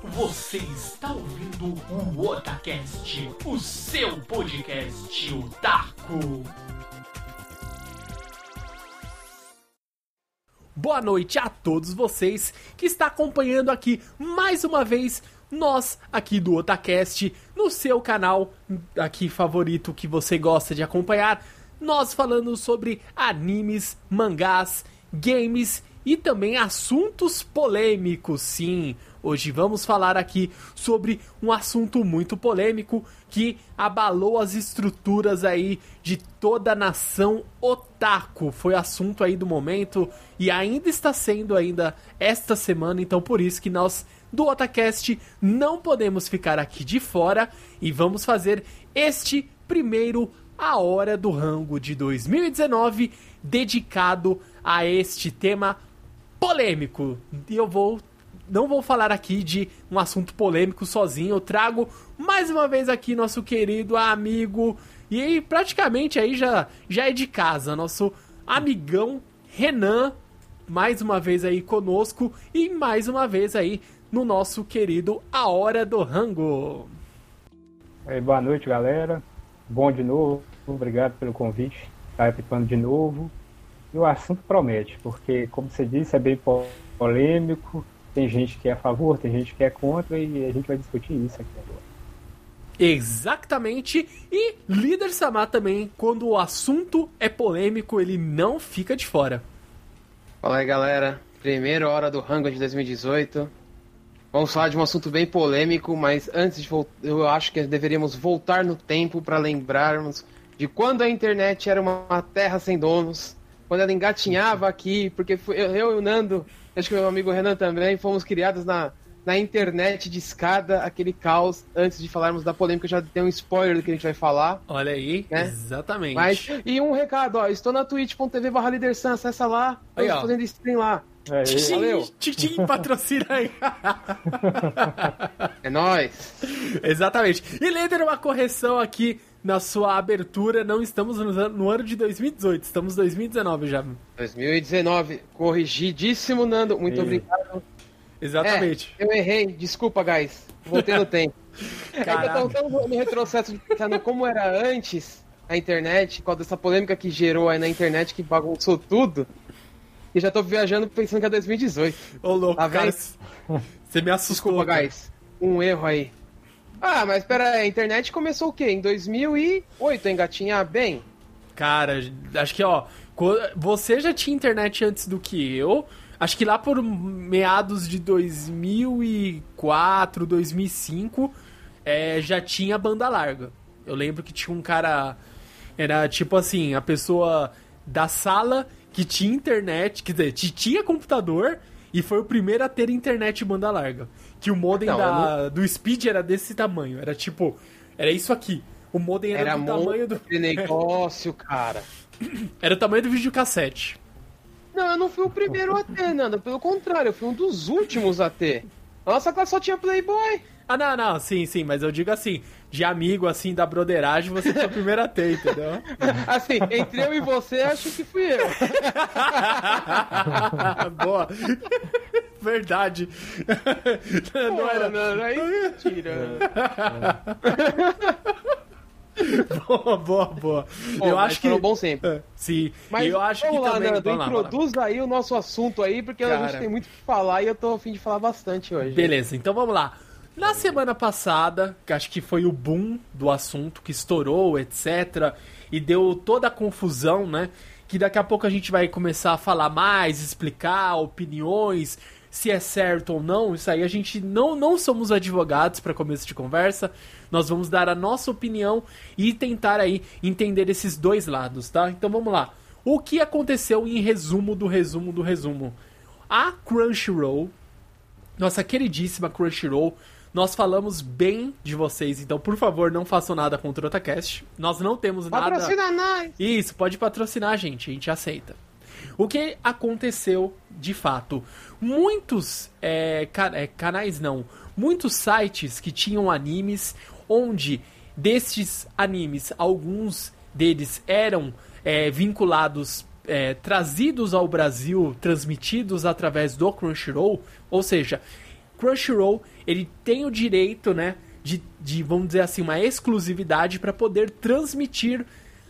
Você está ouvindo o Otacast, o seu podcast otaku. Boa noite a todos vocês que está acompanhando aqui mais uma vez nós aqui do Otacast no seu canal aqui favorito que você gosta de acompanhar. Nós falando sobre animes, mangás, games e também assuntos polêmicos, sim. Hoje vamos falar aqui sobre um assunto muito polêmico que abalou as estruturas aí de toda a nação otaku. Foi assunto aí do momento e ainda está sendo ainda esta semana, então por isso que nós do Otacast não podemos ficar aqui de fora e vamos fazer este primeiro A Hora do Rango de 2019 dedicado a este tema polêmico. E eu vou não vou falar aqui de um assunto polêmico sozinho, eu trago mais uma vez aqui nosso querido amigo e praticamente aí já já é de casa, nosso amigão Renan, mais uma vez aí conosco e mais uma vez aí no nosso querido A Hora do Rango. É, boa noite, galera. Bom de novo. Obrigado pelo convite. Estar participando de novo. E o assunto promete, porque, como você disse, é bem polêmico. Tem gente que é a favor, tem gente que é contra, e a gente vai discutir isso aqui agora. Exatamente. E líder Samar também, quando o assunto é polêmico, ele não fica de fora. Fala aí, galera. Primeira hora do rango de 2018. Vamos falar de um assunto bem polêmico, mas antes de voltar, eu acho que deveríamos voltar no tempo para lembrarmos de quando a internet era uma terra sem donos, quando ela engatinhava aqui, porque eu, eu e o Nando, acho que meu amigo Renan também, fomos criados na, na internet de escada, aquele caos. Antes de falarmos da polêmica, já tem um spoiler do que a gente vai falar. Olha aí, né? exatamente. Mas, e um recado, ó, estou na twitch.tv barra Lidersan, acessa lá, estou fazendo stream lá. Valeu. Titim patrocina aí. é nóis. Exatamente. E Leder, uma correção aqui na sua abertura. Não estamos no ano de 2018, estamos em 2019 já. 2019. Corrigidíssimo, Nando. Muito e... obrigado. Exatamente. É, eu errei. Desculpa, guys. Voltei no tempo. Caraca. É que eu tô no retrocesso de pensando como era antes a internet, qual dessa polêmica que gerou aí na internet que bagunçou tudo. E já tô viajando pensando que é 2018. Ô, louco, tá cara, você me assustou. Desculpa, cara. guys. Um erro aí. Ah, mas pera aí, a internet começou o quê? Em 2008, engatinhar bem? Cara, acho que, ó, você já tinha internet antes do que eu. Acho que lá por meados de 2004, 2005, é, já tinha banda larga. Eu lembro que tinha um cara. Era tipo assim, a pessoa da sala que tinha internet, quer dizer, tinha computador e foi o primeiro a ter internet banda larga. Que o modem não, da, não... do Speed era desse tamanho. Era tipo. Era isso aqui. O modem era, era do tamanho do. negócio, cara. Era o tamanho do videocassete. Não, eu não fui o primeiro a ter, Nanda. Pelo contrário, eu fui um dos últimos a ter. Nossa classe só tinha Playboy. Ah, não, não, sim, sim, mas eu digo assim, de amigo, assim, da broderagem, você foi a primeira ter, entendeu? assim, entre eu e você, acho que fui eu. Boa. Verdade. Pô, não era. Não, não, é mentira. boa, boa, boa. eu acho que. bom sempre. É, sim. Mas eu acho que lá, também. Nando, introduz lá. aí o nosso assunto aí, porque Cara... a gente tem muito o que falar e eu tô a fim de falar bastante hoje. Beleza, então vamos lá. Na semana passada, que acho que foi o boom do assunto, que estourou, etc., e deu toda a confusão, né? Que daqui a pouco a gente vai começar a falar mais, explicar opiniões, se é certo ou não. Isso aí a gente não, não somos advogados para começo de conversa. Nós vamos dar a nossa opinião e tentar aí entender esses dois lados, tá? Então vamos lá. O que aconteceu em resumo do resumo do resumo? A Crunchyroll, nossa queridíssima Crunchyroll, nós falamos bem de vocês, então por favor não façam nada contra o Otacast. Nós não temos nada. Patrocina nós! Isso, pode patrocinar a gente, a gente aceita. O que aconteceu de fato? Muitos é, é, canais não, muitos sites que tinham animes, onde destes animes, alguns deles eram é, vinculados, é, trazidos ao Brasil, transmitidos através do Crunchyroll, ou seja, Crunchyroll ele tem o direito, né, de, de vamos dizer assim, uma exclusividade para poder transmitir,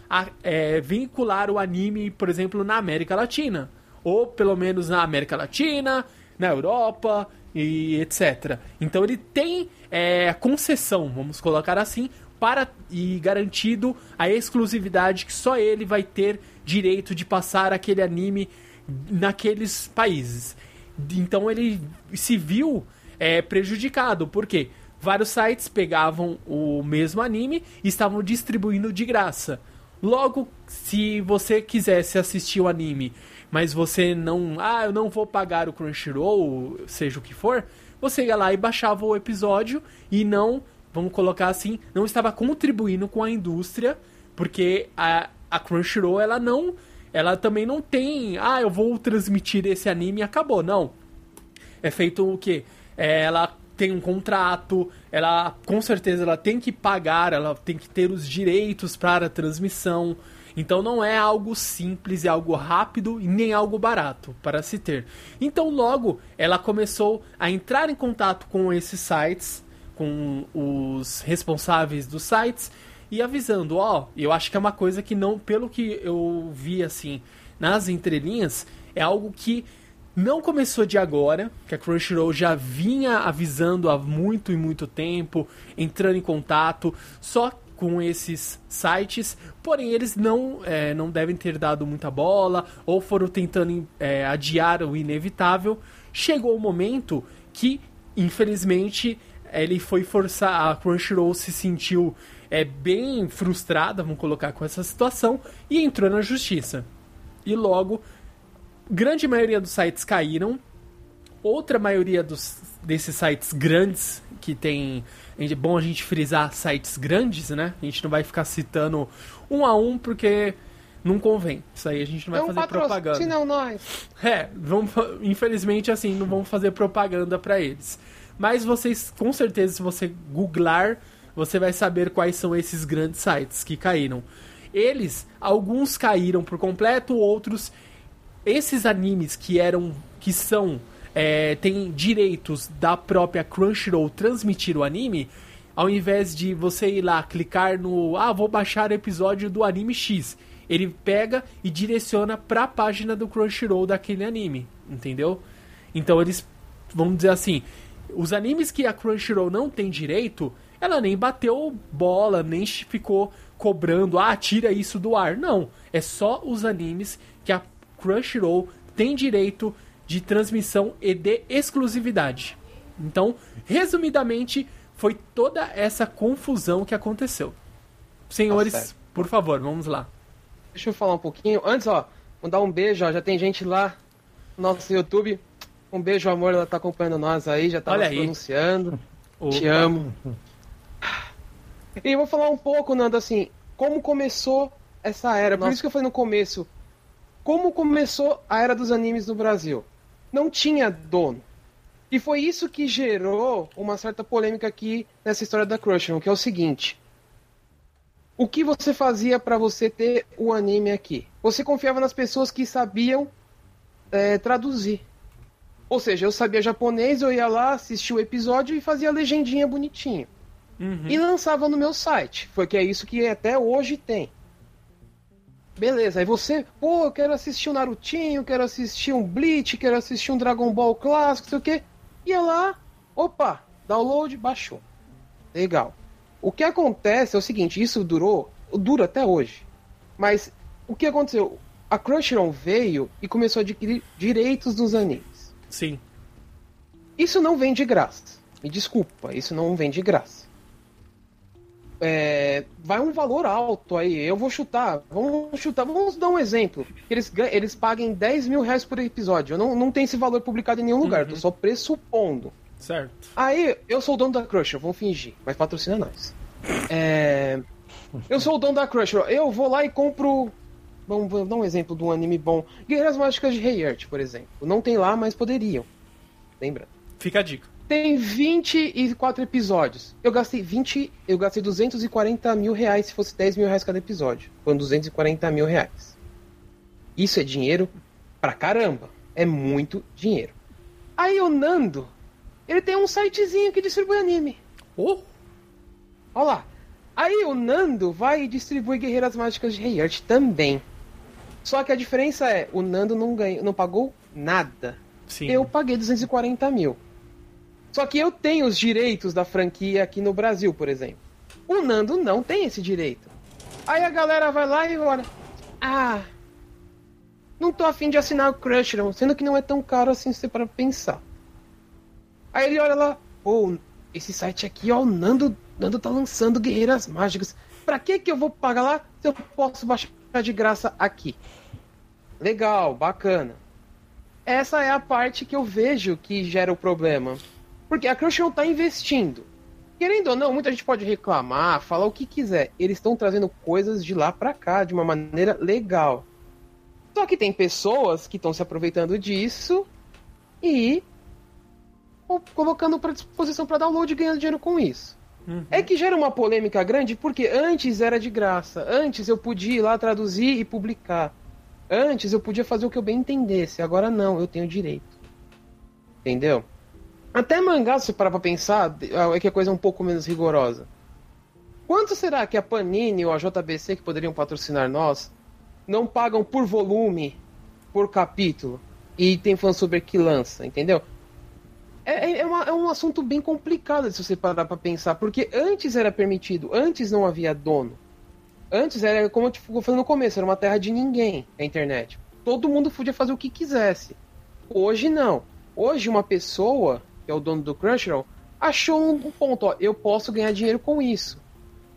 a, é, vincular o anime, por exemplo, na América Latina ou pelo menos na América Latina, na Europa e etc. Então ele tem é, concessão, vamos colocar assim, para e garantido a exclusividade que só ele vai ter direito de passar aquele anime naqueles países. Então ele se viu é, prejudicado, porque vários sites pegavam o mesmo anime e estavam distribuindo de graça. Logo, se você quisesse assistir o anime, mas você não, ah, eu não vou pagar o Crunchyroll, seja o que for, você ia lá e baixava o episódio e não, vamos colocar assim, não estava contribuindo com a indústria, porque a, a Crunchyroll ela não ela também não tem, ah, eu vou transmitir esse anime e acabou. Não. É feito o quê? É, ela tem um contrato, ela com certeza ela tem que pagar, ela tem que ter os direitos para a transmissão. Então não é algo simples, é algo rápido e nem algo barato para se ter. Então logo ela começou a entrar em contato com esses sites, com os responsáveis dos sites e avisando, ó, oh, eu acho que é uma coisa que não, pelo que eu vi assim nas entrelinhas, é algo que não começou de agora, que a Crunchyroll já vinha avisando há muito e muito tempo, entrando em contato, só com esses sites, porém eles não, é, não devem ter dado muita bola ou foram tentando é, adiar o inevitável. Chegou o momento que, infelizmente, ele foi forçar, a Crunchyroll se sentiu é bem frustrada, vamos colocar com essa situação, e entrou na justiça. E logo, grande maioria dos sites caíram. Outra maioria dos, desses sites grandes, que tem. É bom a gente frisar sites grandes, né? A gente não vai ficar citando um a um, porque não convém. Isso aí a gente não vai fazer propaganda. Não, nós. É, vamos, infelizmente assim, não vamos fazer propaganda para eles. Mas vocês, com certeza, se você googlar você vai saber quais são esses grandes sites que caíram. Eles, alguns caíram por completo, outros esses animes que eram que são é, têm direitos da própria Crunchyroll transmitir o anime, ao invés de você ir lá clicar no ah vou baixar o episódio do anime X, ele pega e direciona para a página do Crunchyroll daquele anime, entendeu? Então eles vamos dizer assim, os animes que a Crunchyroll não tem direito, ela nem bateu bola, nem ficou cobrando, ah, tira isso do ar. Não, é só os animes que a Crunchyroll tem direito de transmissão e de exclusividade. Então, resumidamente, foi toda essa confusão que aconteceu. Senhores, tá por favor, vamos lá. Deixa eu falar um pouquinho. Antes, ó, mandar um beijo, ó, já tem gente lá no nosso YouTube. Um beijo, amor, ela tá acompanhando nós aí, já tá Olha pronunciando. Te amo. E eu vou falar um pouco, Nando, assim, como começou essa era. Nossa. Por isso que eu falei no começo. Como começou a era dos animes no Brasil? Não tinha dono. E foi isso que gerou uma certa polêmica aqui nessa história da Crunchyroll, que é o seguinte. O que você fazia para você ter o anime aqui? Você confiava nas pessoas que sabiam é, traduzir. Ou seja, eu sabia japonês, eu ia lá, assistia o episódio e fazia a legendinha bonitinho. Uhum. E lançava no meu site. Foi que é isso que até hoje tem. Beleza, aí você, pô, eu quero assistir um Narutinho, quero assistir um Bleach, quero assistir um Dragon Ball clássico, sei o quê. Ia lá, opa, download, baixou. Legal. O que acontece é o seguinte, isso durou, dura até hoje. Mas o que aconteceu? A Crunchyroll veio e começou a adquirir direitos dos animes. Sim. Isso não vem de graça. Me desculpa, isso não vem de graça é, vai um valor alto aí. Eu vou chutar. Vamos chutar. Vamos dar um exemplo. Eles, eles paguem 10 mil reais por episódio. Eu não, não tem esse valor publicado em nenhum lugar. Uhum. Tô só pressupondo. Certo. Aí, eu sou o dono da Crusher, vamos fingir. Mas patrocina nós. É, eu sou o dono da Crusher. Eu vou lá e compro. Vamos, vamos dar um exemplo de um anime bom. Guerreiras Mágicas de Rei por exemplo. Não tem lá, mas poderiam. Lembra? Fica a dica tem 24 episódios. Eu gastei 20. Eu gastei 240 mil reais se fosse 10 mil reais cada episódio. Foram 240 mil reais. Isso é dinheiro pra caramba. É muito dinheiro. Aí o Nando Ele tem um sitezinho que distribui anime. Oh, Olha lá. Aí o Nando vai e distribui Guerreiras Mágicas de Rei Art também. Só que a diferença é, o Nando não ganhou, não pagou nada. sim. Eu paguei 240 mil. Só que eu tenho os direitos da franquia aqui no Brasil, por exemplo. O Nando não tem esse direito. Aí a galera vai lá e olha. Ah. Não tô afim de assinar o Crunchyroll, sendo que não é tão caro assim se para pensar. Aí ele olha lá, pô, esse site aqui, ó, o Nando, Nando tá lançando Guerreiras Mágicas. Pra que que eu vou pagar lá se eu posso baixar de graça aqui? Legal, bacana. Essa é a parte que eu vejo que gera o problema. Porque a Crunchyroll tá investindo. Querendo ou não, muita gente pode reclamar, falar o que quiser. Eles estão trazendo coisas de lá pra cá de uma maneira legal. Só que tem pessoas que estão se aproveitando disso e colocando para disposição para download e ganhando dinheiro com isso. Uhum. É que gera uma polêmica grande porque antes era de graça. Antes eu podia ir lá traduzir e publicar. Antes eu podia fazer o que eu bem entendesse. Agora não, eu tenho direito. Entendeu? Até mangá, se parar pra pensar, é que a coisa é um pouco menos rigorosa. Quanto será que a Panini ou a JBC, que poderiam patrocinar nós, não pagam por volume, por capítulo? E tem fansuber que lança, entendeu? É, é, uma- é um assunto bem complicado se você parar pra pensar, porque antes era permitido, antes não havia dono. Antes era, como eu te falei no começo, era uma terra de ninguém, a internet. Todo mundo podia fazer o que quisesse. Hoje não. Hoje uma pessoa, que é o dono do Crunchyroll, achou um ponto, ó, eu posso ganhar dinheiro com isso.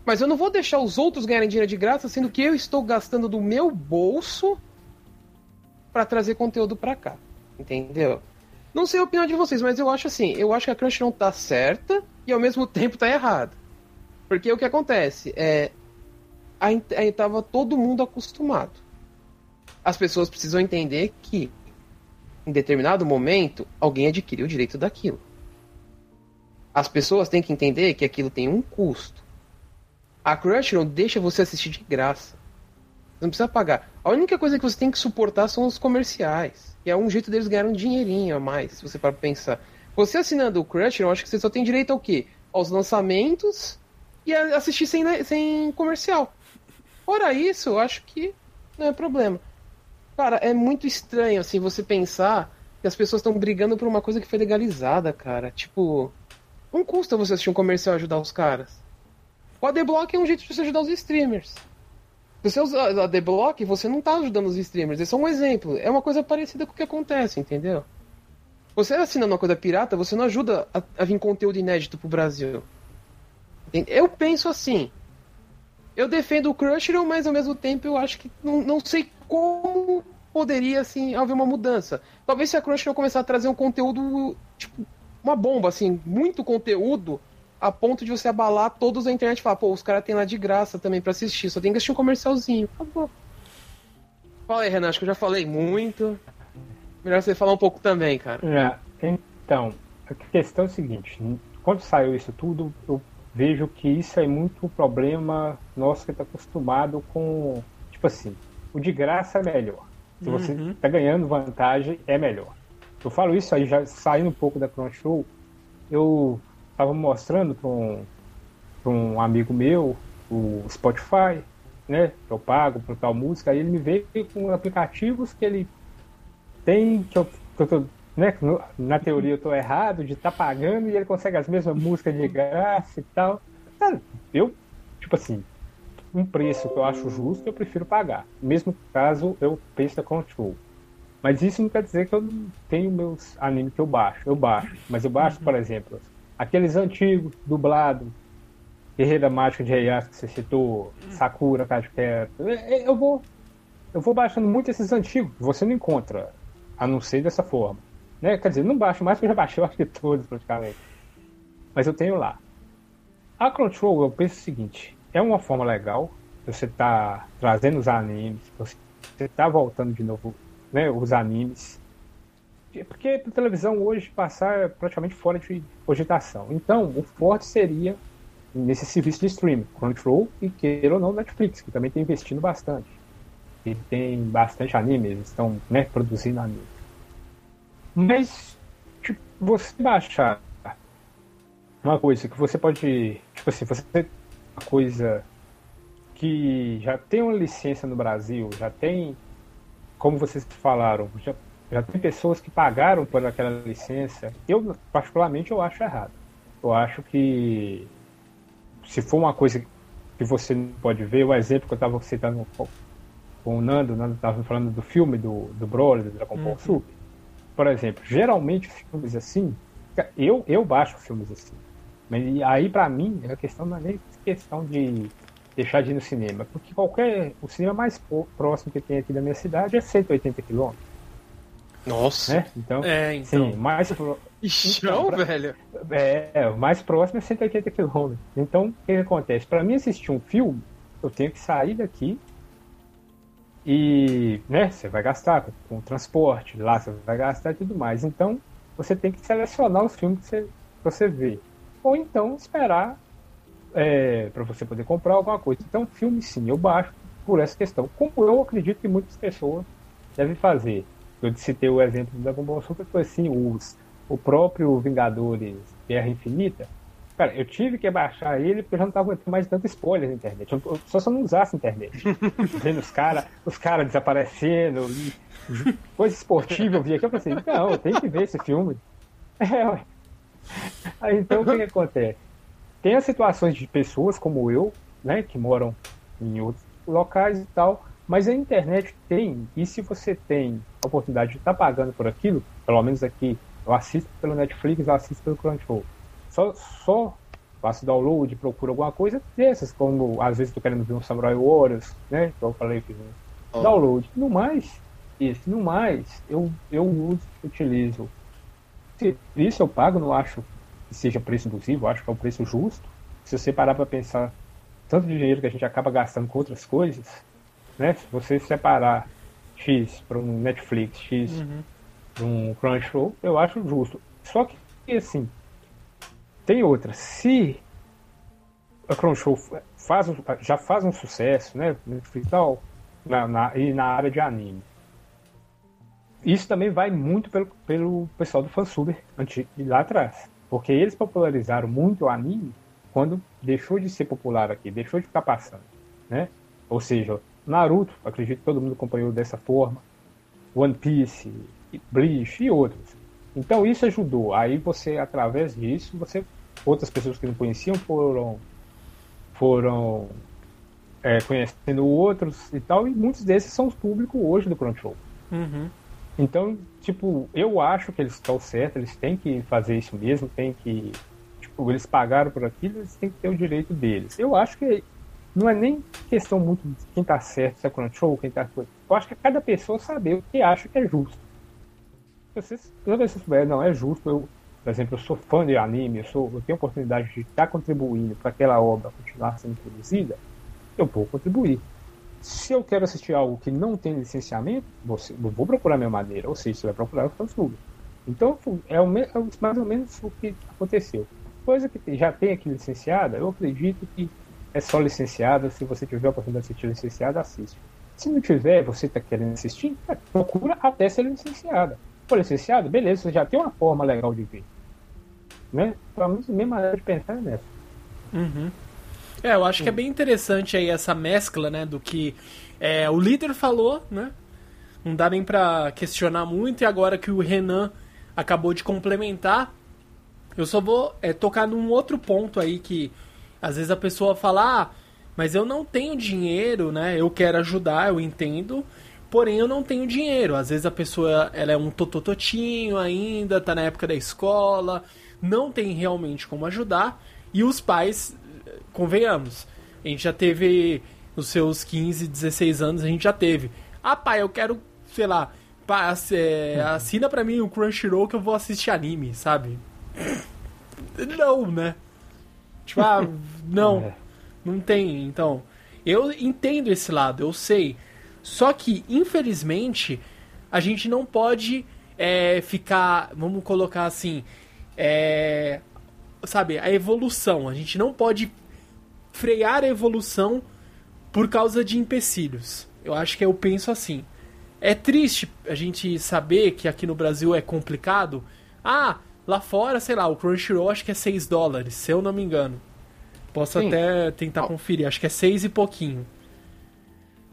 Mas eu não vou deixar os outros ganharem dinheiro de graça, sendo que eu estou gastando do meu bolso para trazer conteúdo para cá. Entendeu? Não sei a opinião de vocês, mas eu acho assim, eu acho que a Crunchyroll tá certa e ao mesmo tempo tá errada. Porque o que acontece é aí tava todo mundo acostumado. As pessoas precisam entender que em determinado momento alguém adquiriu o direito daquilo. As pessoas têm que entender que aquilo tem um custo. A Crunchyroll deixa você assistir de graça. Você não precisa pagar. A única coisa que você tem que suportar são os comerciais. E é um jeito deles ganharem um dinheirinho a mais, se você para pensar. Você assinando o Crunchyroll, acho que você só tem direito ao quê? Aos lançamentos e assistir sem, sem comercial. Fora isso, eu acho que não é problema. Cara, é muito estranho, assim, você pensar que as pessoas estão brigando por uma coisa que foi legalizada, cara. Tipo, não custa você assistir um comercial e ajudar os caras. O ADBlock é um jeito de você ajudar os streamers. Se você usa o ADBlock, você não tá ajudando os streamers. É só um exemplo. É uma coisa parecida com o que acontece, entendeu? Você assinando uma coisa pirata, você não ajuda a, a vir conteúdo inédito pro Brasil. Eu penso assim. Eu defendo o Crunchyroll, mas ao mesmo tempo eu acho que não, não sei como poderia assim haver uma mudança. Talvez se a Crunchyroll começar a trazer um conteúdo tipo uma bomba assim, muito conteúdo a ponto de você abalar todos a internet e falar, pô, os caras tem lá de graça também pra assistir, só tem que assistir um comercialzinho. Acabou. Fala aí, Renan, acho que eu já falei muito. Melhor você falar um pouco também, cara. É, então, a questão é o seguinte: quando saiu isso tudo, eu vejo que isso é muito problema nosso que está acostumado com. Tipo assim, o de graça é melhor. Se você Uhum. está ganhando vantagem, é melhor. Eu falo isso aí, já saindo um pouco da Crunchyroll, eu estava mostrando para um, pra um amigo meu o Spotify, né? Que eu pago para tal música, aí ele me veio com aplicativos que ele tem, que eu, que eu tô, né? Na teoria eu tô errado de estar pagando e ele consegue as mesmas músicas de graça e tal. Eu, tipo assim, um preço que eu acho justo, eu prefiro pagar. Mesmo caso eu da Control. Mas isso não quer dizer que eu não tenho meus animes que eu baixo. Eu baixo. Mas eu baixo, por exemplo, aqueles antigos, dublado, Guerreira Mágica de Reias que você citou, Sakura, Card Quieto. Eu vou. Eu vou baixando muito esses antigos, que você não encontra, a não ser dessa forma. Né? Quer dizer, não baixo mais, porque eu já baixei, eu acho que todos praticamente. Mas eu tenho lá. A Control, eu penso o seguinte: é uma forma legal, você tá trazendo os animes, você tá voltando de novo né, os animes. Porque pra televisão hoje passar é praticamente fora de cogitação. Então, o forte seria nesse serviço de streaming, Crunchyroll e queira ou não Netflix, que também tem investindo bastante. Ele tem bastante anime, eles estão né, produzindo anime. Mas, tipo, você baixar uma coisa que você pode. Tipo assim, você uma coisa que já tem uma licença no Brasil, já tem, como vocês falaram, já, já tem pessoas que pagaram por aquela licença. Eu, particularmente, eu acho errado. Eu acho que se for uma coisa que você não pode ver, o exemplo que eu estava citando com o Nando, o Nando estava falando do filme do, do Broly, do Dragon Ball uhum. Super. Por exemplo, geralmente filmes assim, eu, eu baixo filmes assim. Mas aí, para mim, a questão não é nem questão de deixar de ir no cinema, porque qualquer. O cinema mais próximo que tem aqui da minha cidade é 180 quilômetros. Nossa! Né? Então, é, então. Sim, mais. Então, pra... velho! É, o mais próximo é 180 quilômetros. Então, o que, que acontece? Para mim assistir um filme, eu tenho que sair daqui e, né, você vai gastar com, com transporte, lá você vai gastar e tudo mais. Então, você tem que selecionar os filmes que você, que você vê. Ou então esperar é, para você poder comprar alguma coisa. Então, filme sim, eu baixo por essa questão. Como eu acredito que muitas pessoas devem fazer. Eu citei o exemplo da Dragon Ball Super, foi assim, os, o próprio Vingadores Guerra Infinita. Cara, eu tive que baixar ele porque eu já não estava aguentando mais tanto spoiler na internet. Eu, só se eu não usasse a internet. Vendo os caras os cara desaparecendo, coisa esportiva eu vi aqui, eu pensei, não, eu tenho que ver esse filme. É, ué. Aí, então, o que, que acontece? Tem as situações de pessoas como eu, né, que moram em outros locais e tal, mas a internet tem, e se você tem a oportunidade de estar tá pagando por aquilo, pelo menos aqui, eu assisto pelo Netflix, eu assisto pelo Crunchyroll. Só, só faço download, procuro alguma coisa dessas, como às vezes estou querendo ver um Samurai Warriors, né? Que eu falei, um oh. download. No mais, isso, no mais, eu, eu uso, utilizo. Se isso eu pago, não acho que seja preço abusivo, acho que é um preço justo. Se você parar para pensar tanto dinheiro que a gente acaba gastando com outras coisas, né? Se você separar X para um Netflix, X uhum. para um Crunchyroll, eu acho justo. Só que, assim, tem outra. Se a Crunchyroll faz, já faz um sucesso, né? Netflix tal, na, na, e na área de anime. Isso também vai muito pelo, pelo pessoal do fansuber lá atrás. Porque eles popularizaram muito o anime quando deixou de ser popular aqui, deixou de ficar passando, né? Ou seja, Naruto, acredito que todo mundo acompanhou dessa forma, One Piece, Bleach e outros. Então isso ajudou. Aí você, através disso, você outras pessoas que não conheciam foram foram é, conhecendo outros e tal, e muitos desses são os públicos hoje do Crunchyroll. Uhum. Então, tipo, eu acho que eles estão certos, eles têm que fazer isso mesmo, tem que. Tipo, eles pagaram por aquilo, eles têm que ter o direito deles. Eu acho que não é nem questão muito de quem tá certo, se é Crunchyroll, quem tá. Eu acho que é cada pessoa saber o que acha que é justo. Vocês, toda vez que você souber, não, é justo, eu, por exemplo, eu sou fã de anime, eu, sou, eu tenho a oportunidade de estar contribuindo para aquela obra continuar sendo produzida, eu vou contribuir. Se eu quero assistir algo que não tem licenciamento, você, eu vou procurar minha maneira, ou seja, você vai procurar o Fansub. Então, é, o, é mais ou menos o que aconteceu. Coisa que já tem aqui licenciada, eu acredito que é só licenciada. Se você tiver a oportunidade de assistir licenciada, assiste. Se não tiver, você está querendo assistir, é, procura até ser licenciada. For licenciado, beleza, você já tem uma forma legal de ver. Né? Pelo menos a mesma maneira de pensar é nessa. Uhum. É, eu acho que é bem interessante aí essa mescla, né, do que é, o líder falou, né? Não dá nem pra questionar muito, e agora que o Renan acabou de complementar, eu só vou é, tocar num outro ponto aí que às vezes a pessoa fala, ah, mas eu não tenho dinheiro, né? Eu quero ajudar, eu entendo, porém eu não tenho dinheiro. Às vezes a pessoa ela é um totototinho ainda, tá na época da escola, não tem realmente como ajudar, e os pais convenhamos, a gente já teve os seus 15, 16 anos, a gente já teve. Ah, pai, eu quero, sei lá, é, assina pra mim o Crunchyroll que eu vou assistir anime, sabe? Não, né? Tipo, ah, não, é. não tem. Então, eu entendo esse lado, eu sei. Só que, infelizmente, a gente não pode é, ficar, vamos colocar assim, é, sabe, a evolução. A gente não pode frear a evolução por causa de empecilhos. Eu acho que eu penso assim. É triste a gente saber que aqui no Brasil é complicado. Ah, Lá fora, sei lá, o Crunchyroll acho que é 6 dólares, se eu não me engano. Posso Sim. até tentar conferir, acho que é 6 e pouquinho.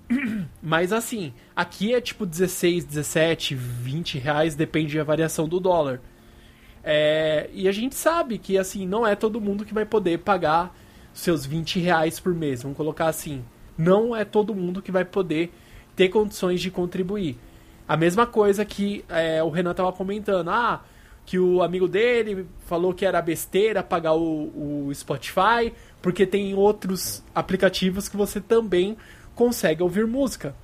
Mas assim, aqui é tipo 16, 17, 20 reais, depende da variação do dólar. É, e a gente sabe que assim, não é todo mundo que vai poder pagar seus 20 reais por mês, vamos colocar assim. Não é todo mundo que vai poder ter condições de contribuir. A mesma coisa que é, o Renan tava comentando, ah, que o amigo dele falou que era besteira pagar o, o Spotify, porque tem outros aplicativos que você também consegue ouvir música.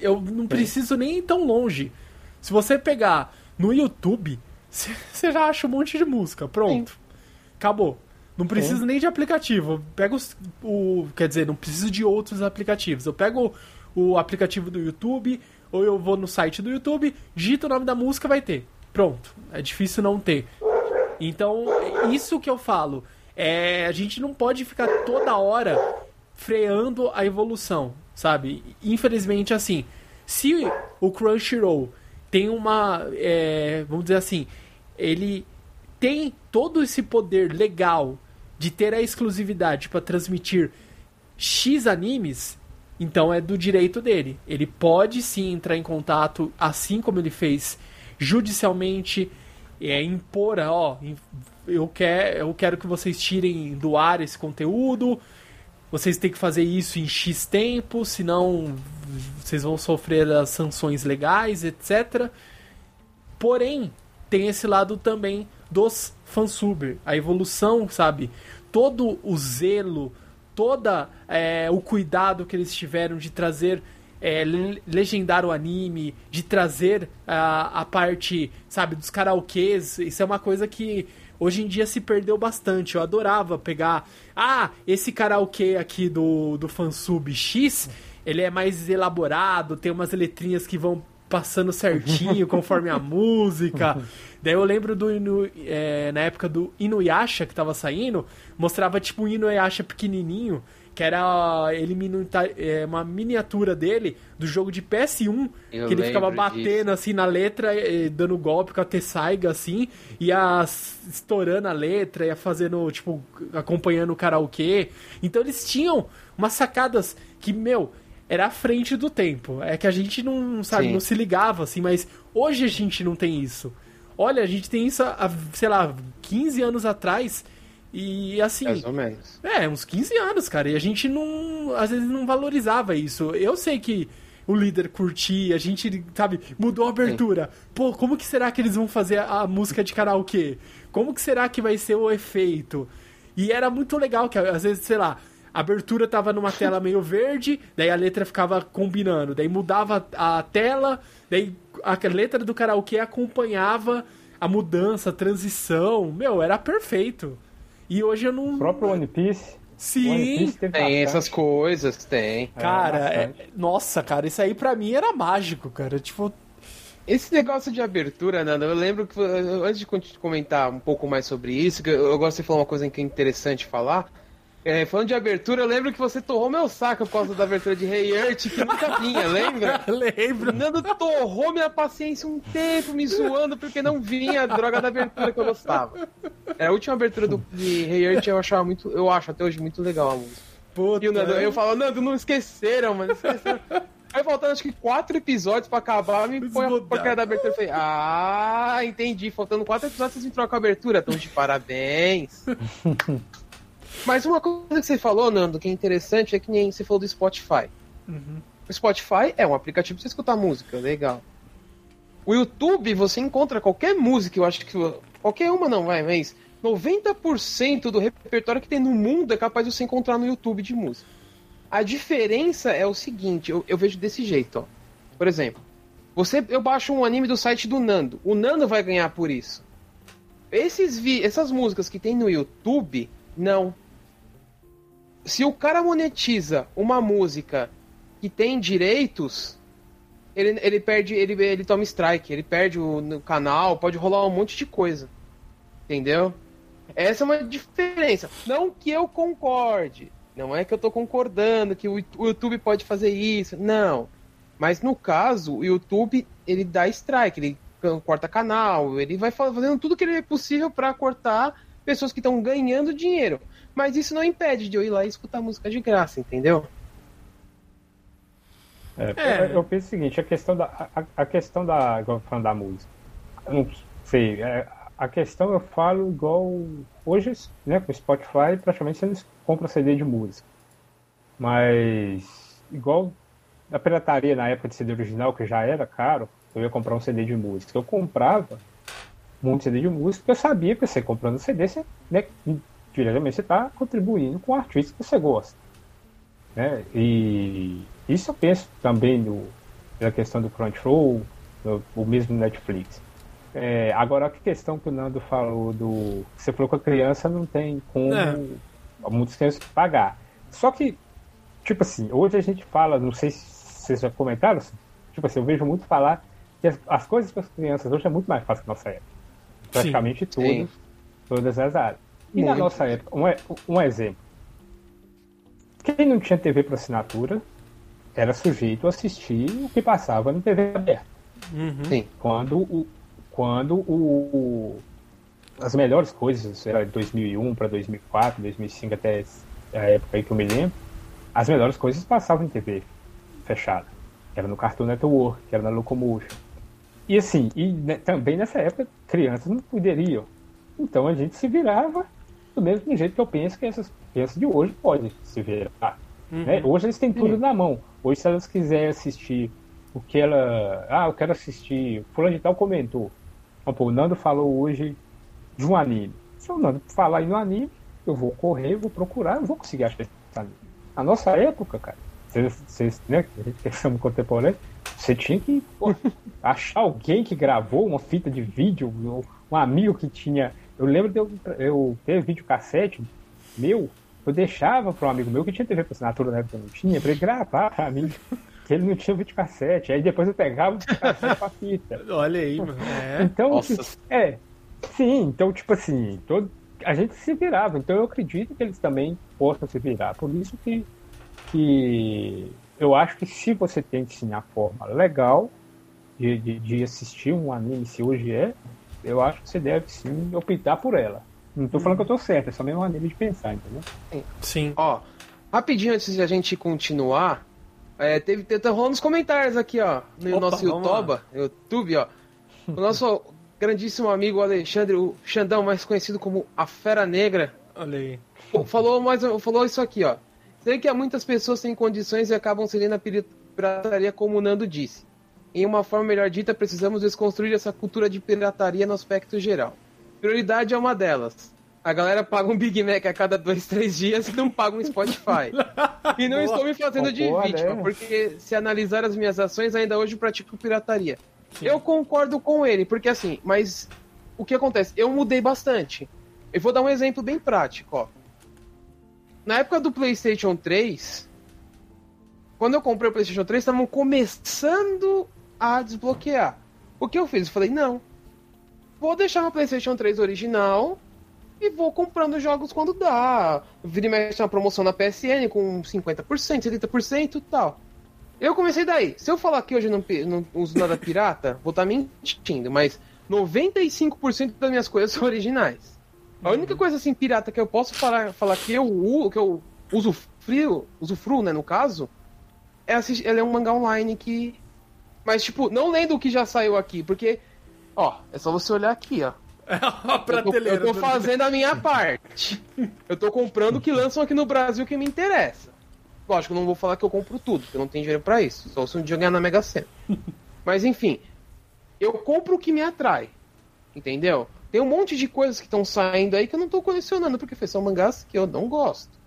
Eu não preciso nem ir tão longe. Se você pegar no YouTube, você já acha um monte de música. Pronto. Acabou. Não preciso nem de aplicativo. Eu pego os- o. Quer dizer, não preciso de outros aplicativos. Eu pego o, o aplicativo do YouTube, ou eu vou no site do YouTube, digito o nome da música, vai ter. Pronto. É difícil não ter. Então, isso que eu falo. É, a gente não pode ficar toda hora freando a evolução, sabe? Infelizmente, assim, se o Crunchyroll tem uma, é, vamos dizer assim, ele tem todo esse poder legal de ter a exclusividade para transmitir X animes, então é do direito dele. Ele pode sim entrar em contato, assim como ele fez judicialmente, é, impor, ó, eu, quer, eu quero que vocês tirem do ar esse conteúdo, vocês têm que fazer isso em X tempo, senão vocês vão sofrer as sanções legais, etc. Porém, tem esse lado também dos fansuber, a evolução, sabe? Todo o zelo, toda é, o cuidado que eles tiveram de trazer é, le- legendar o anime, de trazer a, a parte, sabe, dos karaokês. Isso é uma coisa que hoje em dia se perdeu bastante. Eu adorava pegar, ah, esse karaokê aqui do, do fansub X, ele é mais elaborado, tem umas letrinhas que vão passando certinho conforme a música. Daí eu lembro do Inu- é, na época do Inuyasha que tava saindo, mostrava tipo um Inuyasha pequenininho, que era ele minuta- é, uma miniatura dele do jogo de PS1, Eu que ele ficava batendo assim na letra, dando golpe com a Tessaiga assim, ia estourando a letra, ia fazendo tipo acompanhando o karaokê. Então eles tinham umas sacadas que, meu, era à frente do tempo. É que a gente não, sabe, Sim. não se ligava assim, mas hoje a gente não tem isso. Olha, a gente tem isso há, sei lá, 15 anos atrás e assim, Mais ou menos. é, uns 15 anos, cara. E a gente não. Às vezes não valorizava isso. Eu sei que o líder curtia, a gente, sabe, mudou a abertura. Pô, como que será que eles vão fazer a música de karaokê? Como que será que vai ser o efeito? E era muito legal que às vezes, sei lá, a abertura tava numa tela meio verde, daí a letra ficava combinando, daí mudava a tela, daí a letra do karaokê acompanhava a mudança, a transição. Meu, era perfeito. E hoje eu não. O próprio One Piece. Sim. One Piece Tem bastante. essas coisas, tem. Cara, É, é- nossa, cara, isso aí pra mim era mágico, cara. Tipo, Esse negócio de abertura, Nando, eu lembro que antes de comentar um pouco mais sobre isso, eu eu gosto de falar uma coisa que é interessante falar. É, falando de abertura, eu lembro que você torrou meu saco por causa da abertura de Hey Earth, que nunca vinha, lembra? lembro. Nando torrou minha paciência um tempo me zoando porque não vinha a droga da abertura que eu gostava. É, a última abertura do, de Hey Earth eu achava muito. Eu acho até hoje muito legal a música. Puta. E o Nando, eu falo, Nando, não esqueceram, mano. Esqueceram. Aí faltando acho que quatro episódios pra acabar, me põe a porcaria da abertura. Eu falei, ah, entendi. Faltando quatro episódios, vocês me trocam a abertura. Então, de parabéns. Mas uma coisa que você falou, Nando, que é interessante é que nem você falou do Spotify. Uhum. O Spotify é um aplicativo pra você escutar música, legal. O YouTube, você encontra qualquer música, eu acho que. Qualquer uma não, vai, mas 90% do repertório que tem no mundo é capaz de você encontrar no YouTube de música. A diferença é o seguinte, eu, eu vejo desse jeito, ó. Por exemplo, você, eu baixo um anime do site do Nando. O Nando vai ganhar por isso. Esses vi, essas músicas que tem no YouTube, não. Se o cara monetiza uma música que tem direitos, ele, ele perde, ele, ele toma strike, ele perde o canal, pode rolar um monte de coisa. Entendeu? Essa é uma diferença. Não que eu concorde. Não é que eu tô concordando que o, o YouTube pode fazer isso. Não. Mas no caso, o YouTube, ele dá strike. Ele corta canal, ele vai fazendo tudo que ele é possível para cortar pessoas que estão ganhando dinheiro. Mas isso não impede de eu ir lá e escutar música de graça, entendeu? É, é. Eu penso o seguinte, a questão da. A, a questão da. Igual falando da música. Não sei. É, a questão eu falo igual. Hoje, né, com o Spotify, praticamente você compra CD de música. Mas. Igual a pirataria na época de CD original, que já era caro, eu ia comprar um CD de música. Eu comprava muito CD de música, porque eu sabia que você comprando CD, você, né, diretamente você está contribuindo com o artista que você gosta. Né? E isso eu penso também no, na questão do Crunchyroll, o mesmo Netflix. É, agora, a questão que o Nando falou do. Você falou que a criança não tem como. É. Muitas crianças pagar. Só que, tipo assim, hoje a gente fala, não sei se vocês já comentaram, assim, tipo assim, eu vejo muito falar que as, as coisas para as crianças hoje é muito mais fácil que na nossa época. Praticamente tudo, todas as áreas. E muito. na nossa época, um, um exemplo. Quem não tinha TV por assinatura era sujeito a assistir o que passava na TV aberta. Uhum. Sim. Quando o, quando o, as melhores coisas, era 2001 para 2004, 2005 até a época aí que eu me lembro, as melhores coisas passavam em TV fechada. Era no Cartoon Network, que era na Locomotion. E assim, e né, também nessa época, crianças não poderiam. Então a gente se virava do mesmo jeito que eu penso que essas crianças de hoje podem se virar. Uhum. Né? Hoje eles têm tudo na mão. Hoje, se elas quiserem assistir o que ela. Ah, eu quero assistir. Fulano de tal comentou. Pô, o Nando falou hoje de um anime. Se o Nando falar em um anime, eu vou correr, vou procurar, eu vou conseguir achar esse anime. Na nossa época, cara, vocês, né, a gente pensamos contemporâneo, você tinha que pô, achar alguém que gravou uma fita de vídeo, um amigo que tinha. Eu lembro de eu, eu ter vídeo cassete meu, eu deixava para um amigo meu que tinha TV por assinatura na época eu não tinha, para ele gravar para mim. Que ele não tinha vídeo cassete. Aí depois eu pegava o cassete pra fita. Olha aí, mano. É. Então, tipo, é. Sim, então, tipo assim, todo, a gente se virava. Então eu acredito que eles também possam se virar. Por isso que, que eu acho que se você tem sim a forma legal de, de, de, assistir um anime, se hoje é, eu acho que você deve sim optar por ela. Não tô falando que eu tô certo, é só mesmo uma maneira de pensar, entendeu? Sim. Ó, rapidinho antes de a gente continuar, é, teve, tá rolando nos comentários aqui, ó, no Opa, nosso YouTube, YouTube, ó. O nosso grandíssimo amigo Alexandre, o Xandão, mais conhecido como a Fera Negra. Olha aí. Falou, mais, falou isso aqui, ó. Sei que há muitas pessoas sem condições e acabam cedendo a pirataria, como o Nando disse. Em uma forma melhor dita, precisamos desconstruir essa cultura de pirataria no aspecto geral. Prioridade é uma delas. A galera paga um Big Mac a cada dois, três dias e não paga um Spotify. e não Boa. estou me fazendo de Boa, vítima, né? porque se analisar as minhas ações, ainda hoje pratico pirataria. Sim. Eu concordo com ele, porque assim, mas o que acontece? Eu mudei bastante. Eu vou dar um exemplo bem prático, ó. Na época do PlayStation 3, quando eu comprei o PlayStation 3, estavam começando a desbloquear. O que eu fiz? Eu falei, não, vou deixar meu PlayStation 3 original e vou comprando jogos quando dá. Vira e mexe uma promoção na PSN com 50%, 70% e tal. Eu comecei daí. Se eu falar que hoje não, não uso nada pirata, vou estar tá mentindo, mas 95% das minhas coisas são originais. A única coisa assim pirata que eu posso falar, falar que eu, que eu uso frio, uso fru, né, no caso, é assistir, é um mangá online que mas tipo, não lendo o que já saiu aqui, porque Ó, é só você olhar aqui, ó. a prateleira. Eu tô, eu tô fazendo a minha parte. Eu tô comprando o que lançam aqui no Brasil que me interessa. Lógico, eu não vou falar que eu compro tudo, porque eu não tenho dinheiro para isso. Só se um dia ganhar na Mega Sena. Mas enfim, eu compro o que me atrai. Entendeu? Tem um monte de coisas que estão saindo aí que eu não tô colecionando, porque são mangás que eu não gosto.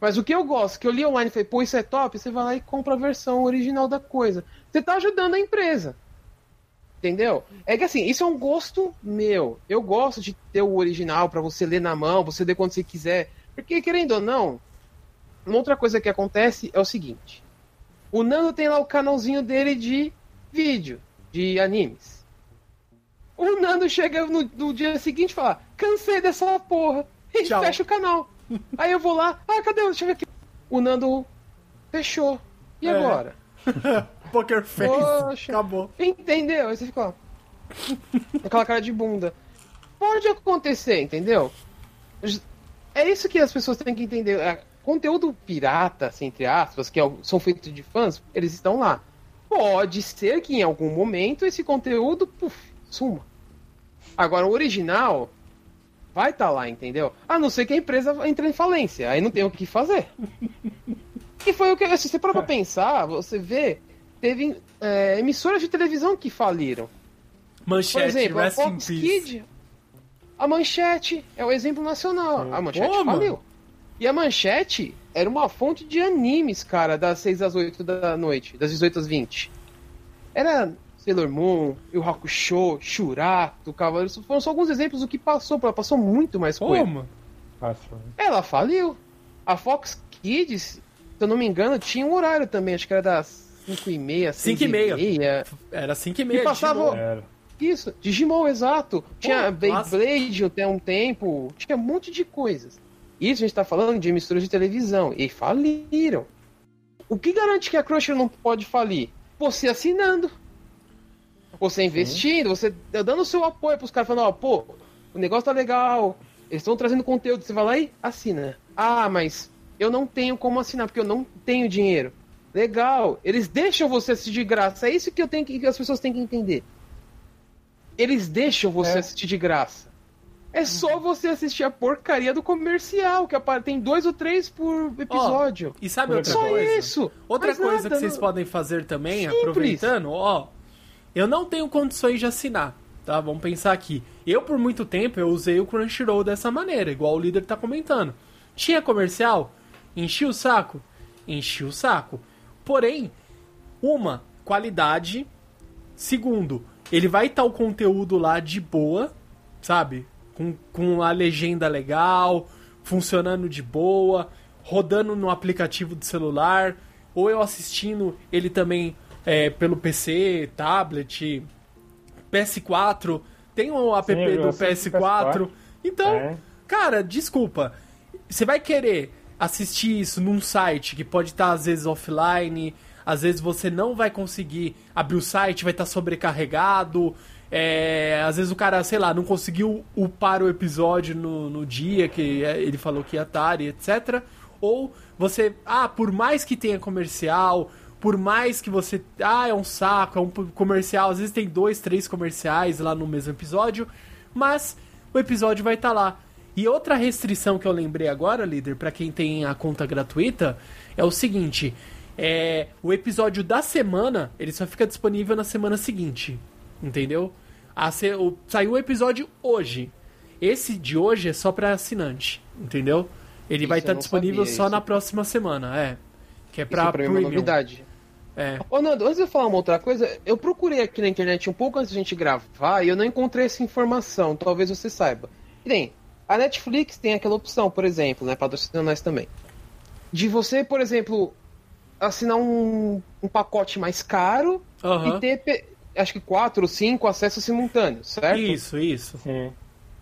Mas o que eu gosto, que eu li online e falei, pô, isso é top, você vai lá e compra a versão original da coisa. Você tá ajudando a empresa. Entendeu? É que assim, isso é um gosto meu. Eu gosto de ter o original para você ler na mão, você ler quando você quiser. Porque, querendo ou não, uma outra coisa que acontece é o seguinte: o Nando tem lá o canalzinho dele de vídeo, de animes. O Nando chega no, no dia seguinte e fala: cansei dessa porra. E Tchau. fecha o canal. Aí eu vou lá, ah, cadê? Deixa eu ver aqui. O Nando fechou. E é. agora? Poker Face. Poxa, Acabou. Entendeu? Aí você ficou. Aquela cara de bunda. Pode acontecer, entendeu? É isso que as pessoas têm que entender. É, conteúdo pirata, assim, entre aspas, que é são feitos de fãs, eles estão lá. Pode ser que em algum momento esse conteúdo, puf, suma. Agora, o original vai estar tá lá, entendeu? A não ser que a empresa entre em falência. Aí não tem o que fazer. e foi o que. Se você parar pra pensar, você vê. Teve é, emissoras de televisão que faliram. Manchete, Por exemplo, a Fox Kid. A Manchete é o exemplo nacional. A Manchete Pô, faliu. E a Manchete era uma fonte de animes, cara, das 6 às 8 da noite, das 18 às 20. Era Sailor Moon, Yu Hakusho, Shurato, Cavaleiros. Foram só alguns exemplos do que passou. Ela passou muito mais coisa. Como? Passou. Ela faliu. A Fox Kids, se eu não me engano, tinha um horário também. Acho que era das 5 e meia, 5 e meia. Era 5 e meia. E passava... Isso, Digimon, exato. Tinha Beyblade até um tempo. Tinha um monte de coisas. Isso a gente tá falando de emissoras de televisão. E faliram. O que garante que a Crunchyroll não pode falir? Você assinando. Você investindo, você dando o seu apoio pros caras, falando, ó, pô, o negócio tá legal, eles estão trazendo conteúdo, você vai lá e assina. Ah, mas eu não tenho como assinar, porque eu não tenho dinheiro. Legal, eles deixam você assistir de graça. É isso que eu tenho que, que as pessoas têm que entender. Eles deixam você é. assistir de graça. É só você assistir a porcaria do comercial, que tem dois ou três por episódio. Oh, e sabe outra só coisa? isso. Outra coisa nada, que vocês não... podem fazer também, Simples. aproveitando, ó, eu não tenho condições de assinar, tá? Vamos pensar aqui. Eu, por muito tempo, eu usei o Crunchyroll dessa maneira, igual o líder tá comentando. Tinha comercial? Enchi o saco? Enchi o saco. Porém, uma, qualidade. Segundo, ele vai estar tá o conteúdo lá de boa, sabe? Com, com a legenda legal, funcionando de boa, rodando no aplicativo do celular, ou eu assistindo ele também é, pelo PC, tablet, PS4. Tem o app Sim, do PS4. PS4. Então, é. cara, desculpa. Você vai querer assistir isso num site que pode estar às vezes offline, às vezes você não vai conseguir abrir o site, vai estar sobrecarregado. É, às vezes o cara, sei lá, não conseguiu upar o episódio no, no dia que é, ele falou que ia estar, etc. Ou você, ah, por mais que tenha comercial, por mais que você. Ah, é um saco, é um comercial. Às vezes tem dois, três comerciais lá no mesmo episódio. Mas o episódio vai estar tá lá. E outra restrição que eu lembrei agora, líder, para quem tem a conta gratuita, é o seguinte: é, o episódio da semana ele só fica disponível na semana seguinte. Entendeu? A, o, saiu o episódio hoje. Esse de hoje é só para assinante. Entendeu? Ele isso vai estar tá disponível só isso. na próxima semana. É. Que é pra, isso pra premium. Uma novidade. É. Ô, Nando, antes de eu falar uma outra coisa, eu procurei aqui na internet um pouco antes da gente gravar e eu não encontrei essa informação. Talvez você saiba. Tem, a Netflix tem aquela opção, por exemplo, né, patrocinando nós também, de você, por exemplo, assinar um, um pacote mais caro uhum. e ter, acho que quatro ou cinco acessos simultâneos, certo? Isso, isso. Sim.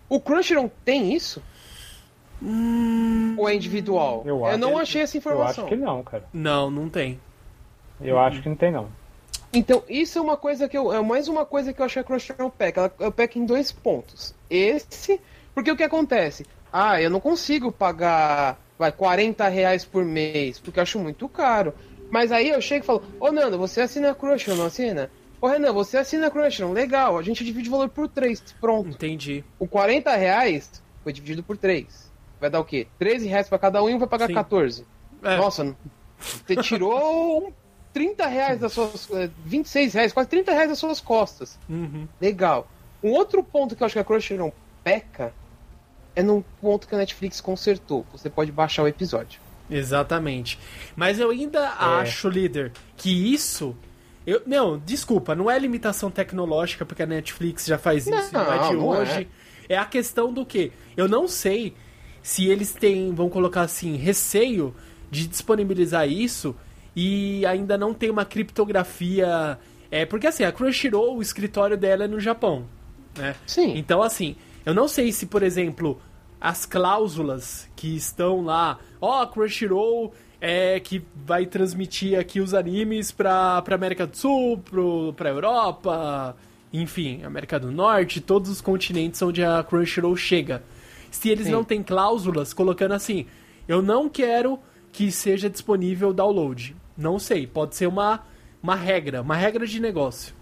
O Crunchyroll tem isso? Hum... Ou é individual? Eu, eu não achei essa informação. Eu acho que não, cara. Não, não tem. Eu acho que não tem, não. Então, isso é uma coisa que eu. É mais uma coisa que eu achei que a Crunchyroll peca. Ela, ela peca em dois pontos. Esse, porque o que acontece? Ah, eu não consigo pagar vai, 40 reais por mês, porque eu acho muito caro. Mas aí eu chego e falo, ô Nando, você assina a Crunchyroll, não assina? Ô Renan, você assina a Crunchyroll, legal, a gente divide o valor por 3, pronto. Entendi. O 40 reais foi dividido por 3. Vai dar o quê? 13 reais pra cada um e um vai pagar Sim. 14. É. Nossa, você tirou 30 reais das suas. 26 é, reais, quase 30 reais das suas costas. Uhum. Legal. Um outro ponto que eu acho que a Crunchyroll peca é no ponto que a Netflix consertou. Você pode baixar o episódio. Exatamente. Mas eu ainda é. acho, líder, que isso. Eu, não, desculpa, não é limitação tecnológica, porque a Netflix já faz isso, não, não é de hoje. É. é a questão do que? Eu não sei se eles têm, vão colocar assim, receio de disponibilizar isso e ainda não tem uma criptografia. É, porque assim, a Crunchyroll, o escritório dela é no Japão. Né? Sim. Então, assim, eu não sei se, por exemplo, as cláusulas que estão lá, ó, oh, Crunchyroll é que vai transmitir aqui os animes pra, pra América do Sul, pro, pra Europa, enfim, América do Norte, todos os continentes onde a Crunchyroll chega. Se eles Sim. não têm cláusulas colocando assim, eu não quero que seja disponível download. Não sei, pode ser uma, uma regra, uma regra de negócio.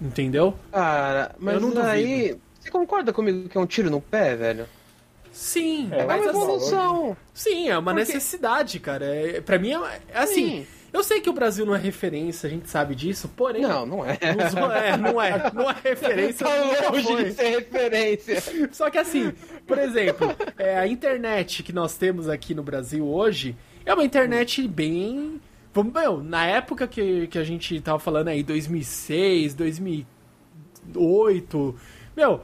Entendeu? Cara, mas não aí. Você concorda comigo que é um tiro no pé, velho? Sim, É, É mas uma assim, evolução. sim, é uma Porque- necessidade, cara. É, pra mim é, é assim. Sim. Eu sei que o Brasil não é referência, a gente sabe disso, porém. Não, não é. Os- é, não é. Não é referência. Tá longe foi. de ser referência. Só que assim, por exemplo, é, a internet que nós temos aqui no Brasil hoje é uma internet bem. Meu, na época que, que a gente tava falando aí, 2006, 2008. Meu,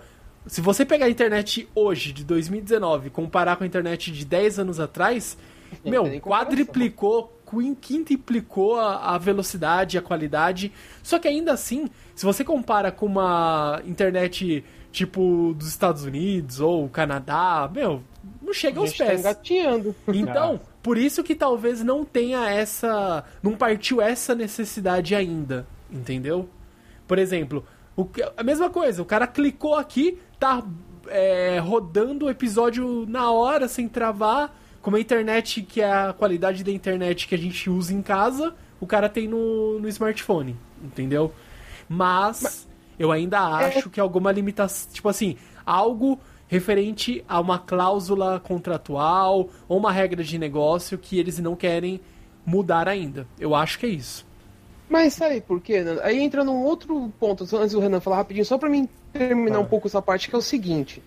se você pegar a internet hoje, de 2019, e comparar com a internet de 10 anos atrás, Não meu, quadriplicou, quin- quintuplicou a, a velocidade, a qualidade. Só que ainda assim, se você compara com uma internet tipo dos Estados Unidos ou Canadá, meu, não chega A aos tá pés. engatinhando. Então, por isso que talvez não tenha essa. Não partiu essa necessidade ainda, entendeu? Por exemplo, o que- a mesma coisa, o cara clicou aqui, tá é, rodando o episódio na hora, sem travar, com uma internet que é a qualidade da internet que a gente usa em casa, o cara tem no, no smartphone, entendeu? Mas, eu ainda acho que alguma limitação. Tipo assim, algo referente a uma cláusula contratual ou uma regra de negócio que eles não querem mudar ainda. Eu acho que é isso. Mas sabe por quê? Aí entra num outro ponto, antes do Renan falar rapidinho, só pra mim terminar Tá. um pouco essa parte, que é o seguinte.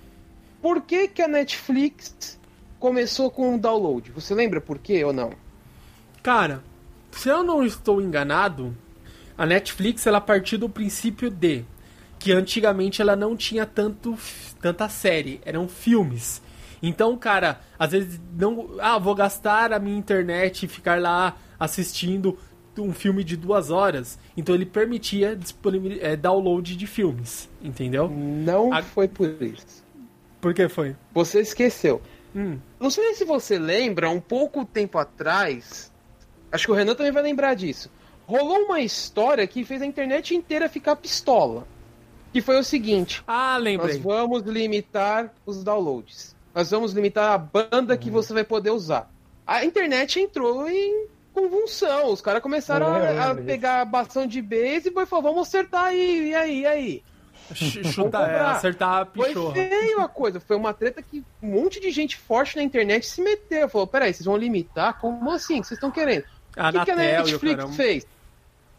Por que, que a Netflix começou com o download? Você lembra por quê ou não? Cara, se eu não estou enganado, a Netflix ela partiu do princípio de que antigamente ela não tinha tanto tanta série, eram filmes. Então, cara, às vezes não, ah, vou gastar a minha internet e ficar lá assistindo um filme de duas horas. Então ele permitia eh, download de filmes, entendeu? Não A- foi por isso. Por que foi? Você esqueceu. Hum, Não sei se você lembra, um pouco tempo atrás, acho que o Renan também vai lembrar disso. Rolou uma história que fez a internet inteira ficar pistola. Que foi o seguinte: Ah, nós lembrei. vamos limitar os downloads. Nós vamos limitar a banda que você vai poder usar. A internet entrou em convulsão. Os caras começaram É, a, a disso. pegar bastão de beisebol e falou: vamos acertar aí, e aí, e aí. Ch- Chutar, é, acertar a Foi pichorra. feio a coisa. Foi uma treta que um monte de gente forte na internet se meteu. Falou: peraí, vocês vão limitar? Como assim? O que vocês estão querendo? A o que, que a Netflix fez?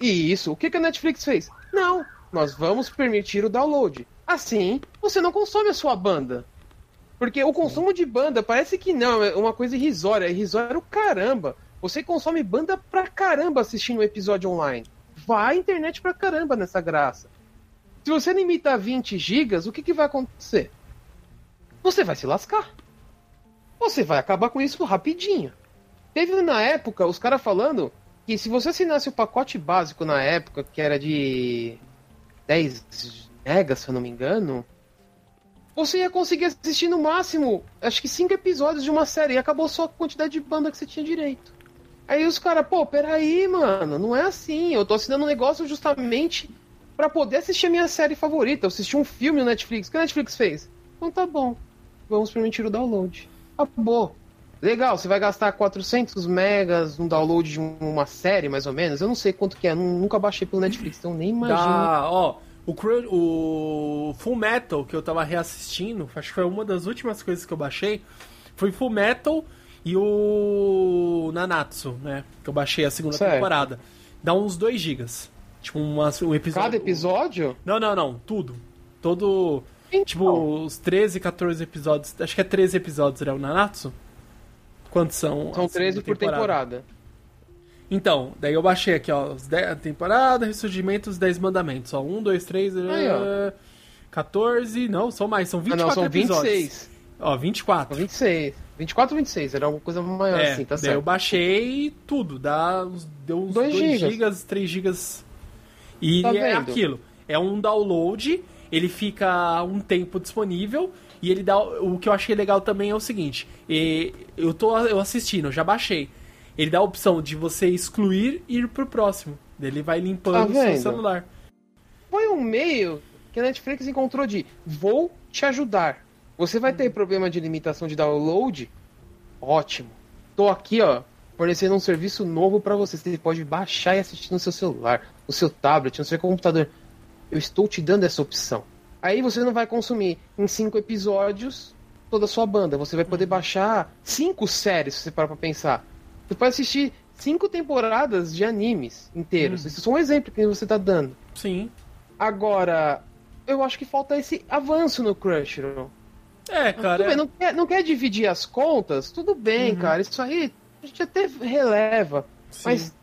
E isso, o que, que a Netflix fez? Não, nós vamos permitir o download. Assim, você não consome a sua banda. Porque o consumo de banda parece que não, é uma coisa irrisória. É irrisório caramba. Você consome banda pra caramba assistindo um episódio online. Vai internet pra caramba nessa graça. Se você limita a 20 gigas, o que, que vai acontecer? Você vai se lascar. Você vai acabar com isso rapidinho. Teve na época os caras falando que se você assinasse o pacote básico na época, que era de 10 megas, se eu não me engano, você ia conseguir assistir no máximo, acho que 5 episódios de uma série e acabou só a quantidade de banda que você tinha direito. Aí os caras, pô, peraí, mano, não é assim. Eu tô assinando um negócio justamente pra poder assistir a minha série favorita. Eu assisti um filme no Netflix. O que a Netflix fez? Então tá bom, vamos permitir o download. Acabou. Legal, você vai gastar 400 megas no download de uma série, mais ou menos. Eu não sei quanto que é, nu- nunca baixei pelo Netflix, então nem imagino. Da, ó, o, o Full Metal que eu tava reassistindo, acho que foi uma das últimas coisas que eu baixei, foi Full Metal e o Nanatsu, né? Que eu baixei a segunda Certo. temporada. Dá uns 2 gigas. Tipo, uma, um episódio. Cada episódio? Não, não, não. Tudo. Todo. Então, Tipo, os 13, 14 episódios. Acho que é 13 episódios, né? O Nanatsu? Quantos são? são a 13 segunda por temporada. Então, daí eu baixei aqui, ó, os 10, a temporada, ressurgimento, os 10 mandamentos. Ó, 1, 2, 3, Aí, ó. eh, 14, não, são mais, são Ah, 24 não, são episódios. 26. Ó, São 24. 26. 24 ou 26, era alguma coisa maior É, assim, tá daí eu certo. baixei tudo, dá uns, deu uns 2 Dois gigas. gigas. 3 gigas. E Tá é aquilo, é um download, ele fica um tempo disponível e ele dá o que eu achei legal também é o seguinte, eu tô eu assistindo, eu já baixei. Ele dá a opção de você excluir e ir pro próximo. Ele vai limpando Tá o seu celular. Foi um meio que a Netflix encontrou de vou te ajudar. Você vai ter problema de limitação de download? Ótimo. Tô aqui, ó, fornecendo um serviço novo para você. Você pode baixar e assistir no seu celular, no seu tablet, no seu computador. Eu estou te dando essa opção. Aí você não vai consumir em cinco episódios toda a sua banda. Você vai poder baixar cinco séries, se você parar pra pensar. Você pode assistir cinco temporadas de animes inteiros. Isso é só um exemplo que você tá dando. Sim. Agora, eu acho que falta esse avanço no Crunchyroll. É, cara. Bem, não, quer, não quer dividir as contas? Tudo bem, cara. Isso aí a gente até releva. Sim. Mas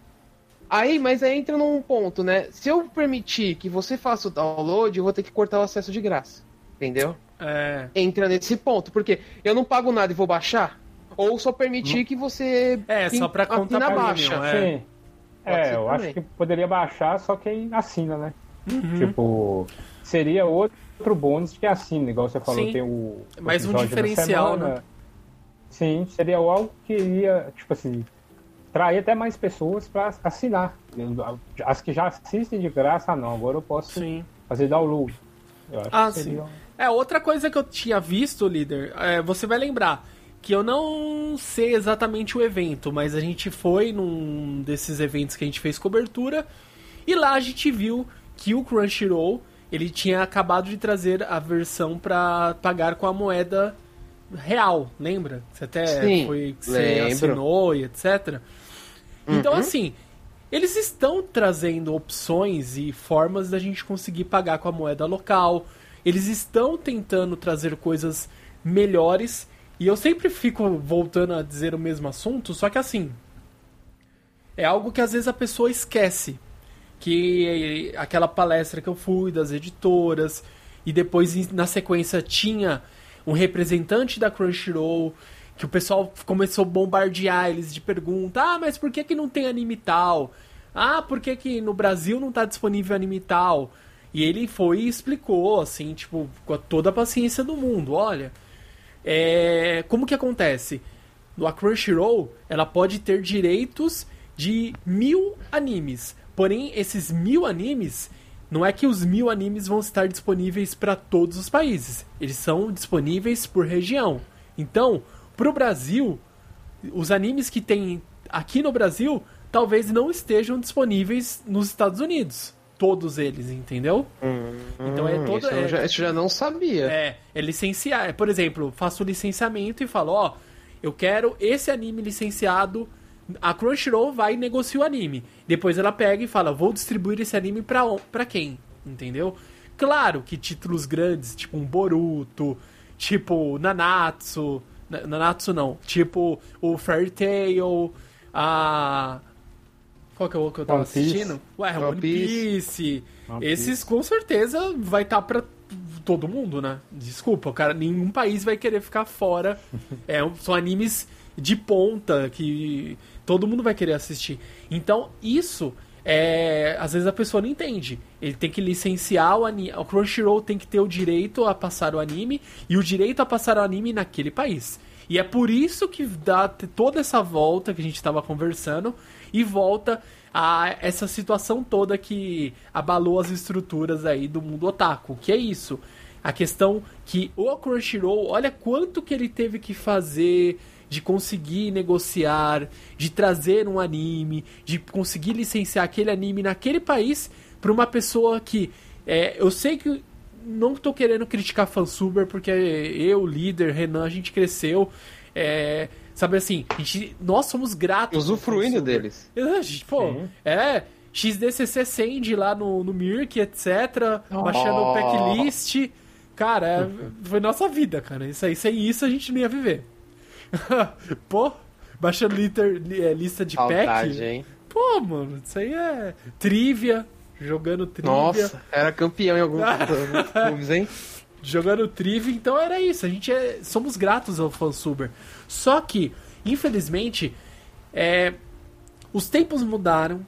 aí, mas aí entra num ponto, né? Se eu permitir que você faça o download, eu vou ter que cortar o acesso de graça. Entendeu? É. Entra nesse ponto. Porque eu não pago nada e vou baixar. Ou só permitir que você. É, só pra assina conta premium, baixa. é. Sim. Pode É, eu também. acho que poderia baixar, só quem assina, né? Uhum. Tipo, seria outro bônus que assina, igual você falou, Sim. tem o. Mais um diferencial, né? Sim, seria algo que iria, tipo assim, trair até mais pessoas para assinar. As que já assistem de graça, ah, não, agora eu posso Sim. fazer download. Eu acho Ah, que seria... sim. É, outra coisa que eu tinha visto, líder, é, você vai lembrar que eu não sei exatamente o evento, mas a gente foi num desses eventos que a gente fez cobertura e lá a gente viu que o Crunchyroll ele tinha acabado de trazer a versão para pagar com a moeda real, lembra? Você até Sim, foi que você assinou e etc. Então Uhum. assim, eles estão trazendo opções e formas da gente conseguir pagar com a moeda local. Eles estão tentando trazer coisas melhores. E eu sempre fico voltando a dizer o mesmo assunto, só que assim. É algo que às vezes a pessoa esquece. Que aquela palestra que eu fui das editoras, e depois na sequência tinha um representante da Crunchyroll, que o pessoal começou a bombardear eles de pergunta: ah, mas por que, que não tem anime tal? Ah, por que, que no Brasil não tá disponível anime tal? E ele foi e explicou, assim, tipo, com toda a paciência do mundo: olha, é, como que acontece? A Crunchyroll, ela pode ter direitos de mil animes. Porém, esses mil animes, não é que os mil animes vão estar disponíveis para todos os países. Eles são disponíveis por região. Então, pro Brasil, os animes que tem aqui no Brasil talvez não estejam disponíveis nos Estados Unidos. Todos eles, entendeu? então é Hum, todo. Isso eu é- já, isso já não sabia. é, é licenciar. é, Por exemplo, faço o licenciamento e falo, ó, eu quero esse anime licenciado. A Crunchyroll vai e negocia o anime. Depois ela pega e fala, vou distribuir esse anime pra, pra quem? Entendeu? Claro que títulos grandes, tipo um Boruto, tipo Nanatsu. Na- Nanatsu não. Tipo o Fairy Tail, a. Qual que é o que eu tava One Piece. assistindo? Ué, One One Piece. One Esses com certeza vai estar pra todo mundo, né? Desculpa, cara, nenhum país vai querer ficar fora. É, são animes de ponta que todo mundo vai querer assistir. Então, isso é, às vezes a pessoa não entende. Ele tem que licenciar o anime, o Crunchyroll tem que ter o direito a passar o anime e o direito a passar o anime naquele país. E é por isso que dá toda essa volta que a gente estava conversando e volta a essa situação toda que abalou as estruturas aí do mundo otaku. Que é isso? A questão que o Crunchyroll, olha quanto que ele teve que fazer de conseguir negociar, de trazer um anime, de conseguir licenciar aquele anime naquele país para uma pessoa que é, eu sei que não tô querendo criticar fansuber porque eu, líder, Renan, a gente cresceu, é, sabe assim, a gente, nós somos gratos. Usufruindo deles. É, gente, pô, Sim. é. XDCC Send lá no, no Mirk, etc. Baixando o packlist. Cara, é- foi nossa vida, cara. Isso aí, sem isso a gente não ia viver. pô, baixando liter, li- é, lista de Saudade, pack. hein? Pô, mano, isso aí é. Trivia. Jogando trivia. Nossa, era campeão em alguns alguns clubes, hein? jogando trivia, então era isso. A gente é, somos gratos ao fansuber. Só que, infelizmente, é, os tempos mudaram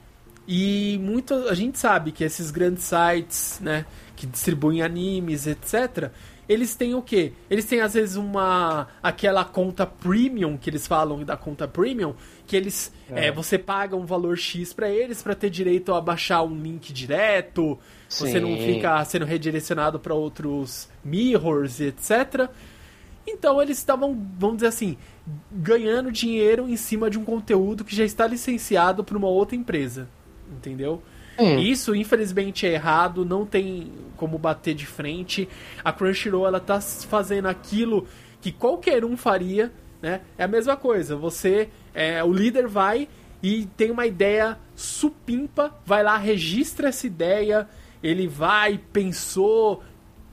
e muito a gente sabe que esses grandes sites, né, que distribuem animes, etc, eles têm o quê? Eles têm às vezes uma aquela conta premium que eles falam da conta premium, que eles é. É, você paga um valor X para eles para ter direito a baixar um link direto, Sim. você não fica sendo redirecionado para outros mirrors e etc. Então eles estavam, vamos dizer assim, ganhando dinheiro em cima de um conteúdo que já está licenciado para uma outra empresa, entendeu? Hum. Isso, infelizmente, é errado, não tem como bater de frente. A Crunchyroll, ela tá fazendo aquilo que qualquer um faria, né? É a mesma coisa, você, é, o líder vai e tem uma ideia supimpa, vai lá, registra essa ideia, ele vai, pensou,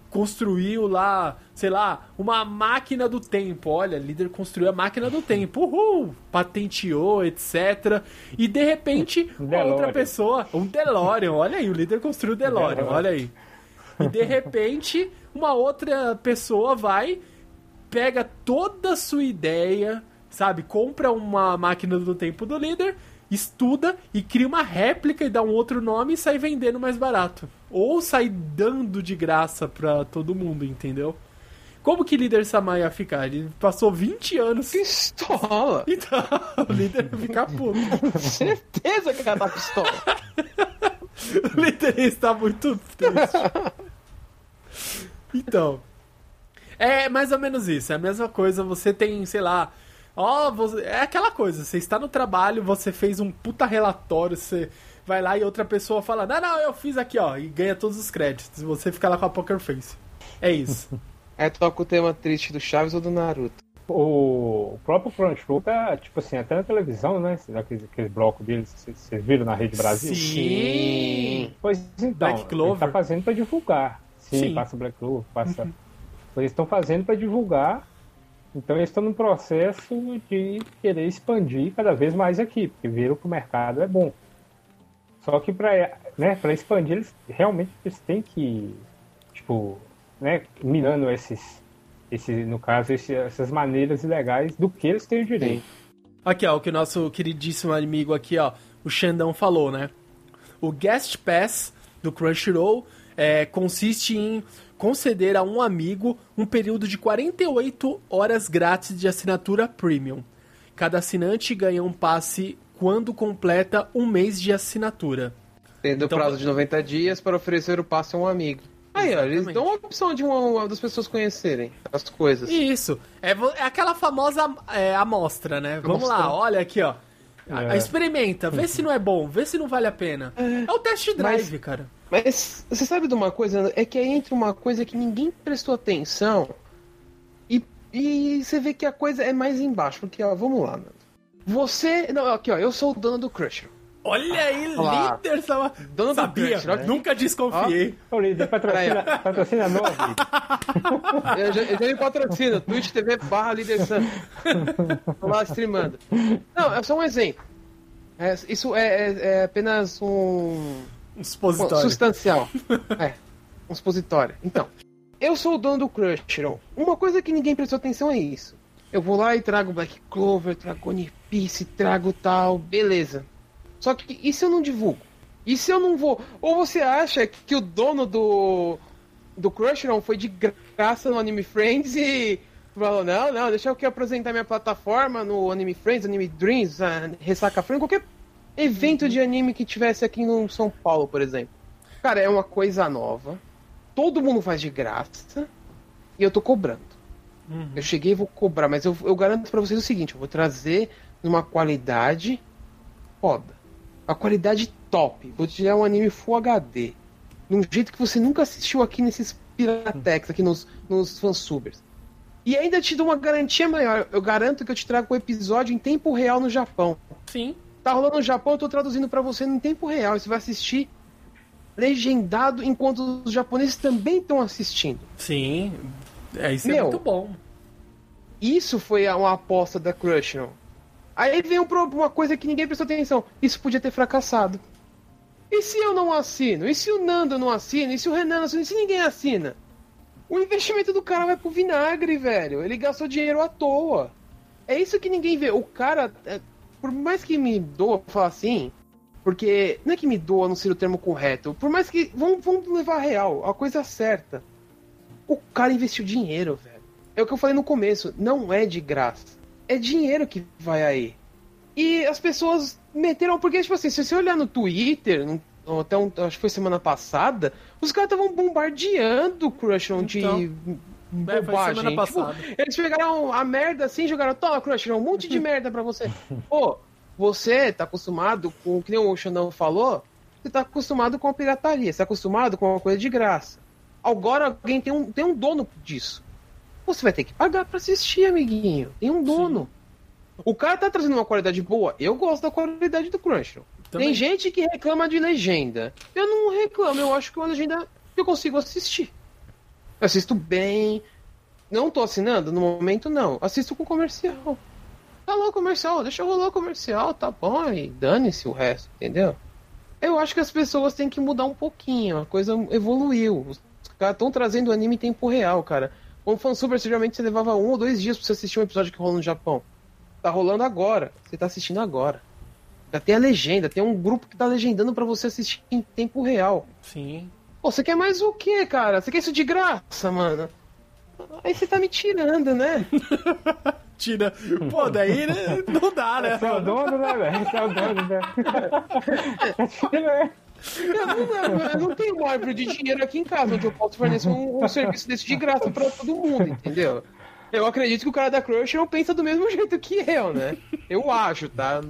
construiu lá, sei lá, uma máquina do tempo. Olha, líder construiu a máquina do tempo. Uhul! Patenteou, etc. E de repente, um outra pessoa, um DeLorean, olha aí, o líder construiu o DeLorean, olha aí. E de repente, uma outra pessoa vai, pega toda a sua ideia, sabe? Compra uma máquina do tempo do líder estuda e cria uma réplica e dá um outro nome e sai vendendo mais barato. Ou sai dando de graça pra todo mundo, entendeu? Como que líder Samai ia ficar? Ele passou 20 anos. Pistola! Então, o líder ia ficar puto. Certeza que cara tá pistola. o líder está muito triste. Então. É mais ou menos isso. É a mesma coisa. Você tem, sei lá, Ó, oh, é aquela coisa, você está no trabalho, você fez um puta relatório, você vai lá e outra pessoa fala, não, não, eu fiz aqui, ó, e ganha todos os créditos. Você fica lá com a poker face. É isso. é, toca o tema triste do Chaves ou do Naruto. O próprio Crunchyroll tá, tipo assim, até na televisão, né? Aquele, aquele bloco deles, vocês viram na Rede Brasil? Sim! Pois então, Black Clover. ele tá fazendo para divulgar. Sim, Sim, passa Black Clover, passa... Uhum. Eles estão fazendo para divulgar então eles estão no processo de querer expandir cada vez mais aqui, porque viram que o mercado é bom. Só que para né, expandir, eles realmente eles têm que, tipo, né, mirando esses, esse, no caso, esse, essas maneiras ilegais do que eles têm o direito. Aqui, ó, o que o nosso queridíssimo amigo aqui, ó, o Xandão falou, né? O Guest Pass do Crunchyroll é, consiste em conceder a um amigo um período de 48 horas grátis de assinatura premium. Cada assinante ganha um passe quando completa um mês de assinatura. Tendo então, prazo de 90 dias para oferecer o passe a um amigo. Aí, ó, eles dão uma opção de uma, uma, das pessoas conhecerem as coisas. Isso. É, é aquela famosa é, amostra, né? Vamos lá, olha aqui, ó. É. Experimenta, vê se não é bom, vê se não vale a pena. É, é o test drive, Mas... cara. Mas você sabe de uma coisa? É que é entre uma coisa que ninguém prestou atenção e, e você vê que a coisa é mais embaixo. Porque, ó, vamos lá, mano. Você. Não, aqui, ó, eu sou o dono do Crusher. Olha aí, ah, líder, tava... dono Sabia, do né? nunca desconfiei. Ô, líder, patrocina, patrocina nós. eu, já, eu já me patrocino, Twitch TV barra líder Sam. Tô lá streamando. Não, é só um exemplo. É, isso é, é, é apenas um um supositório. Substancial. é. Um supositório. Então, eu sou o dono do Crunchyroll. Uma coisa que ninguém prestou atenção é isso. Eu vou lá e trago Black Clover, trago One Piece, trago tal, beleza. Só que e se eu não divulgo? E se eu não vou? Ou você acha que o dono do do Crunchyroll foi de graça no Anime Friends e falou, não, não, deixa eu aqui apresentar minha plataforma no Anime Friends, Anime Dreams, Ressaca Friends, qualquer evento de anime que tivesse aqui no São Paulo, por exemplo. Cara, é uma coisa nova. Todo mundo faz de graça. E eu tô cobrando. Uhum. Eu cheguei e vou cobrar, mas eu, eu garanto para vocês o seguinte: eu vou trazer numa qualidade foda. A qualidade top. Vou tirar um anime Full HD. Num jeito que você nunca assistiu aqui nesses Piratex, aqui nos, nos fansubers. E ainda te dou uma garantia maior. Eu garanto que eu te trago o um episódio em tempo real no Japão. Sim. Tá rolando no Japão, eu tô traduzindo para você em tempo real. Você vai assistir legendado enquanto os japoneses também estão assistindo. Sim, é, isso é Meu, é muito bom. Isso foi uma aposta da Crunchyroll. Aí vem uma coisa que ninguém prestou atenção. Isso podia ter fracassado. E se eu não assino? E se o Nando não assina? E se o Renan não assina? E se ninguém assina? O investimento do cara vai pro vinagre, velho. Ele gastou dinheiro à toa. É isso que ninguém vê. O cara é, por mais que me doa falar assim, porque não é que me doa não ser o termo correto, por mais que. Vamos, vamos levar a real, a coisa certa. O cara investiu dinheiro, velho. É o que eu falei no começo, não é de graça. É dinheiro que vai aí. E as pessoas meteram. Porque, tipo assim, se você olhar no Twitter, até um, acho que foi semana passada, os caras estavam bombardeando o Crushon Então. de É, foi bobagem. semana Tipo, eles pegaram a merda assim, jogaram, toma, Crushon, um monte de merda pra você. Pô, você tá acostumado com, que nem o Xandão falou, você tá acostumado com a pirataria, você tá acostumado com uma coisa de graça. Agora alguém tem um, tem um dono disso. Você vai ter que pagar pra assistir, amiguinho. Tem um dono. O cara tá trazendo uma qualidade boa. Eu gosto da qualidade do Crunchyroll. Também. Tem gente que reclama de legenda. Eu não reclamo, eu acho que é uma legenda que eu consigo assistir. Eu assisto bem. Não tô assinando? No momento, não. Assisto com comercial. Tá lá o comercial, deixa rolar o comercial, tá bom, e dane-se o resto, entendeu? Eu acho que as pessoas têm que mudar um pouquinho, a coisa evoluiu. Os caras estão trazendo o anime em tempo real, cara. Um fansubber, geralmente você levava um ou dois dias pra você assistir um episódio que rola no Japão. Tá rolando agora, você tá assistindo agora. Já tem a legenda, tem um grupo que tá legendando pra você assistir em tempo real. Sim. Pô, você quer mais o quê, cara? Você quer isso de graça, mano? Aí você tá me tirando, né? Tira. Pô, daí né, não dá, né? Você é o dono, né, velho? Você é o dono, né? Eu não, eu não tenho uma árvore de dinheiro aqui em casa onde eu posso fornecer um, um serviço desse de graça pra todo mundo, entendeu? Eu acredito que o cara da Crush não pensa do mesmo jeito que eu, né? Eu acho, tá?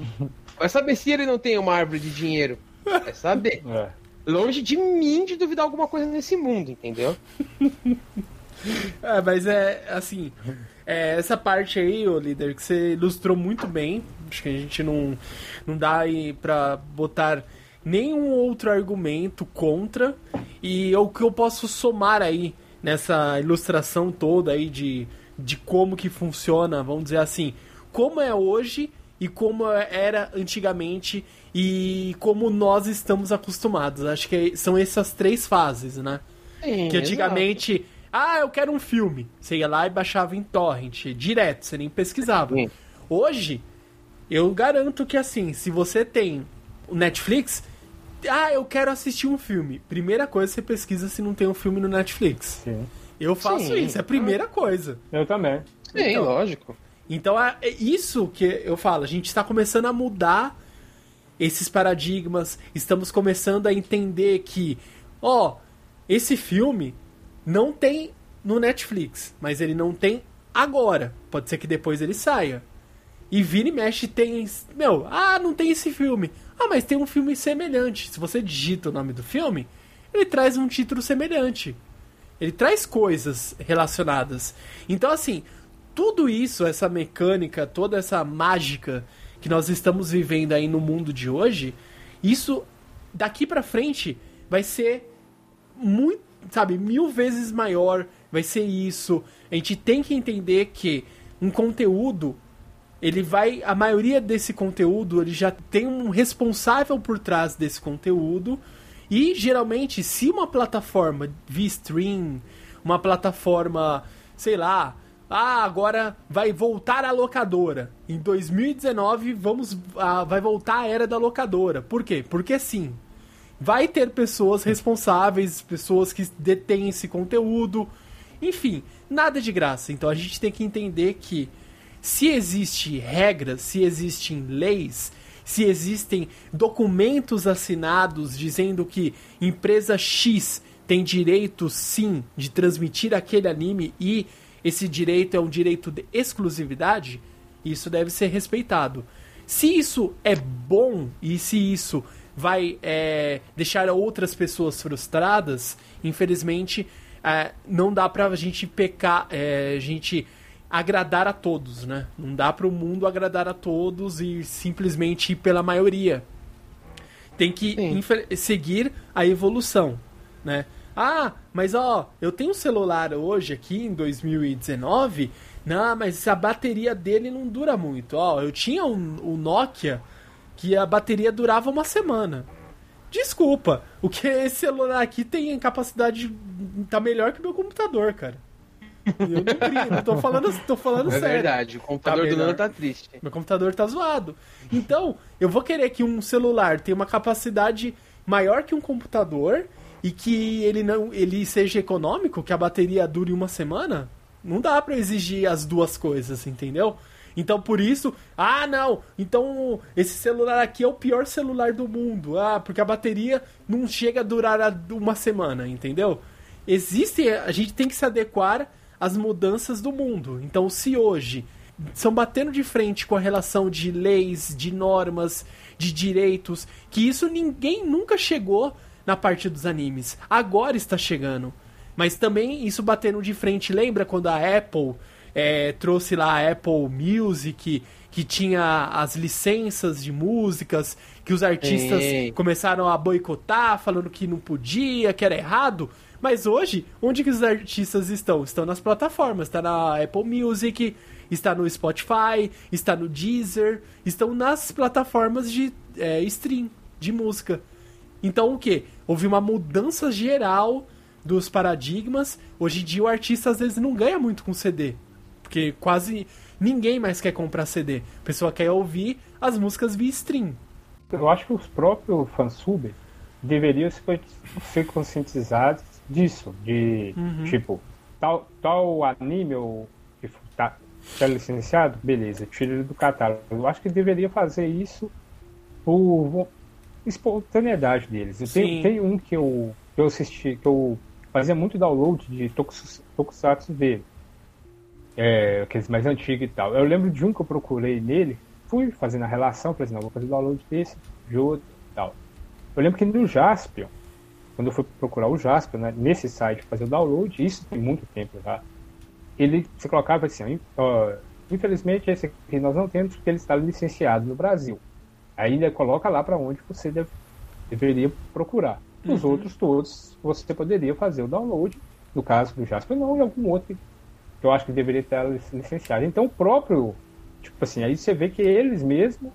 Vai saber se ele não tem uma árvore de dinheiro. Vai saber. É. Longe de mim de duvidar alguma coisa nesse mundo, entendeu? É, mas é assim. é, essa parte aí, ô líder, que você ilustrou muito bem. Acho que a gente não, não dá aí pra botar nenhum outro argumento contra. E o que eu posso somar aí nessa ilustração toda aí de, de como que funciona, vamos dizer assim, como é hoje e como era antigamente e como nós estamos acostumados. Acho que são essas três fases, né? Sim, Que antigamente, ah, eu quero um filme. Você ia lá e baixava em torrent, direto, você nem pesquisava. Sim. Hoje, eu garanto que assim, se você tem o Netflix, ah, eu quero assistir um filme. Primeira coisa, você pesquisa se não tem um filme no Netflix. Sim. Eu faço Sim. isso, é a primeira coisa. Eu também. Sim, Então, lógico. Então é é isso que eu falo, a gente está começando a mudar esses paradigmas, estamos começando a entender que, ó, esse filme não tem no Netflix, mas ele não tem agora. Pode ser que depois ele saia. E vira e mexe tem, meu, ah, não tem esse filme. Ah, mas tem um filme semelhante. Se você digita o nome do filme, ele traz um título semelhante. Ele traz coisas relacionadas. Então, assim, tudo isso, essa mecânica, toda essa mágica que nós estamos vivendo aí no mundo de hoje, isso daqui pra frente vai ser muito, sabe, mil vezes maior. Vai ser isso. A gente tem que entender que um conteúdo ele vai a maioria desse conteúdo ele já tem um responsável por trás desse conteúdo. E geralmente se uma plataforma via stream uma plataforma sei lá ah agora vai voltar a locadora. Em 2019 vamos ah, vai voltar a era da locadora. Por quê? Porque sim vai ter pessoas responsáveis pessoas que detêm esse conteúdo. Enfim nada de graça. Então a gente tem que entender que se existem regras, se existem leis, se existem documentos assinados dizendo que empresa X tem direito sim de transmitir aquele anime e esse direito é um direito de exclusividade, isso deve ser respeitado. Se isso é bom e se isso vai é, deixar outras pessoas frustradas, infelizmente é, não dá pra gente pecar, é, a gente agradar a todos, né? Não dá para o mundo agradar a todos e simplesmente ir pela maioria. Tem que seguir a evolução, né? Ah, mas ó, eu tenho um celular hoje aqui em 2019, não, mas a bateria dele não dura muito. Ó, eu tinha um, um Nokia que a bateria durava uma semana. Desculpa, o que esse celular aqui tem capacidade tá melhor que o meu computador, cara. Eu não, brinco, não tô falando, tô falando É sério. verdade, o computador do melhor. Nando tá triste. Meu computador tá zoado. Então, eu vou querer que um celular tenha uma capacidade maior que um computador e que ele não ele seja econômico, que a bateria dure uma semana, não dá para exigir as duas coisas, entendeu? Então por isso, ah não, então esse celular aqui é o pior celular do mundo, ah, porque a bateria não chega a durar uma semana, entendeu? Existe, a gente tem que se adequar às mudanças do mundo. Então se hoje são batendo de frente com a relação de leis, de normas, de direitos, que isso ninguém nunca chegou na parte dos animes. Agora está chegando. Mas também isso batendo de frente, lembra quando a Apple é, trouxe lá a Apple Music, que tinha as licenças de músicas, que os artistas Ei. começaram a boicotar, falando que não podia, que era errado. Mas hoje, onde que os artistas estão? Estão nas plataformas, está na Apple Music, está no Spotify, está no Deezer, estão nas plataformas de é, stream de música. Então o que? Houve uma mudança geral dos paradigmas. Hoje em dia o artista às vezes não ganha muito com CD. Porque quase ninguém mais quer comprar CD. A pessoa quer ouvir as músicas via stream. Eu acho que os próprios fansubs deveriam ser conscientizados disso. De uhum. tipo, tal, tal anime ou que tá, tá licenciado, beleza, tira ele do catálogo. Eu acho que deveria fazer isso por espontaneidade deles. Tem, tem um que eu, que eu assisti, que eu fazia muito download de Tokusatsu dele é, aqueles mais antigos e tal. Eu lembro de um que eu procurei nele, fui fazendo a relação, falei assim, não, vou fazer download desse, de outro e tal. Eu lembro que no Jaspion, quando eu fui procurar o Jaspion, né, nesse site fazer o download, isso tem muito tempo já, ele, você colocava assim, ó, infelizmente esse aqui nós não temos porque ele está licenciado no Brasil. Aí ele coloca lá para onde você deve, deveria procurar. Os uhum. outros todos, você poderia fazer o download, no caso do Jasper não, e algum outro que eu acho que deveria estar licenciado. Então o próprio, tipo assim, aí você vê que eles mesmos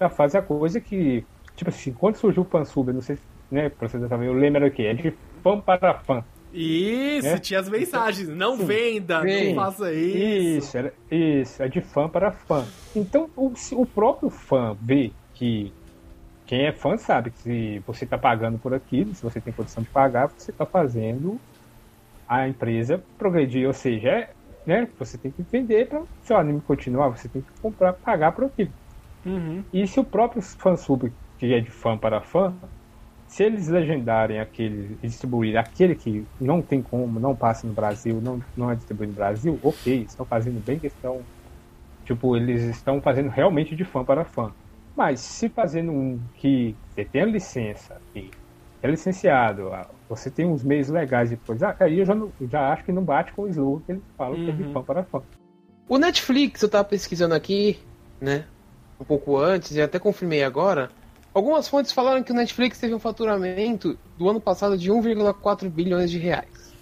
já fazem a coisa que, tipo assim, quando surgiu o fansub, não sei se, né, pra vocês saberem, eu lembro o que é de fã para fã. Isso, né? tinha as mensagens, não Sim. venda, Sim. não faça isso. Isso, era, isso, é de fã para fã. Então o, o próprio fã vê que quem é fã sabe que se você está pagando por aquilo, se você tem condição de pagar, você está fazendo a empresa progredir. Ou seja, é, né? Você tem que vender para seu anime continuar, você tem que comprar, pagar por aquilo. Uhum. E se o próprio fansub, que é de fã para fã, se eles legendarem aquele, distribuir aquele que não tem como, não passa no Brasil, não, não é distribuído no Brasil, ok, estão fazendo bem questão. Tipo, eles estão fazendo realmente de fã para fã. Mas se fazendo um que você tem a licença, que é licenciado, você tem uns meios legais depois. Ah, aí eu já, não, já acho que não bate com o slogan que ele fala uhum. que é de uhum. fã para fã. O Netflix, eu tava pesquisando aqui, né? Um pouco antes, e até confirmei agora. Algumas fontes falaram que o Netflix teve um faturamento do ano passado de 1,4 bilhões de reais.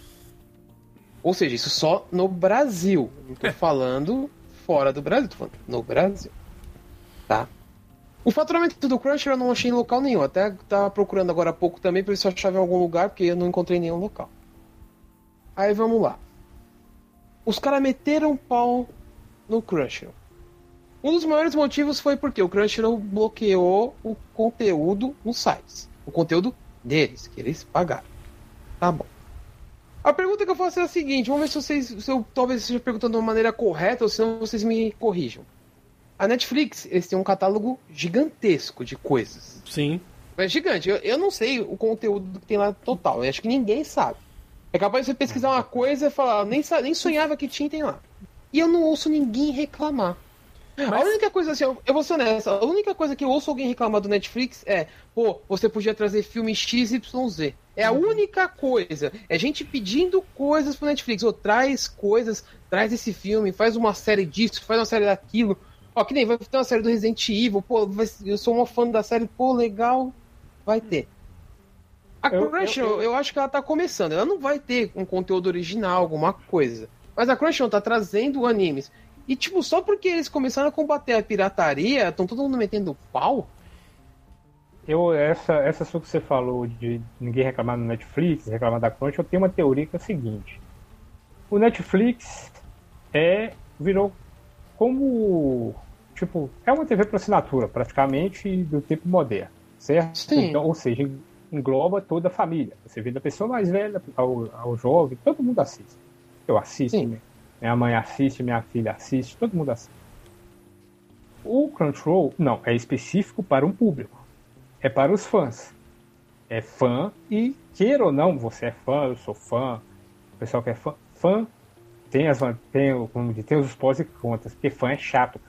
Ou seja, isso só no Brasil. Não tô falando fora do Brasil, tô falando no Brasil. Tá? O faturamento do Cruncher eu não achei em local nenhum. Até tava procurando agora há pouco também para ver se eu achava em algum lugar, porque eu não encontrei nenhum local. Aí vamos lá. Os caras meteram pau no Crunchyroll. Um dos maiores motivos foi porque o Crunchyroll bloqueou o conteúdo nos sites. O conteúdo deles, que eles pagaram. Tá bom. A pergunta que eu faço é a seguinte: vamos ver se vocês. Se eu talvez esteja perguntando de uma maneira correta ou se não vocês me corrijam. A Netflix, eles têm um catálogo gigantesco de coisas. Sim. É gigante. Eu, eu não sei o conteúdo que tem lá total. Eu acho que ninguém sabe. É capaz de você pesquisar uma coisa e falar, nem, nem sonhava que tinha tem lá. E eu não ouço ninguém reclamar. Mas... A única coisa assim, eu, eu vou ser honesto, a única coisa que eu ouço alguém reclamar do Netflix é, pô, você podia trazer filme XYZ. É a uhum. única coisa. É gente pedindo coisas pro Netflix. Ou traz coisas, traz esse filme, faz uma série disso, faz uma série daquilo. Ó, que nem vai ter uma série do Resident Evil, pô, eu sou uma fã da série, pô, legal, vai ter. A Crunchyroll, eu, eu, eu, acho que ela tá começando. Ela não vai ter um conteúdo original, alguma coisa. Mas a Crunchyroll tá trazendo animes. E, tipo, só porque eles começaram a combater a pirataria, estão todo mundo metendo pau. Eu, essa, essa sua que você falou de ninguém reclamar no Netflix, reclamar da Crunchyroll, eu tenho uma teoria que é a seguinte. O Netflix é virou como Tipo, é uma TV por assinatura, praticamente, do tempo moderno, certo? Sim. Então, ou seja, engloba toda a família. Você vê da pessoa mais velha ao, ao jovem, todo mundo assiste. Eu assisto, Sim. Minha mãe assiste, minha filha assiste, todo mundo assiste. O Crunchyroll, não, é específico para um público. É para os fãs. É fã e, queira ou não, você é fã, eu sou fã, o pessoal que é fã, fã tem, as, tem, como tem os pós e contras, porque fã é chato.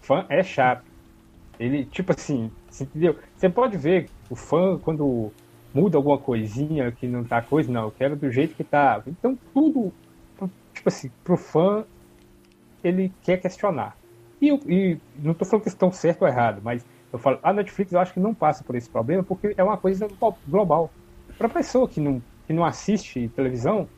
Fã é chato. Ele, tipo assim, entendeu? Você pode ver o fã quando muda alguma coisinha que não tá coisa, não, eu quero do jeito que tá. Então tudo, tipo assim, pro fã, ele quer questionar. E, e não tô falando que estão certo ou errado, mas eu falo, a Netflix eu acho que não passa por esse problema porque é uma coisa global. Pra pessoa que não, que não assiste televisão,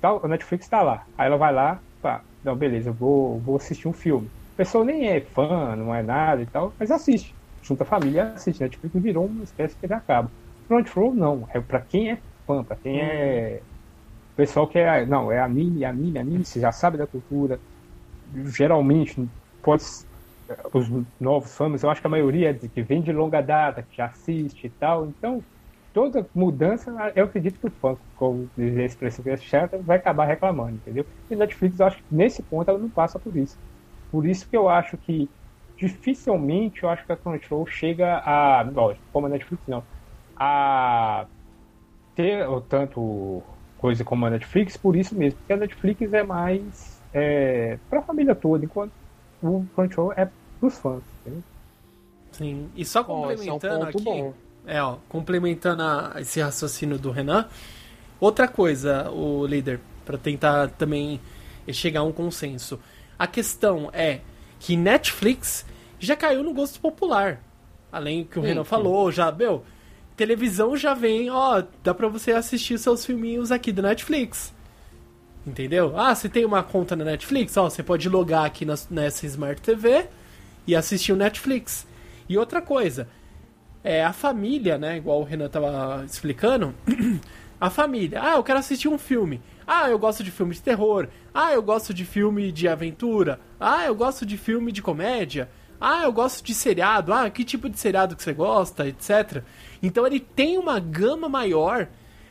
tal, a Netflix está lá. Aí ela vai lá, pá, não, beleza, eu vou, vou assistir um filme. A pessoa nem é fã, não é nada e tal, mas assiste. Junta a família assiste. Netflix virou uma espécie de TV a cabo. Crunchyroll não, é para quem é fã, para quem é pessoal que é, não, é anime, anime, anime, você já sabe da cultura. Geralmente, pode os novos fãs, eu acho que a maioria é de que vem de longa data, que já assiste e tal. Então, toda mudança, eu acredito que o fã, como dizer a expressão que é vai acabar reclamando, entendeu? E Netflix, eu acho que nesse ponto ela não passa por isso. Por isso que eu acho que dificilmente eu acho que a Crunchyroll chega a, lógico, como a Netflix não, a ter tanto coisa como a Netflix por isso mesmo, porque a Netflix é mais é, para a família toda, enquanto o Crunchyroll é para os fãs, entendeu? Sim, e só complementando oh, é um aqui, bom. É, ó, complementando a, esse raciocínio do Renan. Outra coisa, o líder, para tentar também chegar a um consenso. A questão é que Netflix já caiu no gosto popular. Além que o sim, Renan sim. falou, já, meu, televisão já vem, ó, dá pra você assistir seus filminhos aqui do Netflix. Entendeu? Ah, você tem uma conta na Netflix? Ó, você pode logar aqui na, nessa Smart TV e assistir o Netflix. E outra coisa, é, a família, né? Igual o Renan tava explicando. a família. Ah, eu quero assistir um filme. Ah, eu gosto de filme de terror. Ah, eu gosto de filme de aventura. Ah, eu gosto de filme de comédia. Ah, eu gosto de seriado. Ah, que tipo de seriado que você gosta, etc. Então ele tem uma gama maior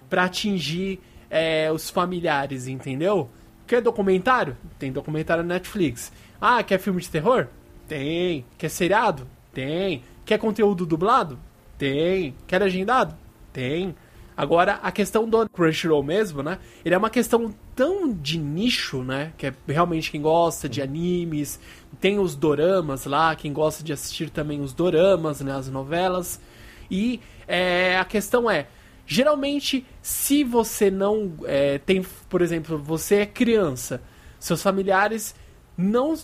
para atingir é, os familiares, entendeu? Quer documentário? Tem documentário na Netflix. Ah, quer filme de terror? Tem. Quer seriado? Tem. Quer conteúdo dublado? Tem. Quer agendado? Tem. Agora, a questão do Crunchyroll mesmo, né? Ele é uma questão tão de nicho, né? Que é realmente quem gosta de animes. Tem os doramas lá, quem gosta de assistir também os doramas, né? As novelas. E é, a questão é, geralmente, se você não é, tem, por exemplo, você é criança, seus familiares não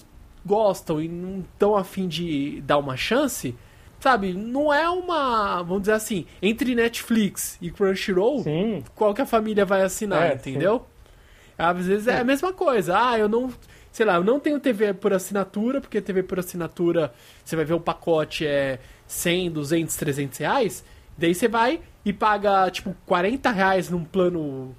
gostam e não estão afim de dar uma chance, sabe, não é uma, vamos dizer assim, entre Netflix e Crunchyroll, sim. qual que a família vai assinar, é, entendeu? Sim. Às vezes é a mesma coisa. Ah, eu não, sei lá, eu não tenho TV por assinatura, porque TV por assinatura, você vai ver o pacote é 100, 200, 300 reais, daí você vai e paga, tipo, 40 reais num plano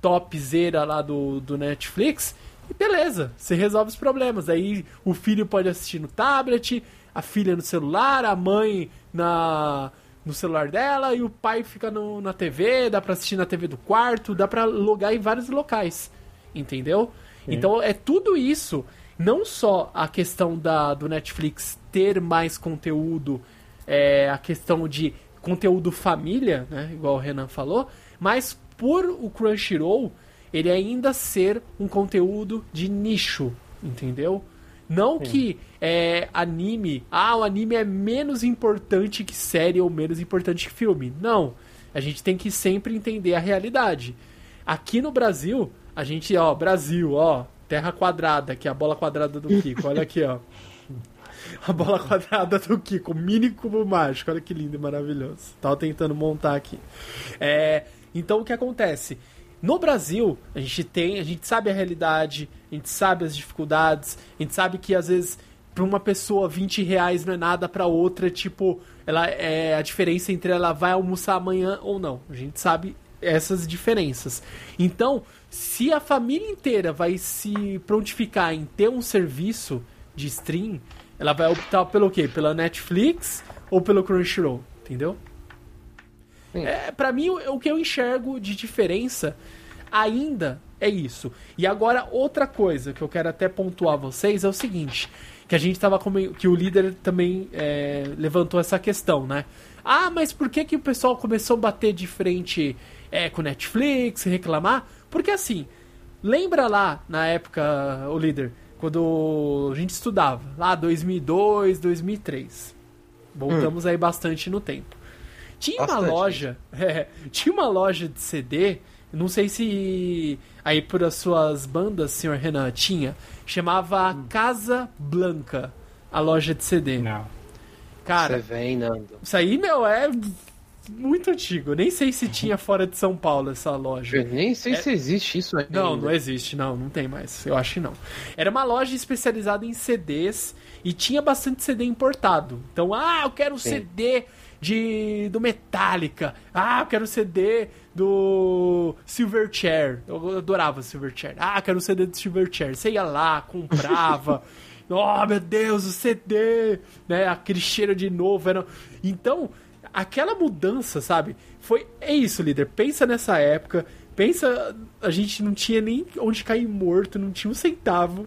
topzera lá do, do Netflix, e beleza, você resolve os problemas. Aí o filho pode assistir no tablet, a filha no celular, a mãe na no celular dela e o pai fica no, na TV, dá pra assistir na TV do quarto, dá pra logar em vários locais. Entendeu? Sim. Então é tudo isso. Não só a questão da, do Netflix ter mais conteúdo, é, a questão de conteúdo família, né? Igual o Renan falou, mas por o Crunchyroll ele ainda ser um conteúdo de nicho, entendeu? Não Sim. que é, anime, ah, o anime é menos importante que série ou menos importante que filme. Não. A gente tem que sempre entender a realidade. Aqui no Brasil, a gente, ó, Brasil, ó, terra quadrada, que é a bola quadrada do Kiko. Olha aqui, ó. A bola quadrada do Kiko, mini cubo mágico. Olha que lindo e maravilhoso. Tava tentando montar aqui. É, então o que acontece? No Brasil, a gente tem, a gente sabe a realidade, a gente sabe as dificuldades, a gente sabe que às vezes para uma pessoa 20 reais não é nada, para outra, tipo, ela é a diferença entre ela vai almoçar amanhã ou não. A gente sabe essas diferenças. Então, se a família inteira vai se prontificar em ter um serviço de stream, ela vai optar pelo quê? Pela Netflix ou pelo Crunchyroll, entendeu? É, para mim, o, o que eu enxergo de diferença ainda é isso. E agora, outra coisa que eu quero até pontuar vocês é o seguinte: que a gente tava com... que o líder também é, levantou essa questão, né? Ah, mas por que, que o pessoal começou a bater de frente é, com Netflix, reclamar? Porque assim, lembra lá na época, o líder, quando a gente estudava, lá 2002, 2003. Voltamos hum. aí bastante no tempo. Tinha bastante. uma loja, é, tinha uma loja de CD, não sei se aí por as suas bandas, senhor Renan, tinha, chamava hum. Casa Blanca, a loja de CD. Não. Cara, Você vem, Nando. Isso aí, meu, é muito antigo. Nem sei se tinha fora de São Paulo essa loja. Eu nem sei é... se existe isso ainda. Não, não existe, não, não tem mais. Eu acho que não. Era uma loja especializada em CDs e tinha bastante CD importado. Então, ah, eu quero um Sim. CD de do Metallica. Ah, eu quero um CD do Silverchair. Eu adorava Silverchair. Ah, quero um CD do Silverchair. Você ia lá, comprava. oh, meu Deus, o CD, né? Aquele cheiro de novo. Era... Então, aquela mudança, sabe? Foi. É isso, líder. Pensa nessa época. Pensa, a gente não tinha nem onde cair morto, não tinha um centavo.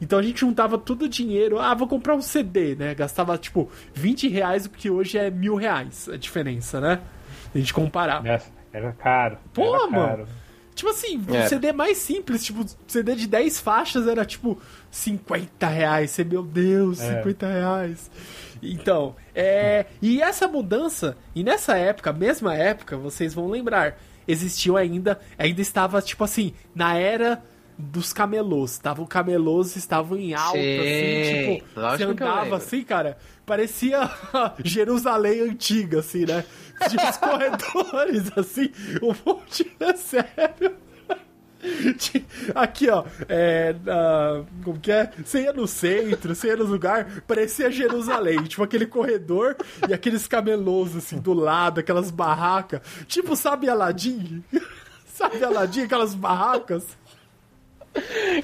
Então a gente juntava todo o dinheiro. Ah, vou comprar um CD, né? Gastava tipo 20 reais, o que hoje é mil reais a diferença, né? A gente comparar. Era caro. Pô, era mano. Caro. Tipo assim, o é. CD mais simples, tipo, CD de 10 faixas era tipo 50 reais. Você, meu Deus, é. 50 reais. Então, é. E essa mudança, e nessa época, mesma época, vocês vão lembrar, existiu ainda, ainda estava, tipo assim, na era dos camelôs. Tava, o camelôs estavam em alta, Sim, assim, tipo, você andava assim, cara, parecia Jerusalém antiga, assim, né? de os corredores, assim, um monte de sério. Aqui, ó, é, uh, como que é? Você ia no centro, você ia no lugar, parecia Jerusalém, tipo aquele corredor e aqueles camelôs, assim, do lado, aquelas barracas, tipo, sabe Aladim? sabe Aladim, aquelas barracas?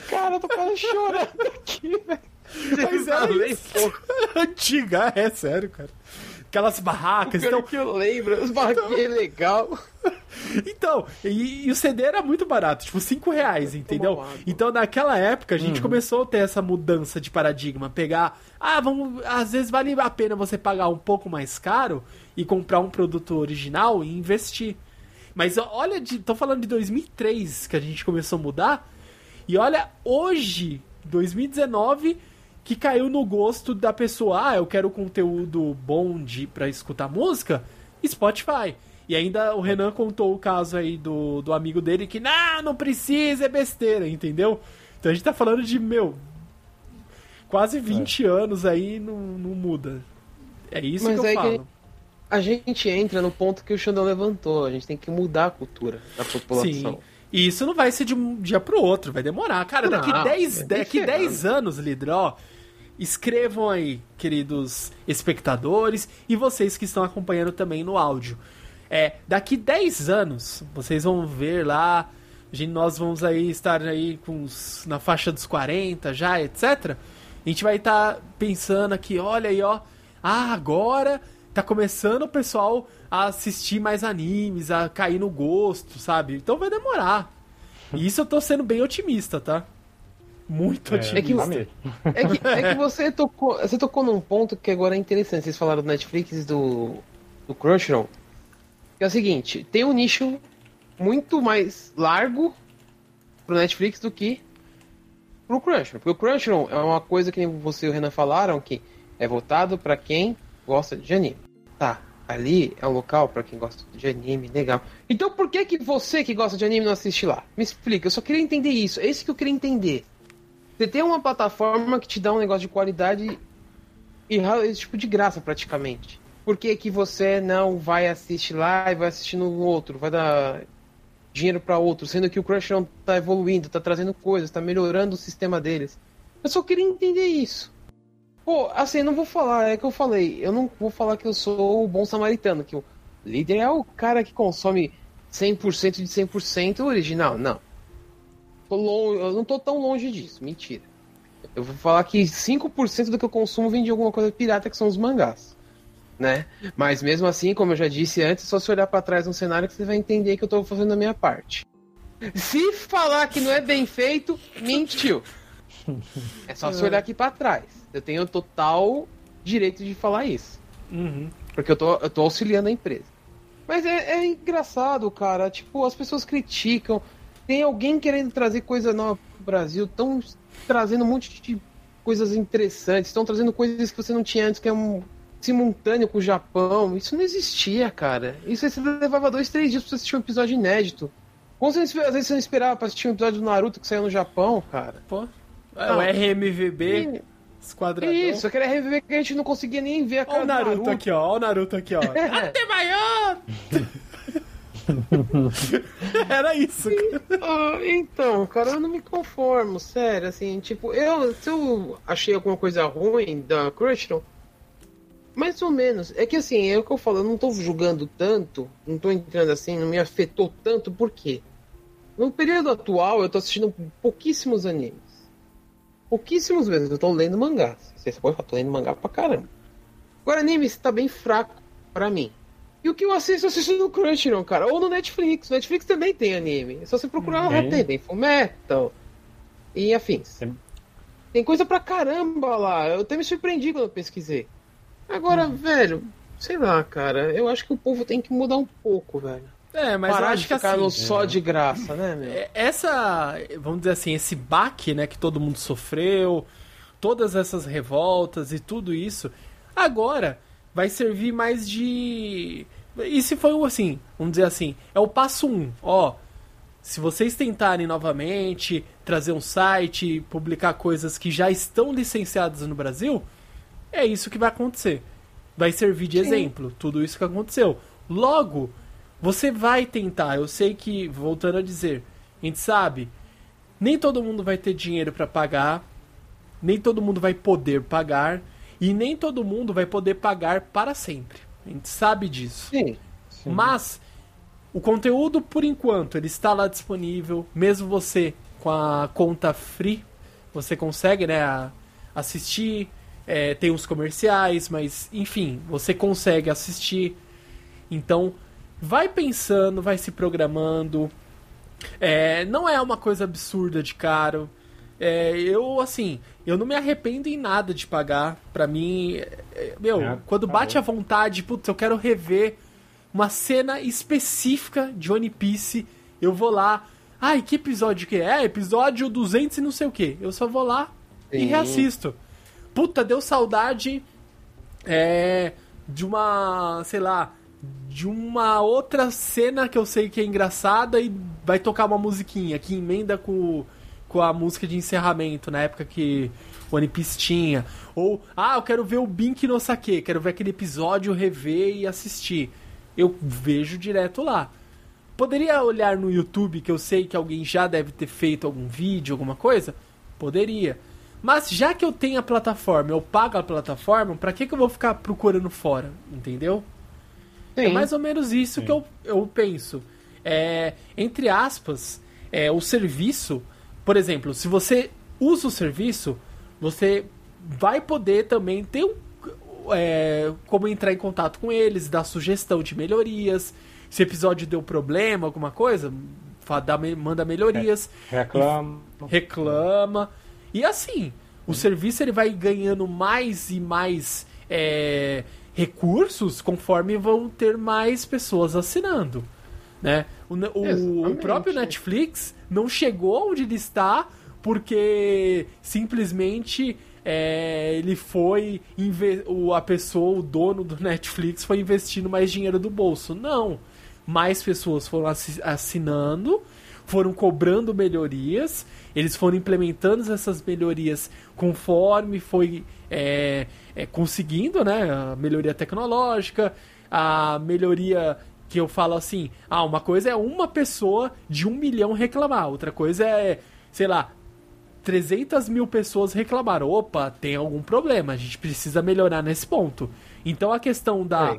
Cara, eu tô quase chorando aqui, velho. Mas é isso. Antiga, é sério, cara aquelas barracas. Então, que eu lembro, os barraquinhos então... legal. Então, e, e, o CD era muito barato, tipo 5 reais, entendeu? Então naquela época a gente uhum. começou a ter essa mudança de paradigma, pegar, ah, vamos, às vezes vale a pena você pagar um pouco mais caro e comprar um produto original e investir. Mas olha, de, tô falando de 2003 que a gente começou a mudar, e olha hoje, 2019, que caiu no gosto da pessoa. Ah, eu quero conteúdo bom de para escutar música, Spotify. E ainda o Renan contou o caso aí do, do amigo dele que, não, não precisa, é besteira, entendeu? Então a gente tá falando de, meu, quase 20 é. anos aí não, não muda. É isso Mas que eu é falo. Que a gente entra no ponto que o Xandão levantou. A gente tem que mudar a cultura da população. Sim. E isso não vai ser de um dia pro outro, vai demorar. Cara, daqui 10 daqui 10 anos, líder, ó, Escrevam aí, queridos espectadores e vocês que estão acompanhando também no áudio. É, daqui 10 anos, vocês vão ver lá, nós vamos aí estar aí com os, na faixa dos 40 já, etc. A gente vai estar tá pensando aqui, olha aí, ó, ah, agora tá começando o pessoal a assistir mais animes, a cair no gosto, sabe? Então vai demorar. E isso eu tô sendo bem otimista, tá? Muito é, otimista. É que, é, que, é que você tocou, você tocou num ponto que agora é interessante. Vocês falaram do Netflix e do, do Crunchyroll. Que é o seguinte, tem um nicho muito mais largo pro Netflix do que pro Crunchyroll. Porque o Crunchyroll é uma coisa que você e o Renan falaram que é voltado para quem gosta de anime. Tá, ali é um local para quem gosta de anime, legal. Então por que que você que gosta de anime não assiste lá? Me explica, eu só queria entender isso. É isso que eu queria entender. Você tem uma plataforma que te dá um negócio de qualidade e tipo de graça praticamente. Por que, que você não vai assistir lá e vai assistir no outro? Vai dar dinheiro para outro, sendo que o Crunchyroll tá evoluindo, tá trazendo coisas, tá melhorando o sistema deles. Eu só queria entender isso. Pô, assim, não vou falar, é que eu falei, eu não vou falar que eu sou o bom samaritano, que o líder é o cara que consome 100% de 100% original. Não tô longe, eu não tô tão longe disso, mentira. Eu vou falar que 5% do que eu consumo vem de alguma coisa pirata, que são os mangás. né? Mas mesmo assim, como eu já disse antes, só se olhar para trás no cenário que você vai entender que eu tô fazendo a minha parte. Se falar que não é bem feito, mentiu. É só se olhar aqui para trás. Eu tenho total direito de falar isso. Uhum. Porque eu tô, eu tô auxiliando a empresa. Mas é, é engraçado, cara. Tipo, as pessoas criticam. Tem alguém querendo trazer coisa nova pro Brasil, estão trazendo um monte de coisas interessantes, estão trazendo coisas que você não tinha antes, que é um simultâneo com o Japão. Isso não existia, cara. Isso aí você levava dois, três dias pra você assistir um episódio inédito. Como você, às vezes você não esperava pra assistir um episódio do Naruto que saiu no Japão, cara? Pô. É, o RMVB, esquadradão. Isso, aquele RMVB que a gente não conseguia nem ver a cara Olha o do Naruto, aqui, ó. Olha o Naruto aqui, ó. Até maior! Era isso. Ah, então, cara, eu não me conformo, sério, assim, tipo, eu, se eu achei alguma coisa ruim da Crunchyroll, mais ou menos, é que assim, é o que eu falo, eu não tô julgando tanto, não tô entrando assim, não me afetou tanto, por quê? No período atual, eu tô assistindo pouquíssimos animes. Pouquíssimos mesmo, eu tô lendo mangá. Você pode falar, tô lendo mangá pra caramba. Agora, anime está bem fraco pra mim. E o que eu assisto, eu assisto no Crunchyroll, cara. Ou no Netflix. No Netflix também tem anime. É só você procurar lá, Tem. tem. Tem Fullmetal e afins. Tem- Tem coisa pra caramba lá. Eu até me surpreendi quando eu pesquisei. Agora, velho, sei lá, cara. Eu acho que o povo tem que mudar um pouco, velho. É, mas eu Parar acho de que ficar assim... no só de graça, né, meu? É, essa, vamos dizer assim, esse baque, né, que todo mundo sofreu, todas essas revoltas e tudo isso, agora vai servir mais de e se foi assim, vamos dizer assim, é o passo um, ó, se vocês tentarem novamente trazer um site, publicar coisas que já estão licenciadas no Brasil, é isso que vai acontecer. Vai servir de Sim. exemplo, tudo isso que aconteceu. Logo, você vai tentar. Eu sei que, voltando a dizer, a gente sabe, nem todo mundo vai ter dinheiro para pagar, nem todo mundo vai poder pagar, e nem todo mundo vai poder pagar para sempre. A gente sabe disso. Sim. Sim. Mas o conteúdo, por enquanto, ele está lá disponível. Mesmo você com a conta free, você consegue, né, assistir. É, tem os comerciais, mas enfim, você consegue assistir. Então, vai pensando, vai se programando. É, não é uma coisa absurda de caro. É, eu, assim, eu não me arrependo em nada de pagar. Pra mim, é, é, meu, É, quando tá bate bom. a vontade, putz, eu quero rever uma cena específica de One Piece, eu vou lá. Ai, que episódio que é? É, Episódio 200 e não sei o que. Eu só vou lá e Sim. reassisto. Puta, deu saudade é, de uma, sei lá, de uma outra cena que eu sei que é engraçada e vai tocar uma musiquinha que emenda com, com a música de encerramento na época que One Piece tinha. Ou, ah, eu quero ver o Bink no Sake, quero ver aquele episódio, rever e assistir. Eu vejo direto lá. Poderia olhar no YouTube, que eu sei que alguém já deve ter feito algum vídeo, alguma coisa? Poderia. Mas já que eu tenho a plataforma, eu pago a plataforma, pra que, que eu vou ficar procurando fora? Entendeu? É Sim. mais ou menos isso Sim. que eu, eu penso. É, entre aspas, é, o serviço, por exemplo, se você usa o serviço, você vai poder também ter um, é, como entrar em contato com eles, dar sugestão de melhorias. Se o episódio deu problema, alguma coisa, dá manda melhorias Reclamo. reclama. E assim, o serviço ele vai ganhando mais e mais é, recursos conforme vão ter mais pessoas assinando. Né? O, o- o próprio Netflix não chegou onde ele está porque simplesmente é, ele foi o, a pessoa, o dono do Netflix foi investindo mais dinheiro do bolso. Não. Mais pessoas foram assi- assinando, foram cobrando melhorias, eles foram implementando essas melhorias conforme foi é, é, conseguindo, né? A melhoria tecnológica, a melhoria que eu falo assim, ah, uma coisa é uma pessoa de um milhão reclamar, outra coisa é, sei lá, 300 mil pessoas reclamaram. Opa, tem algum problema, a gente precisa melhorar nesse ponto. Então a questão da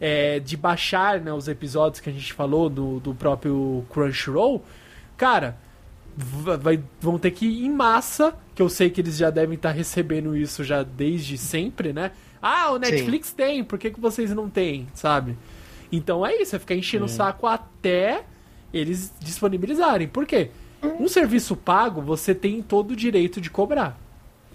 é, de baixar né, os episódios que a gente falou do, do próprio Crunchyroll, cara, va- vai, vão ter que ir em massa que eu sei que eles já devem estar recebendo isso já desde sempre, né? Ah, o Netflix Sim. tem, por que, que vocês não têm, sabe? Então é isso, é ficar enchendo o saco até eles disponibilizarem. Por quê? Um serviço pago, você tem todo o direito de cobrar.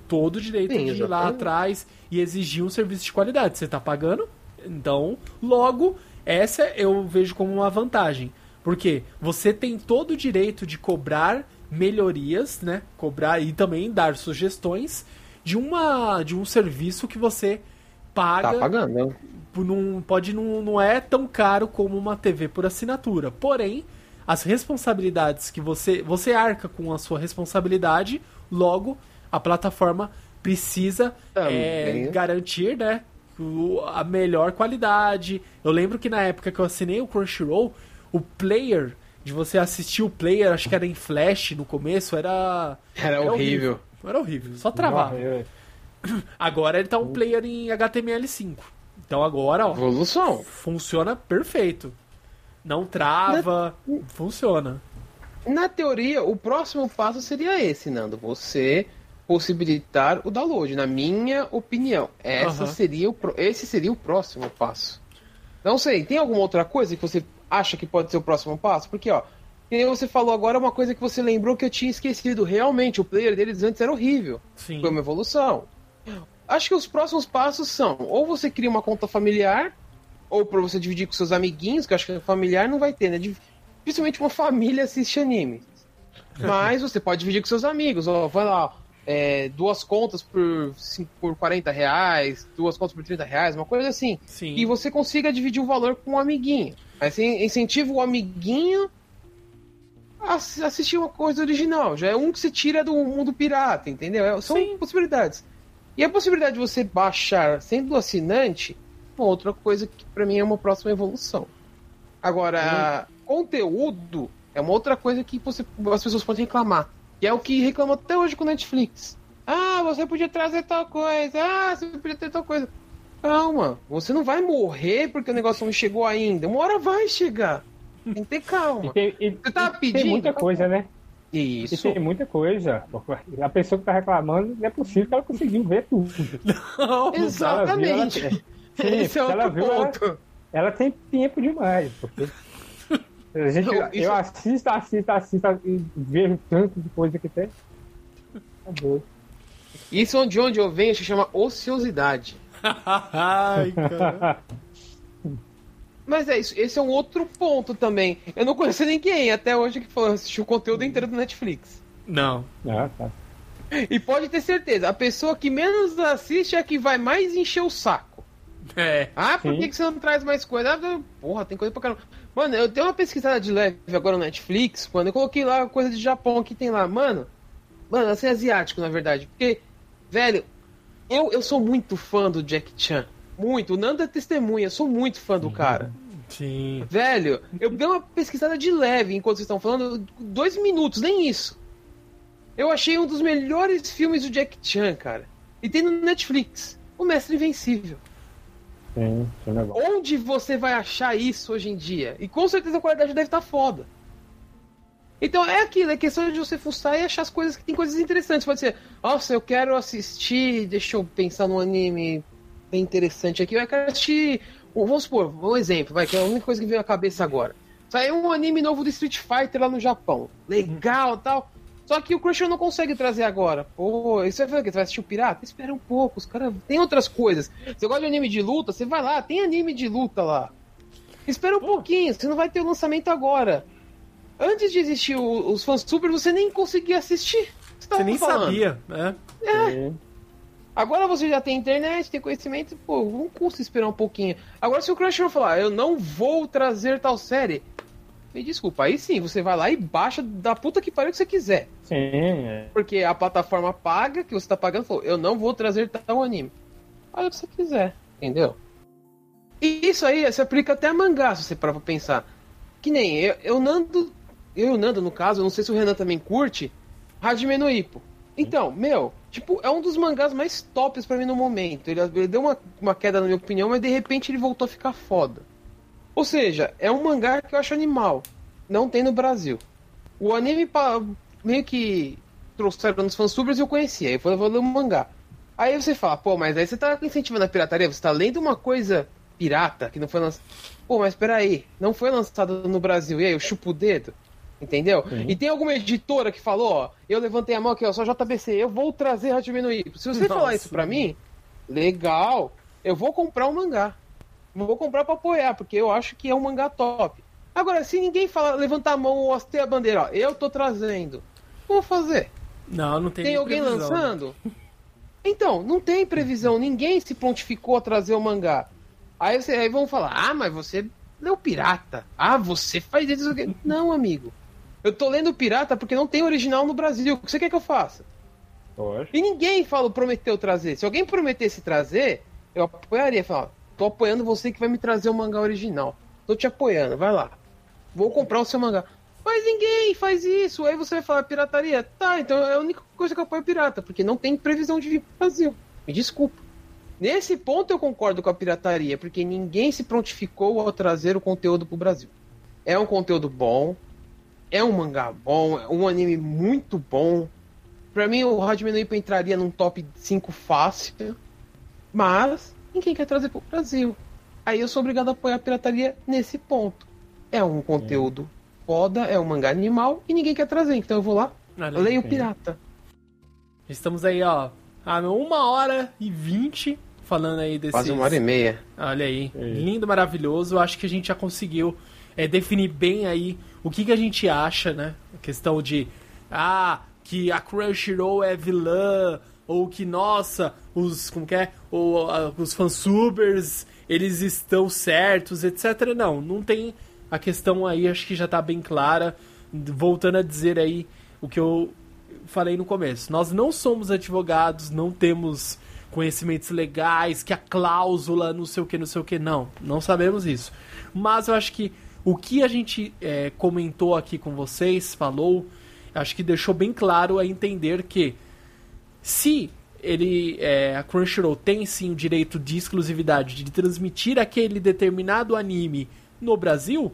Todo o direito Sim, de ir lá atrás e exigir um serviço de qualidade. Você está pagando, então, logo, essa eu vejo como uma vantagem. Porque você tem todo o direito de cobrar melhorias, né? Cobrar e também dar sugestões de uma de um serviço que você paga. Tá pagando. Não, pode não, não é tão caro como uma TV por assinatura. Porém, as responsabilidades que você você arca com a sua responsabilidade, logo a plataforma precisa é, garantir, né, a melhor qualidade. Eu lembro que na época que eu assinei o Crunchyroll, o player de você assistir o player, acho que era em flash no começo, era era, era horrível. horrível. Era horrível, só travava. Agora ele tá um player em HTML5. Então agora, ó, Evolução. funciona perfeito. Não trava, Na... funciona. Na teoria, o próximo passo seria esse, Nando. Você possibilitar o download, na minha opinião. Essa uhum. seria o, esse seria o próximo passo. Não sei, tem alguma outra coisa que você acha que pode ser o próximo passo? Porque, ó, que você falou agora uma coisa que você lembrou que eu tinha esquecido. Realmente, o player deles antes era horrível. Sim. Foi uma evolução. Acho que os próximos passos são: ou você cria uma conta familiar, ou para você dividir com seus amiguinhos, que eu acho que familiar não vai ter, né? Dificilmente uma família assiste anime. Mas você pode dividir com seus amigos. Ó, vai lá, é, duas contas por, por 40 reais, duas contas por 30 reais, uma coisa assim. Sim. E você consiga dividir o valor com um amiguinho. Assim, incentiva o amiguinho a assistir uma coisa original. Já é um que se tira do mundo pirata, entendeu? É, são Sim. possibilidades. E a possibilidade de você baixar sendo assinante outra coisa que para mim é uma próxima evolução. Agora, hum. conteúdo é uma outra coisa que você, as pessoas podem reclamar. E é o que reclamam até hoje com Netflix. Ah, você podia trazer tal coisa. Ah, você podia ter tal coisa. Calma, você não vai morrer porque o negócio não chegou ainda. Uma hora vai chegar. Tem que ter calma. E tem, e, você tá pedindo. Tem muita coisa, né? Isso. E tem muita coisa. A pessoa que tá reclamando, não é possível que ela conseguiu ver tudo. Não, exatamente. Sim, Esse é ela viu, ponto. Ela, ela, tem tempo demais. Porque a gente, Não, eu assisto, assisto, assisto e vejo tanto de coisa que tem. Acabou. Isso é de onde eu venho se chama ociosidade. Ai, cara. Mas é isso, esse é um outro ponto também. Eu não conheço ninguém até hoje que falou assistiu o conteúdo inteiro do Netflix. Não. Ah, tá. E pode ter certeza, a pessoa que menos assiste é a que vai mais encher o saco. É. Ah, por que, que você não traz mais coisa? Ah, porra, tem coisa pra caramba. Mano, eu tenho uma pesquisada de leve agora no Netflix, quando eu coloquei lá coisa de Japão que tem lá. Mano, mano, assim, asiático, na verdade. Porque, velho, eu, eu sou muito fã do Jack Chan. Muito. O Nando é testemunha, sou muito fã do cara. Sim. Velho, eu dei uma pesquisada de leve enquanto vocês estão falando, dois minutos, nem isso. Eu achei um dos melhores filmes do Jack Chan, cara. E tem no Netflix. O Mestre Invencível. Sim, sim é Onde você vai achar isso hoje em dia? E com certeza a qualidade deve estar tá foda. Então é aquilo, é questão de você fuçar e achar as coisas que tem coisas interessantes. Pode ser, nossa, eu quero assistir, deixa eu pensar num anime bem interessante aqui. Eu quero assistir, vamos supor, um exemplo, vai, que é a única coisa que veio à cabeça agora. Saiu um anime novo do Street Fighter lá no Japão. Legal tal. Só que o Crunchyroll não consegue trazer agora. Pô, isso vai fazer o quê? Você vai assistir o Pirata? Espera um pouco, os caras. Tem outras coisas. Você gosta de anime de luta? Você vai lá, tem anime de luta lá. Espera um Pô. pouquinho, você não vai ter o lançamento agora. Antes de existir o, os fãs super, você nem conseguia assistir. Você, você nem falando. sabia, né? É. Agora você já tem internet, tem conhecimento, pô, não custa esperar um pouquinho. Agora, se o Crunchyroll falar, eu não vou trazer tal série, me desculpa, aí sim, você vai lá e baixa da puta que pariu que você quiser. Sim. É. Porque a plataforma paga, que você tá pagando, falou, eu não vou trazer tal anime. Olha o que você quiser, entendeu? E isso aí se aplica até a mangá, se você parar pra pensar. Que nem eu, eu Nando. Eu e o Nando, no caso, eu não sei se o Renan também curte, Hajime no. Então, meu, tipo, é um dos mangás mais tops para mim no momento. Ele, ele deu uma, uma queda na minha opinião, mas de repente ele voltou a ficar foda. Ou seja, é um mangá que eu acho animal. Não tem no Brasil. O anime meio que trouxeram nos fansubers e eu conhecia. Eu vou ler o mangá. Aí você fala, pô, mas aí você tá incentivando a pirataria, você tá lendo uma coisa pirata que não foi lançada. Pô, mas peraí, não foi lançada no Brasil, e aí eu chupo o dedo? Entendeu? Uhum. E tem alguma editora que falou, ó, eu levantei a mão aqui, ó, só JBC, eu vou trazer Hajime Se você Nossa. falar isso pra mim, legal, eu vou comprar um mangá. Vou comprar pra apoiar, porque eu acho que é um mangá top. Agora, se ninguém fala, levantar a mão ou hastear a bandeira, ó, eu tô trazendo, vou fazer. Não, não tem Tem alguém previsão. lançando? Então, não tem previsão, ninguém se prontificou a trazer o mangá. Aí, você, aí vão falar, ah, mas você leu pirata. Ah, você faz isso. Não, amigo. Eu tô lendo pirata porque não tem original no Brasil. O que você quer que eu faça? Pode. E ninguém falou, prometeu trazer. Se alguém prometesse trazer, eu apoiaria. Falar, tô apoiando você que vai me trazer o mangá original. Tô te apoiando, vai lá. Vou comprar o seu mangá. Mas ninguém faz isso. Aí você vai falar pirataria. Tá, então é a única coisa que eu apoio pirata, porque não tem previsão de vir pro Brasil. Me desculpa. Nesse ponto eu concordo com a pirataria, porque ninguém se prontificou ao trazer o conteúdo pro Brasil. É um conteúdo bom, é um mangá bom, é um anime muito bom. Pra mim o Hajime no Ippo entraria num top 5 fácil, mas ninguém quer trazer pro Brasil. Aí eu sou obrigado a apoiar a pirataria nesse ponto. É um conteúdo é. foda, é um mangá animal e ninguém quer trazer, então eu vou lá, Olha leio pirata. Estamos aí, ó, a uma hora e vinte falando aí desse. Quase uma hora e meia. Olha aí. É. Lindo, maravilhoso. Acho que a gente já conseguiu é, definir bem aí o que, que a gente acha, né? A questão de. Ah, que a Crunchyroll é vilã. Ou que, nossa, os. Como que é? Ou, os fansubers, eles estão certos, etc. Não, não tem. A questão aí acho que já tá bem clara. Voltando a dizer aí o que eu falei no começo. Nós não somos advogados, não temos conhecimentos legais, que a cláusula, não sei o que, não sei o que. Não, não sabemos isso. Mas eu acho que o que a gente é, comentou aqui com vocês, falou, acho que deixou bem claro a entender que se ele é, a Crunchyroll tem sim o direito de exclusividade de transmitir aquele determinado anime no Brasil,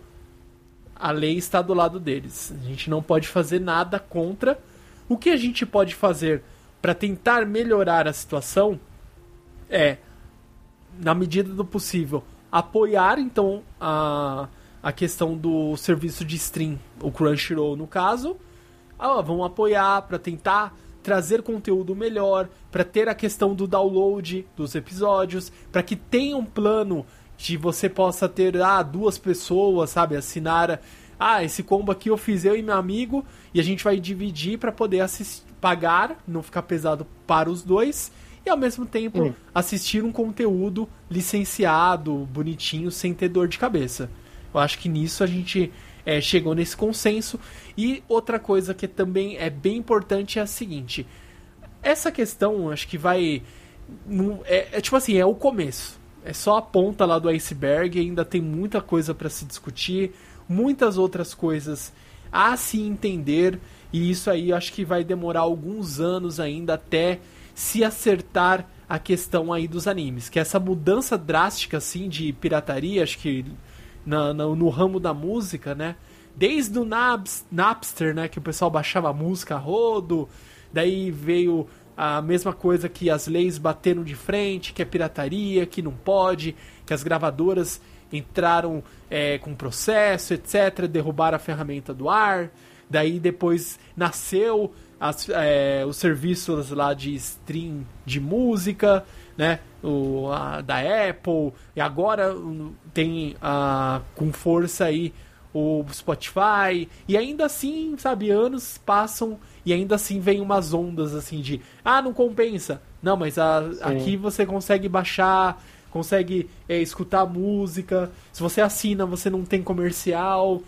a lei está do lado deles. A gente não pode fazer nada contra. O que a gente pode fazer para tentar melhorar a situação é, na medida do possível, apoiar então a, a questão do serviço de stream, o Crunchyroll no caso. Ah, vamos apoiar para tentar trazer conteúdo melhor, para ter a questão do download dos episódios, para que tenha um plano de você possa ter ah, duas pessoas, sabe, assinar ah, esse combo aqui eu fiz eu e meu amigo e a gente vai dividir para poder assistir pagar, não ficar pesado para os dois, e ao mesmo tempo hum. assistir um conteúdo licenciado, bonitinho, sem ter dor de cabeça. Eu acho que nisso a gente é, chegou nesse consenso. E outra coisa que também é bem importante é a seguinte: essa questão, acho que vai. É, é tipo assim, é o começo. É só a ponta lá do iceberg, ainda tem muita coisa para se discutir, muitas outras coisas a se entender. E isso aí acho que vai demorar alguns anos ainda até se acertar a questão aí dos animes. Que essa mudança drástica assim de pirataria, acho que na, na, no ramo da música, né? Desde o Naps, Napster, né? Que o pessoal baixava música a rodo. Daí veio a mesma coisa que as leis bateram de frente, que é pirataria, que não pode, que as gravadoras entraram é, com processo, etc., derrubaram a ferramenta do ar. Daí depois nasceu as, é, os serviços lá de stream de música, né? O, a, da Apple, e agora tem a, com força aí o Spotify, e ainda assim, sabe, anos passam e ainda assim vem umas ondas assim de ah, não compensa. Não, mas a, aqui você consegue baixar, consegue é, escutar música. Se você assina, você não tem comercial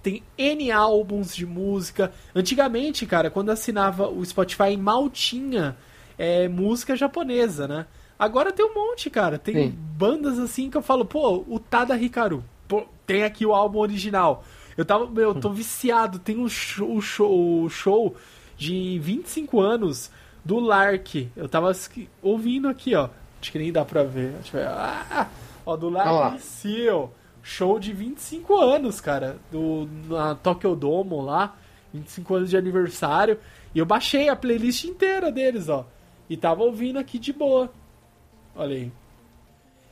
tem N álbuns de música. Antigamente, cara, quando assinava o Spotify, mal tinha é, música japonesa, né? Agora tem um monte, cara. Tem Sim. bandas assim que eu falo, pô, o Tada Hikaru. Pô, tem aqui o álbum original. Eu tava, meu, tô viciado. Tem um show, um show, um show de 25 anos do Lark. Eu tava ouvindo aqui, ó. Acho que nem dá pra ver. Ah, ó, do Lark Seal show de 25 anos, cara, do, na Tokyo Domo lá. 25 anos de aniversário. E eu baixei a playlist inteira deles, ó. E tava ouvindo aqui de boa. Olha aí.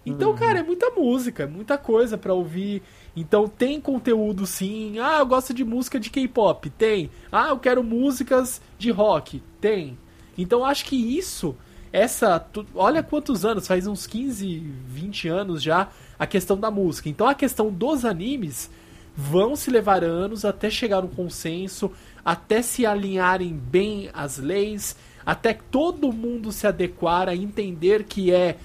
Então, uhum. cara, é muita música, é muita coisa para ouvir. Então tem conteúdo sim. Ah, eu gosto de música de K-pop. Tem. Ah, eu quero músicas de rock. Tem. Então acho que isso, essa. Tu, olha quantos anos, faz uns 15, 20 anos já, a questão da música. Então a questão dos animes vão se levar anos até chegar no consenso, até se alinharem bem as leis, até todo mundo se adequar a entender que é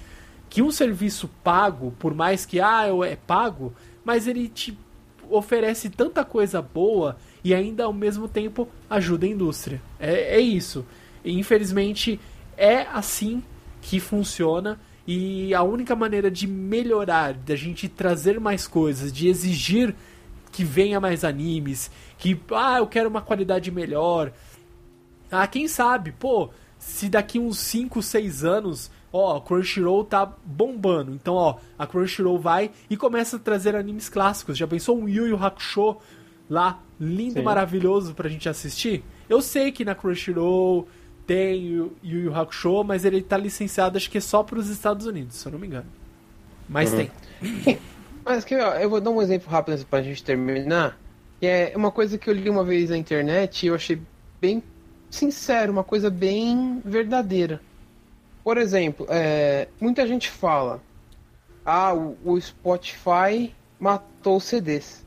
que um serviço pago, por mais que ah, é pago, mas ele te oferece tanta coisa boa e ainda ao mesmo tempo ajuda a indústria. É, é isso. E, infelizmente é assim que funciona e a única maneira de melhorar, da gente trazer mais coisas, de exigir que venha mais animes, que ah, eu quero uma qualidade melhor. Ah, quem sabe, pô, se daqui uns 5, 6 anos ó, Crunchyroll tá bombando. Então, ó, a Crunchyroll vai e começa a trazer animes clássicos. Já pensou um Yu Yu Hakusho lá, lindo, Sim. maravilhoso pra gente assistir? Eu sei que na Crunchyroll tem Yu Yu Hakusho, mas ele tá licenciado acho que é só pros Estados Unidos, se eu não me engano. Mas uhum. tem. Mas que, ó, eu vou dar um exemplo rápido pra gente terminar. Que é uma coisa que eu li uma vez na internet e eu achei bem sincero, uma coisa bem verdadeira. Por exemplo, é, muita gente fala: ah, o, o Spotify matou os CDs.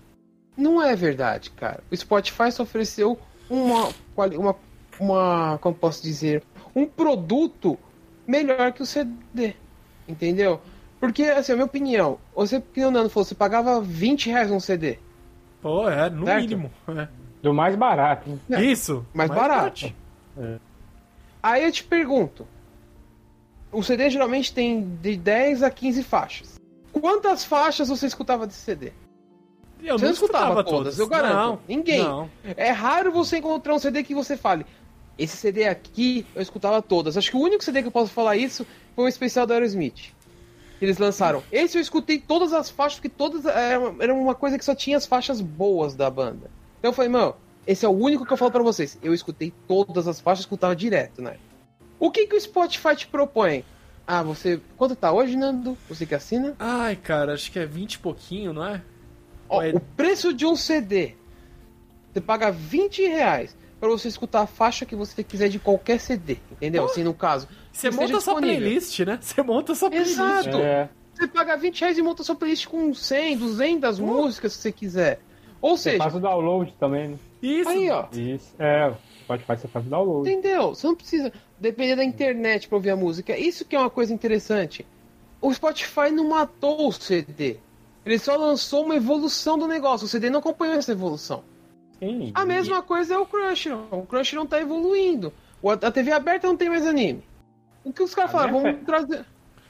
Não é verdade, cara. O Spotify só ofereceu uma, uma, uma, como posso dizer, um produto melhor que o CD, entendeu? Porque, assim, a minha opinião, você, que o Nando falou, você pagava 20 reais um CD. Pô, é, no certo? mínimo. É. Do mais barato. Né? Isso. Mais, mais barato. É. Aí eu te pergunto, o CD geralmente tem de 10 a 15 faixas. Quantas faixas você escutava desse CD? Eu você não escutava, escutava todas, eu garanto. Não, Ninguém. Não. É raro você encontrar um CD que você fale. Esse CD aqui eu escutava todas. Acho que o único CD que eu posso falar isso foi o especial do Aerosmith. Eles lançaram. Esse eu escutei todas as faixas, porque todas eram, era uma coisa que só tinha as faixas boas da banda. Então eu falei, mano, esse é o único que eu falo para vocês. Eu escutei todas as faixas, escutava direto, né? O que, que o Spotify te propõe? Ah, você. Quanto tá hoje, Nando? Você que assina? Ai, cara, acho que é 20 e pouquinho, não é? Ó, é... O preço de um CD. Você paga 20 reais para você escutar a faixa que você quiser de qualquer CD, entendeu? Oh. Assim, no caso. Você monta sua playlist, né? Você monta sua playlist. Exato. É. Você paga 20 reais e monta sua playlist com 100, 200 oh. músicas que você quiser. Ou você seja. Faz o download também, né? Isso. Aí, ó. Isso. É, Spotify você faz o download. Entendeu? Você não precisa depender da internet para ouvir a música. Isso que é uma coisa interessante. O Spotify não matou o CD. Ele só lançou uma evolução do negócio. O CD não acompanhou essa evolução. Sim. A mesma coisa é o Crunchyroll. O Crunchyroll tá evoluindo. A TV aberta não tem mais anime. O que os caras falaram? Vamos fe... trazer.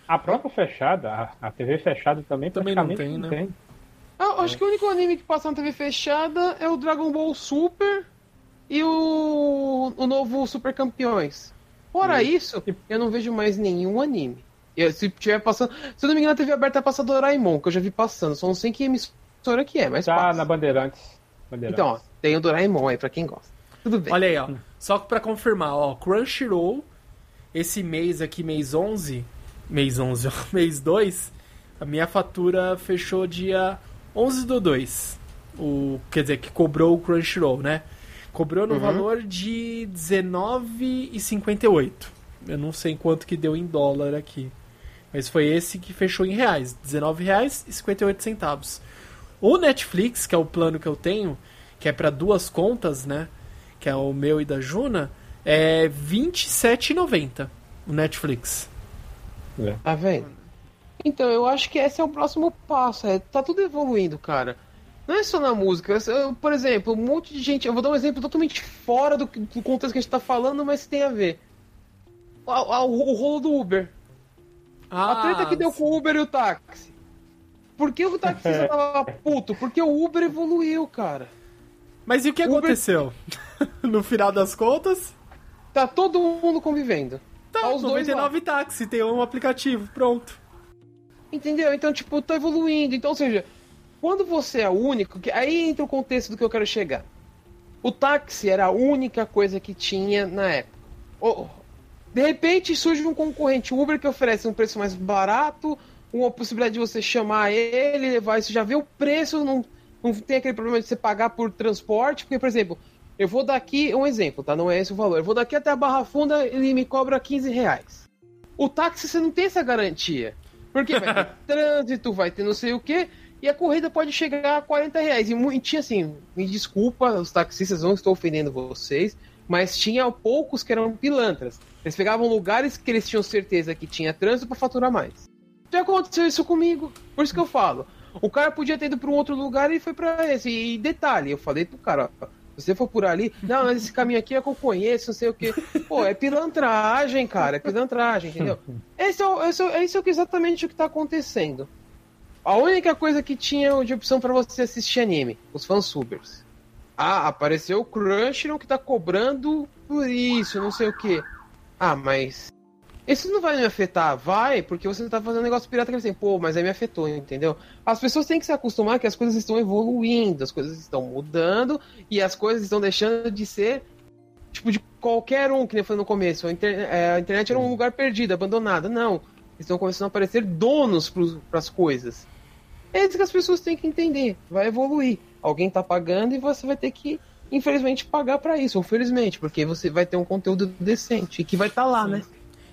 A própria fechada, a, TV fechada também, também não tem, né? Tem. Ah, acho é. que o único anime que passa na TV fechada é o Dragon Ball Super e o, o novo Super Campeões. Fora isso, eu não vejo mais nenhum anime. Eu, se tiver passando. Se eu não me engano, a TV aberta passa Doraemon, que eu já vi passando. Só não sei que emissora que é, mas. Tá passa. na Bandeirantes. Bandeirantes. Então, ó, tem o Doraemon aí pra quem gosta. Tudo bem. Olha aí, ó. Só pra confirmar, ó. Crunchyroll, esse mês aqui, mês 11. Mês 11, ó. Mês 2. A minha fatura fechou dia 11 do 2. O, quer dizer, que cobrou o Crunchyroll, né? Cobrou no uhum. valor de R$19,58. Eu não sei quanto que deu em dólar aqui. Mas foi esse que fechou em reais. R$19,58. O Netflix, que é o plano que eu tenho, que é para duas contas, né? Que é o meu e da Juna, é R$27,90 o Netflix. É. Tá vendo? Então, eu acho que esse é o próximo passo. É, tá tudo evoluindo, cara. Não é só na música. Por exemplo, um monte de gente. Eu vou dar um exemplo totalmente fora do, do contexto que a gente tá falando, mas tem a ver. O, o, o rolo do Uber. Ah, a treta que deu com o Uber e o táxi. Por que o taxista tava puto? Porque o Uber evoluiu, cara. Mas e o que Uber... aconteceu? no final das contas? Tá todo mundo convivendo. Tá, os 99 táxi, tem um aplicativo, pronto. Entendeu? Então, tipo, tá evoluindo. Então, ou seja, quando você é único, que aí entra o contexto do que eu quero chegar. O táxi era a única coisa que tinha na época. De repente surge um concorrente Uber que oferece um preço mais barato, uma possibilidade de você chamar ele, levar isso, já vê o preço, não, não tem aquele problema de você pagar por transporte, porque, por exemplo, eu vou daqui, um exemplo, tá? Não é esse o valor. Eu vou daqui até a Barra Funda, ele me cobra 15 reais. O táxi você não tem essa garantia. Porque vai ter trânsito, vai ter não sei o quê, e a corrida pode chegar a 40 reais. E, tinha assim, me desculpa, os taxistas não estou ofendendo vocês, mas tinha poucos que eram pilantras. Eles pegavam lugares que eles tinham certeza que tinha trânsito para faturar mais. Já aconteceu isso comigo. Por isso que eu falo. O cara podia ter ido para um outro lugar e foi para esse. E detalhe, eu falei pro cara, se você for por ali, não, mas esse caminho aqui é que eu conheço, não sei o que. Pô, é pilantragem, cara, é pilantragem, entendeu? Esse é, esse é, esse é exatamente o que tá acontecendo. A única coisa que tinha de opção para você assistir anime, os fansubers. Ah, apareceu o Crunchyroll que tá cobrando por isso, não sei o que. Ah, mas isso não vai me afetar? Vai, porque você tá fazendo um negócio pirata que assim, pô, mas aí me afetou, entendeu? As pessoas têm que se acostumar que as coisas estão evoluindo, as coisas estão mudando e as coisas estão deixando de ser tipo de qualquer um, que nem foi no começo. A, inter é, a internet era um lugar perdido, abandonado. Não. Estão começando a aparecer donos para as coisas. É isso que as pessoas têm que entender. Vai evoluir. Alguém tá pagando e você vai ter que, infelizmente, pagar para isso. Ou felizmente, porque você vai ter um conteúdo decente e que vai estar tá lá, Sim. né?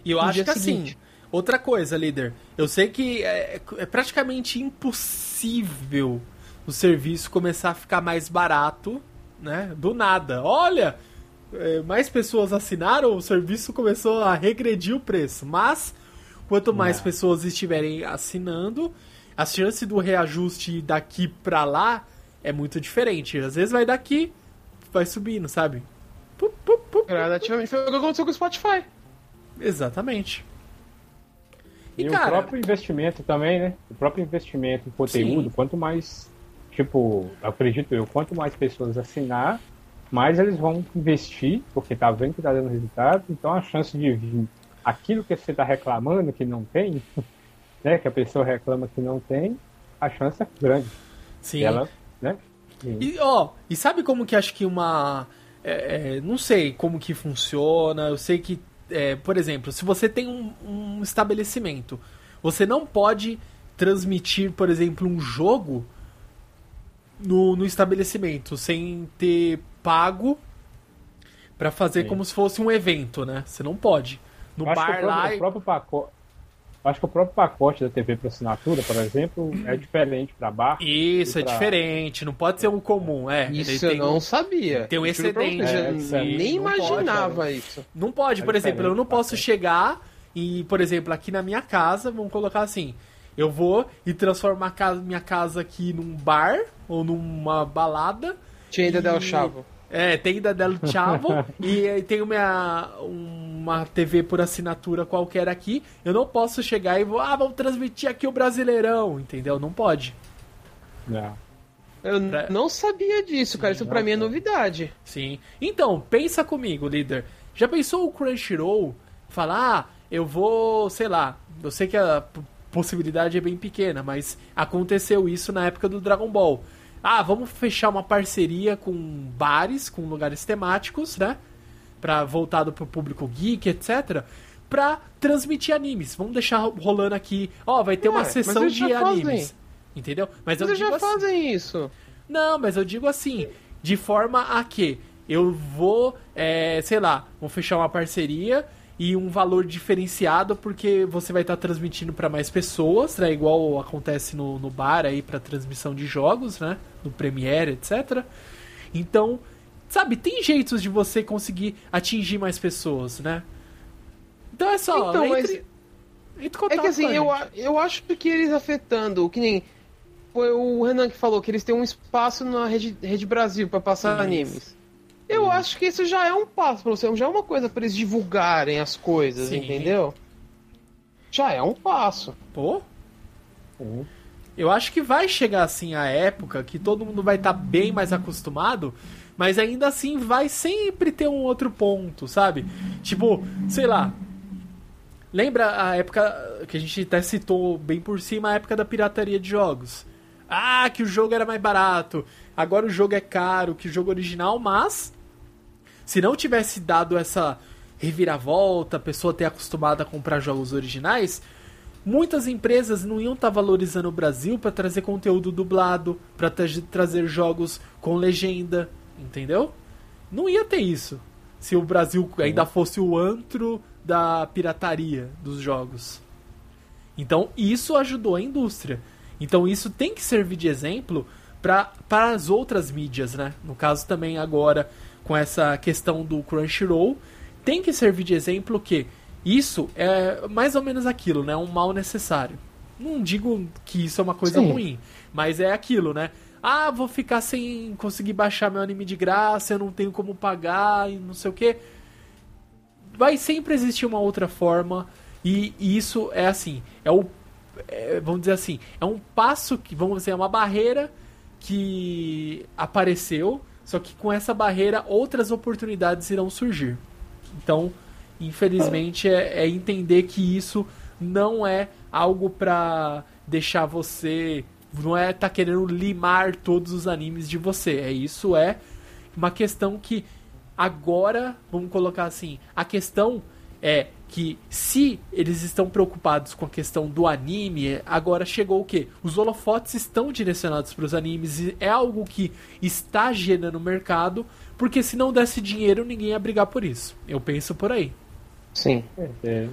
E eu acho que assim, seguinte. assim, outra coisa, líder. Eu sei que é, é, praticamente impossível o serviço começar a ficar mais barato, né? Do nada. Olha, é, mais pessoas assinaram, o serviço começou a regredir o preço. Mas, quanto mais pessoas estiverem assinando, a chance do reajuste daqui pra lá é muito diferente. Às vezes vai daqui, vai subindo, sabe? Pup, pup, pup, Gradativamente foi o que aconteceu com o Spotify. Exatamente. E, e cara... o próprio investimento também, né? O próprio investimento em conteúdo, Sim. quanto mais, tipo, acredito eu, quanto mais pessoas assinar, mais eles vão investir, porque tá vendo que tá dando resultado, então a chance de vir aquilo que você tá reclamando que não tem, né? Que a pessoa reclama que não tem, a chance é grande. Sim. Ela, né? E, ó, e sabe como que acho que uma. É, é, não sei como que funciona, eu sei que é, por exemplo, se você tem um, um, estabelecimento, você não pode transmitir, por exemplo, um jogo no, no estabelecimento sem ter pago para fazer Sim. como se fosse um evento, né? Você não pode. No bar lá. O próprio, o próprio pacote Acho que o próprio pacote da TV por assinatura, por exemplo, é diferente para bar. Isso, é diferente. Não pode ser um comum, é. Isso eu não sabia. Tem um excedente. É, nem imaginava pode, isso. Não pode, é por exemplo, eu não posso chegar e, por exemplo, aqui na minha casa, vamos colocar assim, eu vou e transformar a minha casa aqui num bar ou numa balada. Tinha ainda e... Del Chavo. É, tem da Del Chavo e tem uma, uma TV por assinatura qualquer aqui. Eu não posso chegar e vou, ah, vamos transmitir aqui o Brasileirão, entendeu? Não pode. Não. Eu pra... não sabia disso, cara. Isso pra mim é novidade. Sim. Então, pensa comigo, líder. Já pensou o Crunchyroll falar, ah, eu vou, sei lá, eu sei que a possibilidade é bem pequena, mas aconteceu isso na época do Dragon Ball ah, vamos fechar uma parceria com bares, com lugares temáticos, né? Pra, voltado pro público geek, etc. Pra transmitir animes. Vamos deixar rolando aqui. Ó, vai ter é, uma sessão de animes. Fazem. Entendeu? Mas, mas eu digo já assim, fazem isso. Não, mas eu digo assim, de forma a que eu vou, é, sei lá, vou fechar uma parceria e um valor diferenciado porque você vai estar tá transmitindo para mais pessoas, né? Igual acontece no, no bar aí para transmissão de jogos, né? No Premiere, etc. Então, sabe, tem jeitos de você conseguir atingir mais pessoas, né? Então é só. Então, entre, mas... entre é que assim, eu, eu acho que eles afetando, que nem foi o Renan que falou que eles têm um espaço na Rede, Rede Brasil para passar Sim, animes. Eu acho que isso já é um passo pra você, já é uma coisa para eles divulgarem as coisas, Sim. entendeu? Já é um passo. Pô? Uhum. Eu acho que vai chegar assim a época que todo mundo vai estar tá bem mais acostumado, mas ainda assim vai sempre ter um outro ponto, sabe? Tipo, sei lá. Lembra a época que a gente até citou bem por cima a época da pirataria de jogos? Ah, que o jogo era mais barato, agora o jogo é caro, que o jogo original, mas se não tivesse dado essa reviravolta, a pessoa ter acostumado a comprar jogos originais, muitas empresas não iam estar tá valorizando o Brasil para trazer conteúdo dublado, para trazer jogos com legenda, entendeu? Não ia ter isso se o Brasil ainda fosse o antro da pirataria dos jogos. Então isso ajudou a indústria. Então isso tem que servir de exemplo para as outras mídias, né? No caso também agora com essa questão do Crunchyroll, tem que servir de exemplo que isso é mais ou menos aquilo, né? Um mal necessário. Não digo que isso é uma coisa Sim. ruim, mas é aquilo, né? Ah, vou ficar sem conseguir baixar meu anime de graça, eu não tenho como pagar e não sei o que. Vai sempre existir uma outra forma e, e isso é assim, é o é, vamos dizer assim, é um passo que vamos dizer é uma barreira que apareceu, só que com essa barreira outras oportunidades irão surgir. Então, infelizmente, é, é entender que isso não é algo para deixar você. Não é tá querendo limar todos os animes de você. É isso é uma questão que agora, vamos colocar assim, a questão é que se eles estão preocupados com a questão do anime, agora chegou o que? Os holofotes estão direcionados para os animes e é algo que está gerando mercado, porque se não desse dinheiro, ninguém ia brigar por isso. Eu penso por aí. Sim. É.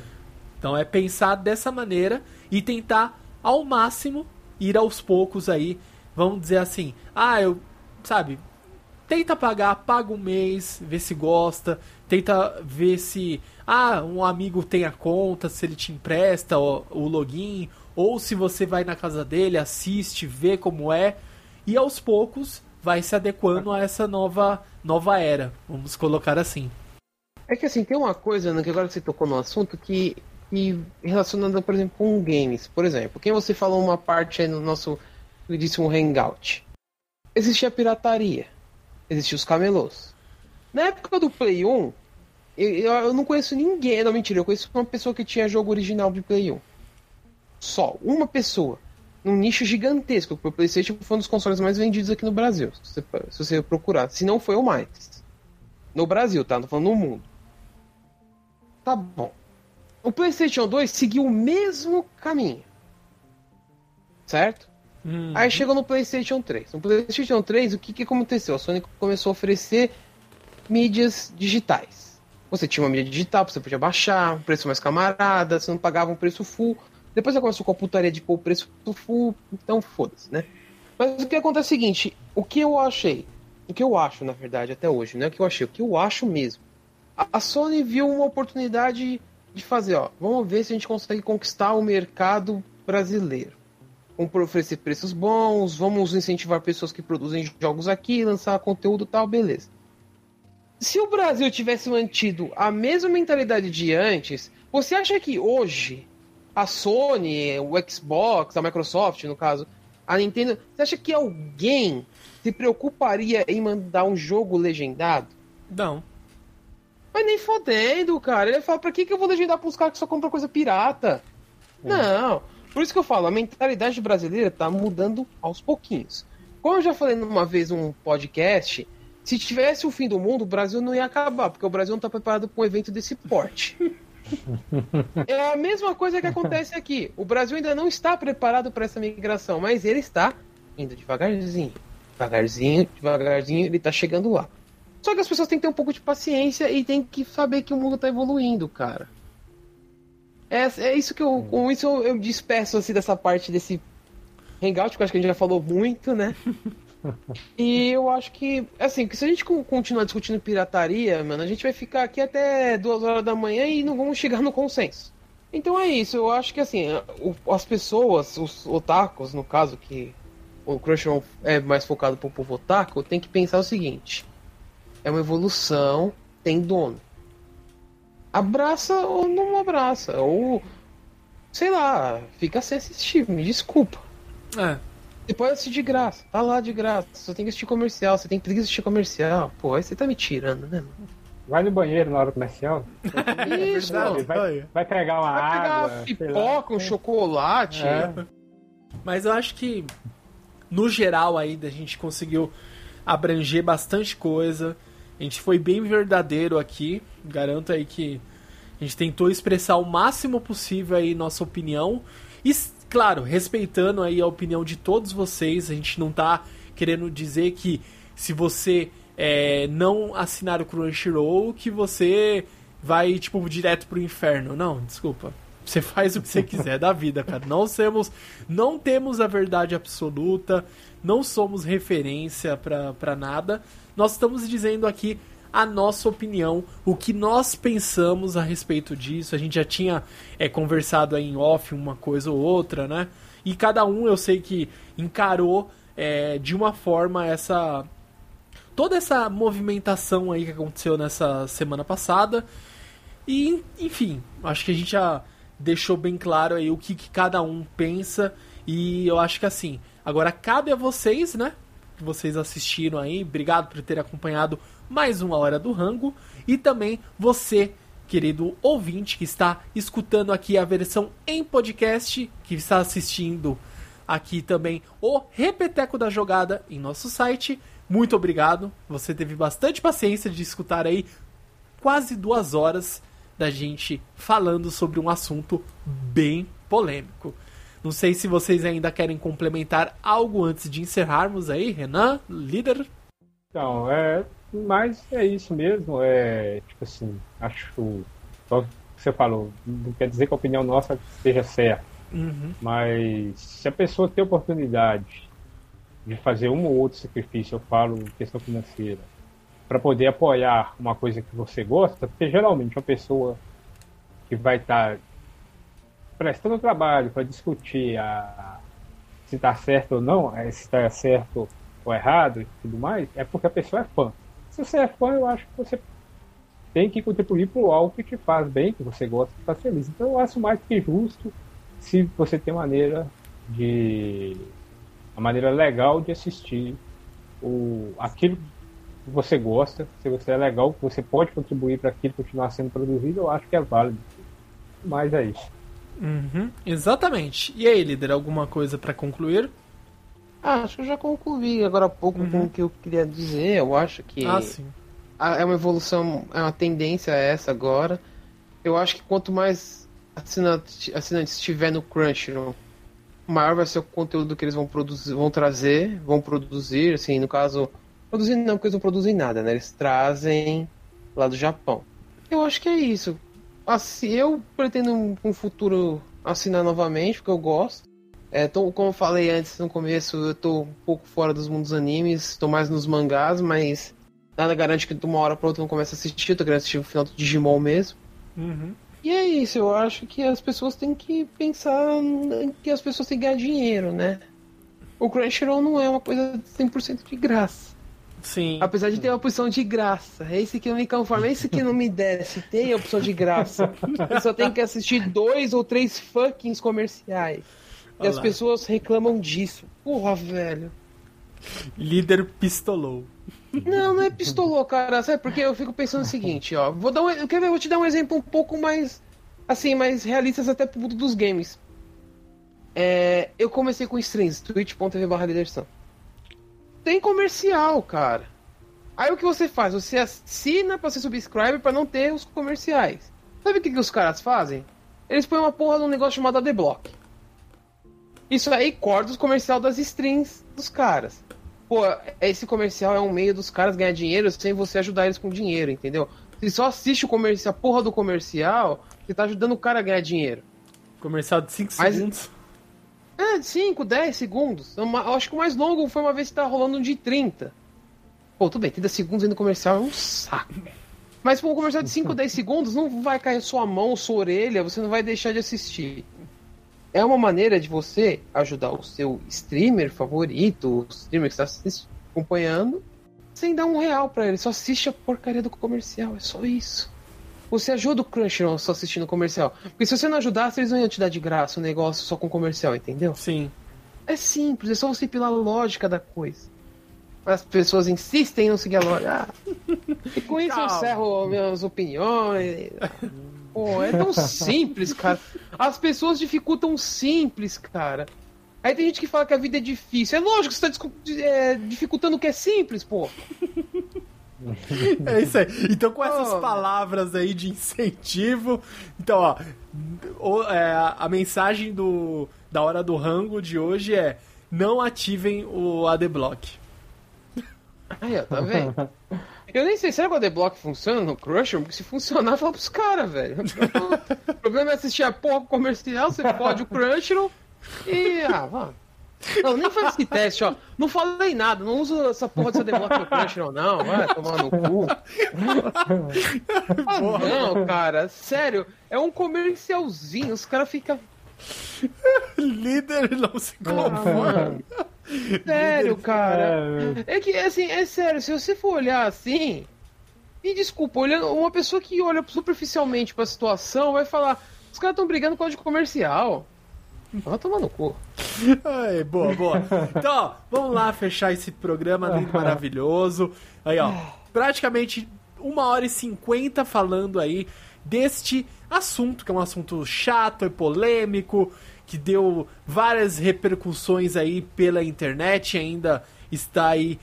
Então é pensar dessa maneira e tentar ao máximo ir aos poucos aí. Vamos dizer assim, ah, eu, sabe, tenta pagar, paga um mês, vê se gosta, tenta ver se ah, um amigo tem a conta, se ele te empresta o, o login, ou se você vai na casa dele, assiste, vê como é, e aos poucos vai se adequando a essa nova nova era, vamos colocar assim. É que assim, tem uma coisa, né, que agora você tocou no assunto, que, que relacionada, por exemplo, com games. Por exemplo, quem você falou uma parte aí no nosso queridíssimo Hangout. Existia pirataria. Existia os camelôs. Na época do Play 1, eu, eu, não conheço ninguém, não mentira, eu conheço uma pessoa que tinha jogo original de Play 1. Só, uma pessoa. Num nicho gigantesco, o PlayStation foi um dos consoles mais vendidos aqui no Brasil, se você, se você procurar. Se não foi o mais. No Brasil, tá? Não falando no mundo. Tá bom. O PlayStation 2 seguiu o mesmo caminho. Certo? Uhum. Aí chegou no PlayStation 3. No PlayStation 3, o que, que aconteceu? A Sony começou a oferecer mídias digitais. Você tinha uma mídia digital, você podia baixar, um preço mais camarada, você não pagava um preço full. Depois você começou com a putaria de pôr o preço full, então foda-se, né? Mas o que acontece é o seguinte: o que eu achei, o que eu acho, na verdade, até hoje, não é o que eu achei, o que eu acho mesmo a Sony viu uma oportunidade de fazer, ó, vamos ver se a gente consegue conquistar o mercado brasileiro. Vamos oferecer preços bons, vamos incentivar pessoas que produzem jogos aqui, lançar conteúdo tal, beleza. Se o Brasil tivesse mantido a mesma mentalidade de antes, você acha que hoje a Sony, o Xbox, a Microsoft, no caso, a Nintendo, você acha que alguém se preocuparia em mandar um jogo legendado? Não. Mas nem fodendo, cara. Ele fala, pra que, que eu vou legendar pros caras que só compram coisa pirata? É. Não. Por isso que eu falo, a mentalidade brasileira tá mudando aos pouquinhos. Como eu já falei numa vez num podcast, se tivesse o fim do mundo, o Brasil não ia acabar, porque o Brasil não tá preparado para um evento desse porte. é a mesma coisa que acontece aqui. O Brasil ainda não está preparado para essa migração, mas ele está indo devagarzinho. Devagarzinho, devagarzinho, ele está chegando lá. Só que as pessoas têm que ter um pouco de paciência e tem que saber que o mundo tá evoluindo, cara. É, é isso que eu. Com isso eu, eu despeço assim dessa parte desse hangout, que eu acho que a gente já falou muito, né? e eu acho que, assim, que se a gente continuar discutindo pirataria, mano, a gente vai ficar aqui até duas horas da manhã e não vamos chegar no consenso. Então é isso, eu acho que assim, as pessoas, os otakus, no caso, que o Crunchyroll é mais focado pro povo otaku, tem que pensar o seguinte é uma evolução, tem dono. Abraça ou não abraça, ou sei lá, fica sem assistir, me desculpa. É. Você pode assistir de graça, tá lá de graça. Você tem que assistir comercial, você tem que assistir comercial. Pô, aí você tá me tirando, né, mano? Vai no banheiro na hora comercial. Isso, é vai, vai pegar uma vai água. Pegar pipoca, um chocolate. É. Mas eu acho que no geral aí a gente conseguiu abranger bastante coisa. A gente foi bem verdadeiro aqui. Garanto aí que a gente tentou expressar o máximo possível aí nossa opinião. E, claro, respeitando aí a opinião de todos vocês. A gente não tá querendo dizer que se você é, não assinar o Crunchyroll, que você vai, tipo, direto pro inferno. Não, desculpa. Você faz o que você quiser da vida, cara. Não temos, não temos a verdade absoluta, não somos referência para nada. Nós estamos dizendo aqui a nossa opinião, o que nós pensamos a respeito disso. A gente já tinha é, conversado aí em off uma coisa ou outra, né? E cada um eu sei que encarou é, de uma forma essa. toda essa movimentação aí que aconteceu nessa semana passada. E, enfim, acho que a gente já deixou bem claro aí o que, que cada um pensa. E eu acho que assim, agora cabe a vocês, né? Que vocês assistiram aí. Obrigado por ter acompanhado mais uma hora do rango. E também você, querido ouvinte, que está escutando aqui a versão em podcast, que está assistindo aqui também o Repeteco da Jogada em nosso site. Muito obrigado. Você teve bastante paciência de escutar aí quase duas horas da gente falando sobre um assunto bem polêmico. Não sei se vocês ainda querem complementar algo antes de encerrarmos aí, Renan, líder. Então, é, mas é isso mesmo. É tipo assim, acho. Só que você falou, não quer dizer que a opinião nossa esteja certa. Uhum. Mas se a pessoa tem oportunidade de fazer um ou outro sacrifício, eu falo questão financeira, para poder apoiar uma coisa que você gosta, porque geralmente uma pessoa que vai estar tá prestando trabalho para discutir a, se está certo ou não, é, se está certo ou errado e tudo mais, é porque a pessoa é fã se você é fã, eu acho que você tem que contribuir para algo que te faz bem, que você gosta, que está feliz. Então eu acho mais que justo se você tem maneira de uma maneira legal de assistir o aquilo que você gosta, se você é legal, que você pode contribuir para aquilo continuar sendo produzido, eu acho que é válido. Mas é isso. Uhum, exatamente. E aí, líder, alguma coisa para concluir? Ah, acho que eu já concluí agora há pouco uhum. com o que eu queria dizer. Eu acho que ah, sim. é uma evolução, é uma tendência essa agora. Eu acho que quanto mais assinantes, assinantes tiver no Crunchyroll, maior vai ser o conteúdo que eles vão produzir, vão trazer, vão produzir, assim, no caso, produzir não, porque eles não produzem nada, né? Eles trazem lá do Japão. Eu acho que é isso. Assim, eu pretendo um, futuro assinar novamente, porque eu gosto. É, tô, como eu falei antes no começo, eu tô um pouco fora dos mundos animes, tô mais nos mangás, mas nada garante que de uma hora pra outra eu não comece a assistir, tô querendo assistir o final do Digimon mesmo. Uhum. E é isso, eu acho que as pessoas têm que pensar que as pessoas têm que ganhar dinheiro, né? O Crunchyroll não é uma coisa 100% de graça. Sim. Apesar de ter uma opção de graça. É esse que não me conforma, é esse que não me desce. Tem a opção de graça. Eu só tenho que assistir dois ou três fucking comerciais. E as pessoas reclamam disso. Porra, velho. Líder pistolou. Não, não é pistolou, cara. Sabe porque eu fico pensando o seguinte, ó. Vou dar um, eu quero ver, vou te dar um exemplo um pouco mais assim, mais realistas até pro mundo dos games. É, eu comecei com streams, twitch.tv barra. Tem comercial, cara. Aí o que você faz? Você assina pra ser subscriber para não ter os comerciais. Sabe o que, que os caras fazem? Eles põem uma porra num negócio chamado ADBlock. Isso aí corta o comercial das strings dos caras. Pô, esse comercial é um meio dos caras ganhar dinheiro sem você ajudar eles com dinheiro, entendeu? Se só assiste o comercial, a porra do comercial, você tá ajudando o cara a ganhar dinheiro. Comercial de 5 segundos. É, de 5, 10 segundos. Eu acho que o mais longo foi uma vez que tá rolando um de 30. Pô, tudo bem, 30 segundos indo comercial é um saco. Mas pô, um comercial de 5, 10 segundos não vai cair sua mão, sua orelha, você não vai deixar de assistir é uma maneira de você ajudar o seu streamer favorito, o streamer que está acompanhando, sem dar um real para ele. Só assiste a porcaria do comercial, é só isso. Você ajuda o Crunchyroll só assistindo o comercial. Porque se você não ajudasse, eles não iam te dar de graça o negócio só com comercial, entendeu? Sim. É simples, é só você pilar a lógica da coisa. As pessoas insistem em não seguir a lógica. Ah, e com isso eu encerro minhas opiniões. Pô, é tão simples, cara. As pessoas dificultam simples, cara. Aí tem gente que fala que a vida é difícil. É lógico que você tá é, dificultando o que é simples, pô. É isso aí. Então, com essas Oh. palavras aí de incentivo. Então, ó. o- é, a mensagem do, da hora do rango de hoje é: não ativem o ADBlock. Aí, ó, tá vendo? Eu nem sei, será que o ADBlock funciona no Crusher? Porque se funcionar, fala pros caras, velho. O problema é assistir a porra comercial, você pode o Crunchyroll e. Ah, vá. Não, nem faz esse teste, ó. Não falei nada, não usa essa porra dessa no Crunchyroll, não. Vai tomar no cu. Ah, não, cara, sério. É um comercialzinho, os caras ficam. Líder não se Ah, conforma. Sério, cara. É, É que, assim, é sério, se você for olhar assim. Me desculpa, olhando, uma pessoa que olha superficialmente pra situação vai falar: os caras estão brigando com código comercial. Vai tomar no cu. Boa, boa. Então, ó, vamos lá fechar esse programa lindo, maravilhoso. Aí, ó, praticamente uma hora e cinquenta falando aí deste assunto, que é um assunto chato e polêmico, que deu várias repercussões aí pela internet, ainda está aí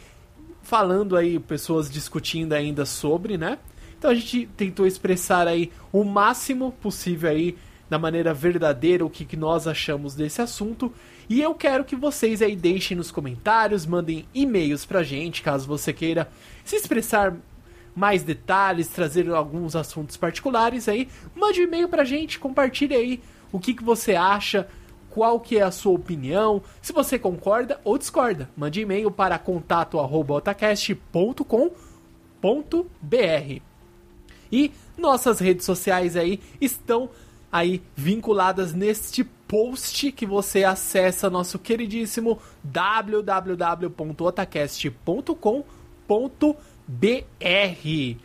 falando aí, pessoas discutindo ainda sobre, né? Então a gente tentou expressar aí o máximo possível aí, da maneira verdadeira, o que, que nós achamos desse assunto. E eu quero que vocês aí deixem nos comentários, mandem e-mails pra gente, caso você queira se expressar mais detalhes, trazer alguns assuntos particulares aí. Mande um e-mail pra gente, compartilhe aí o que, que você acha, qual que é a sua opinião, se você concorda ou discorda. Mande e-mail para contato@otacast.com.br. E nossas redes sociais aí estão aí vinculadas neste post que você acessa nosso queridíssimo www.otacast.com.br.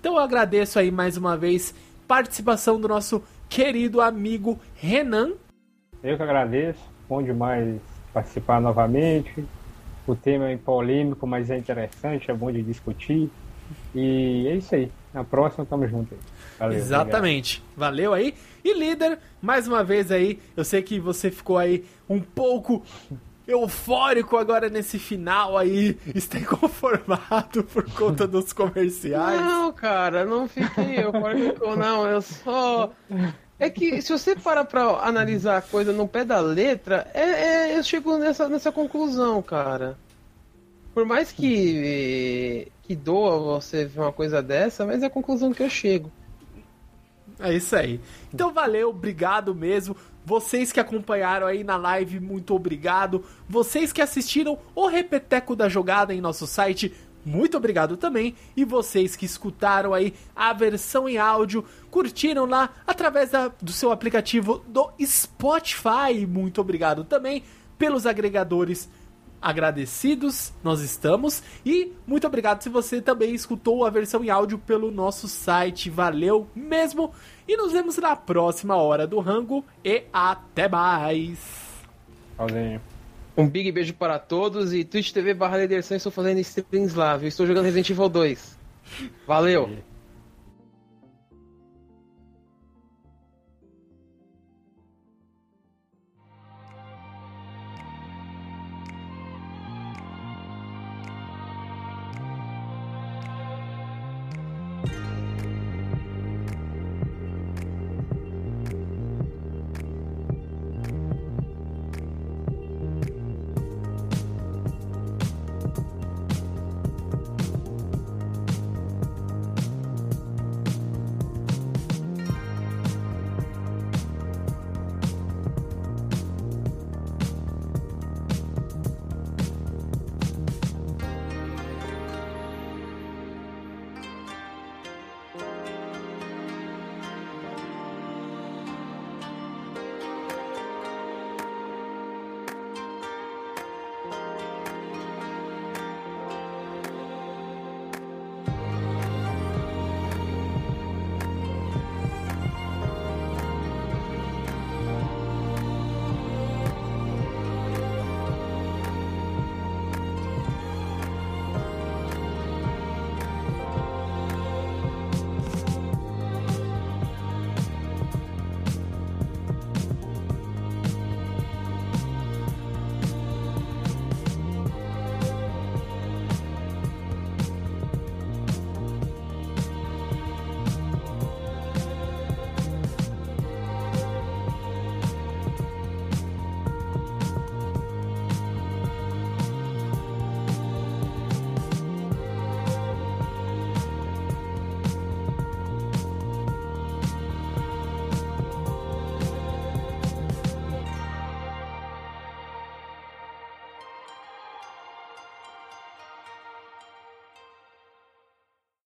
Então eu agradeço aí mais uma vez participação do nosso querido amigo Renan. Eu que agradeço. Bom demais participar novamente. O tema é polêmico, mas é interessante, é bom de discutir. E é isso aí. Na próxima, tamo junto aí. Valeu, Exatamente. Valeu aí. E líder, mais uma vez aí, eu sei que você ficou aí um pouco eufórico agora nesse final aí, está inconformado por conta dos comerciais. Não, cara, não fiquei eu, não, eu só. É que se você parar pra analisar a coisa no pé da letra, é, é- eu chego nessa, nessa conclusão, cara. Por mais que, que doa você ver uma coisa dessa, mas é a conclusão que eu chego. É isso aí. Então valeu, obrigado mesmo. Vocês que acompanharam aí na live, muito obrigado. Vocês que assistiram o Repeteco da Jogada em nosso site, muito obrigado também. E vocês que escutaram aí a versão em áudio, curtiram lá através da- do seu aplicativo do Spotify, muito obrigado também pelos agregadores agradecidos, nós estamos. E muito obrigado se você também escutou a versão em áudio pelo nosso site. Valeu mesmo. E nos vemos na próxima hora do rango. E até mais. Tchauzinho. Um big beijo para todos e Twitch TV barra estou fazendo streams lá, viu? Estou jogando Resident Evil 2. Valeu!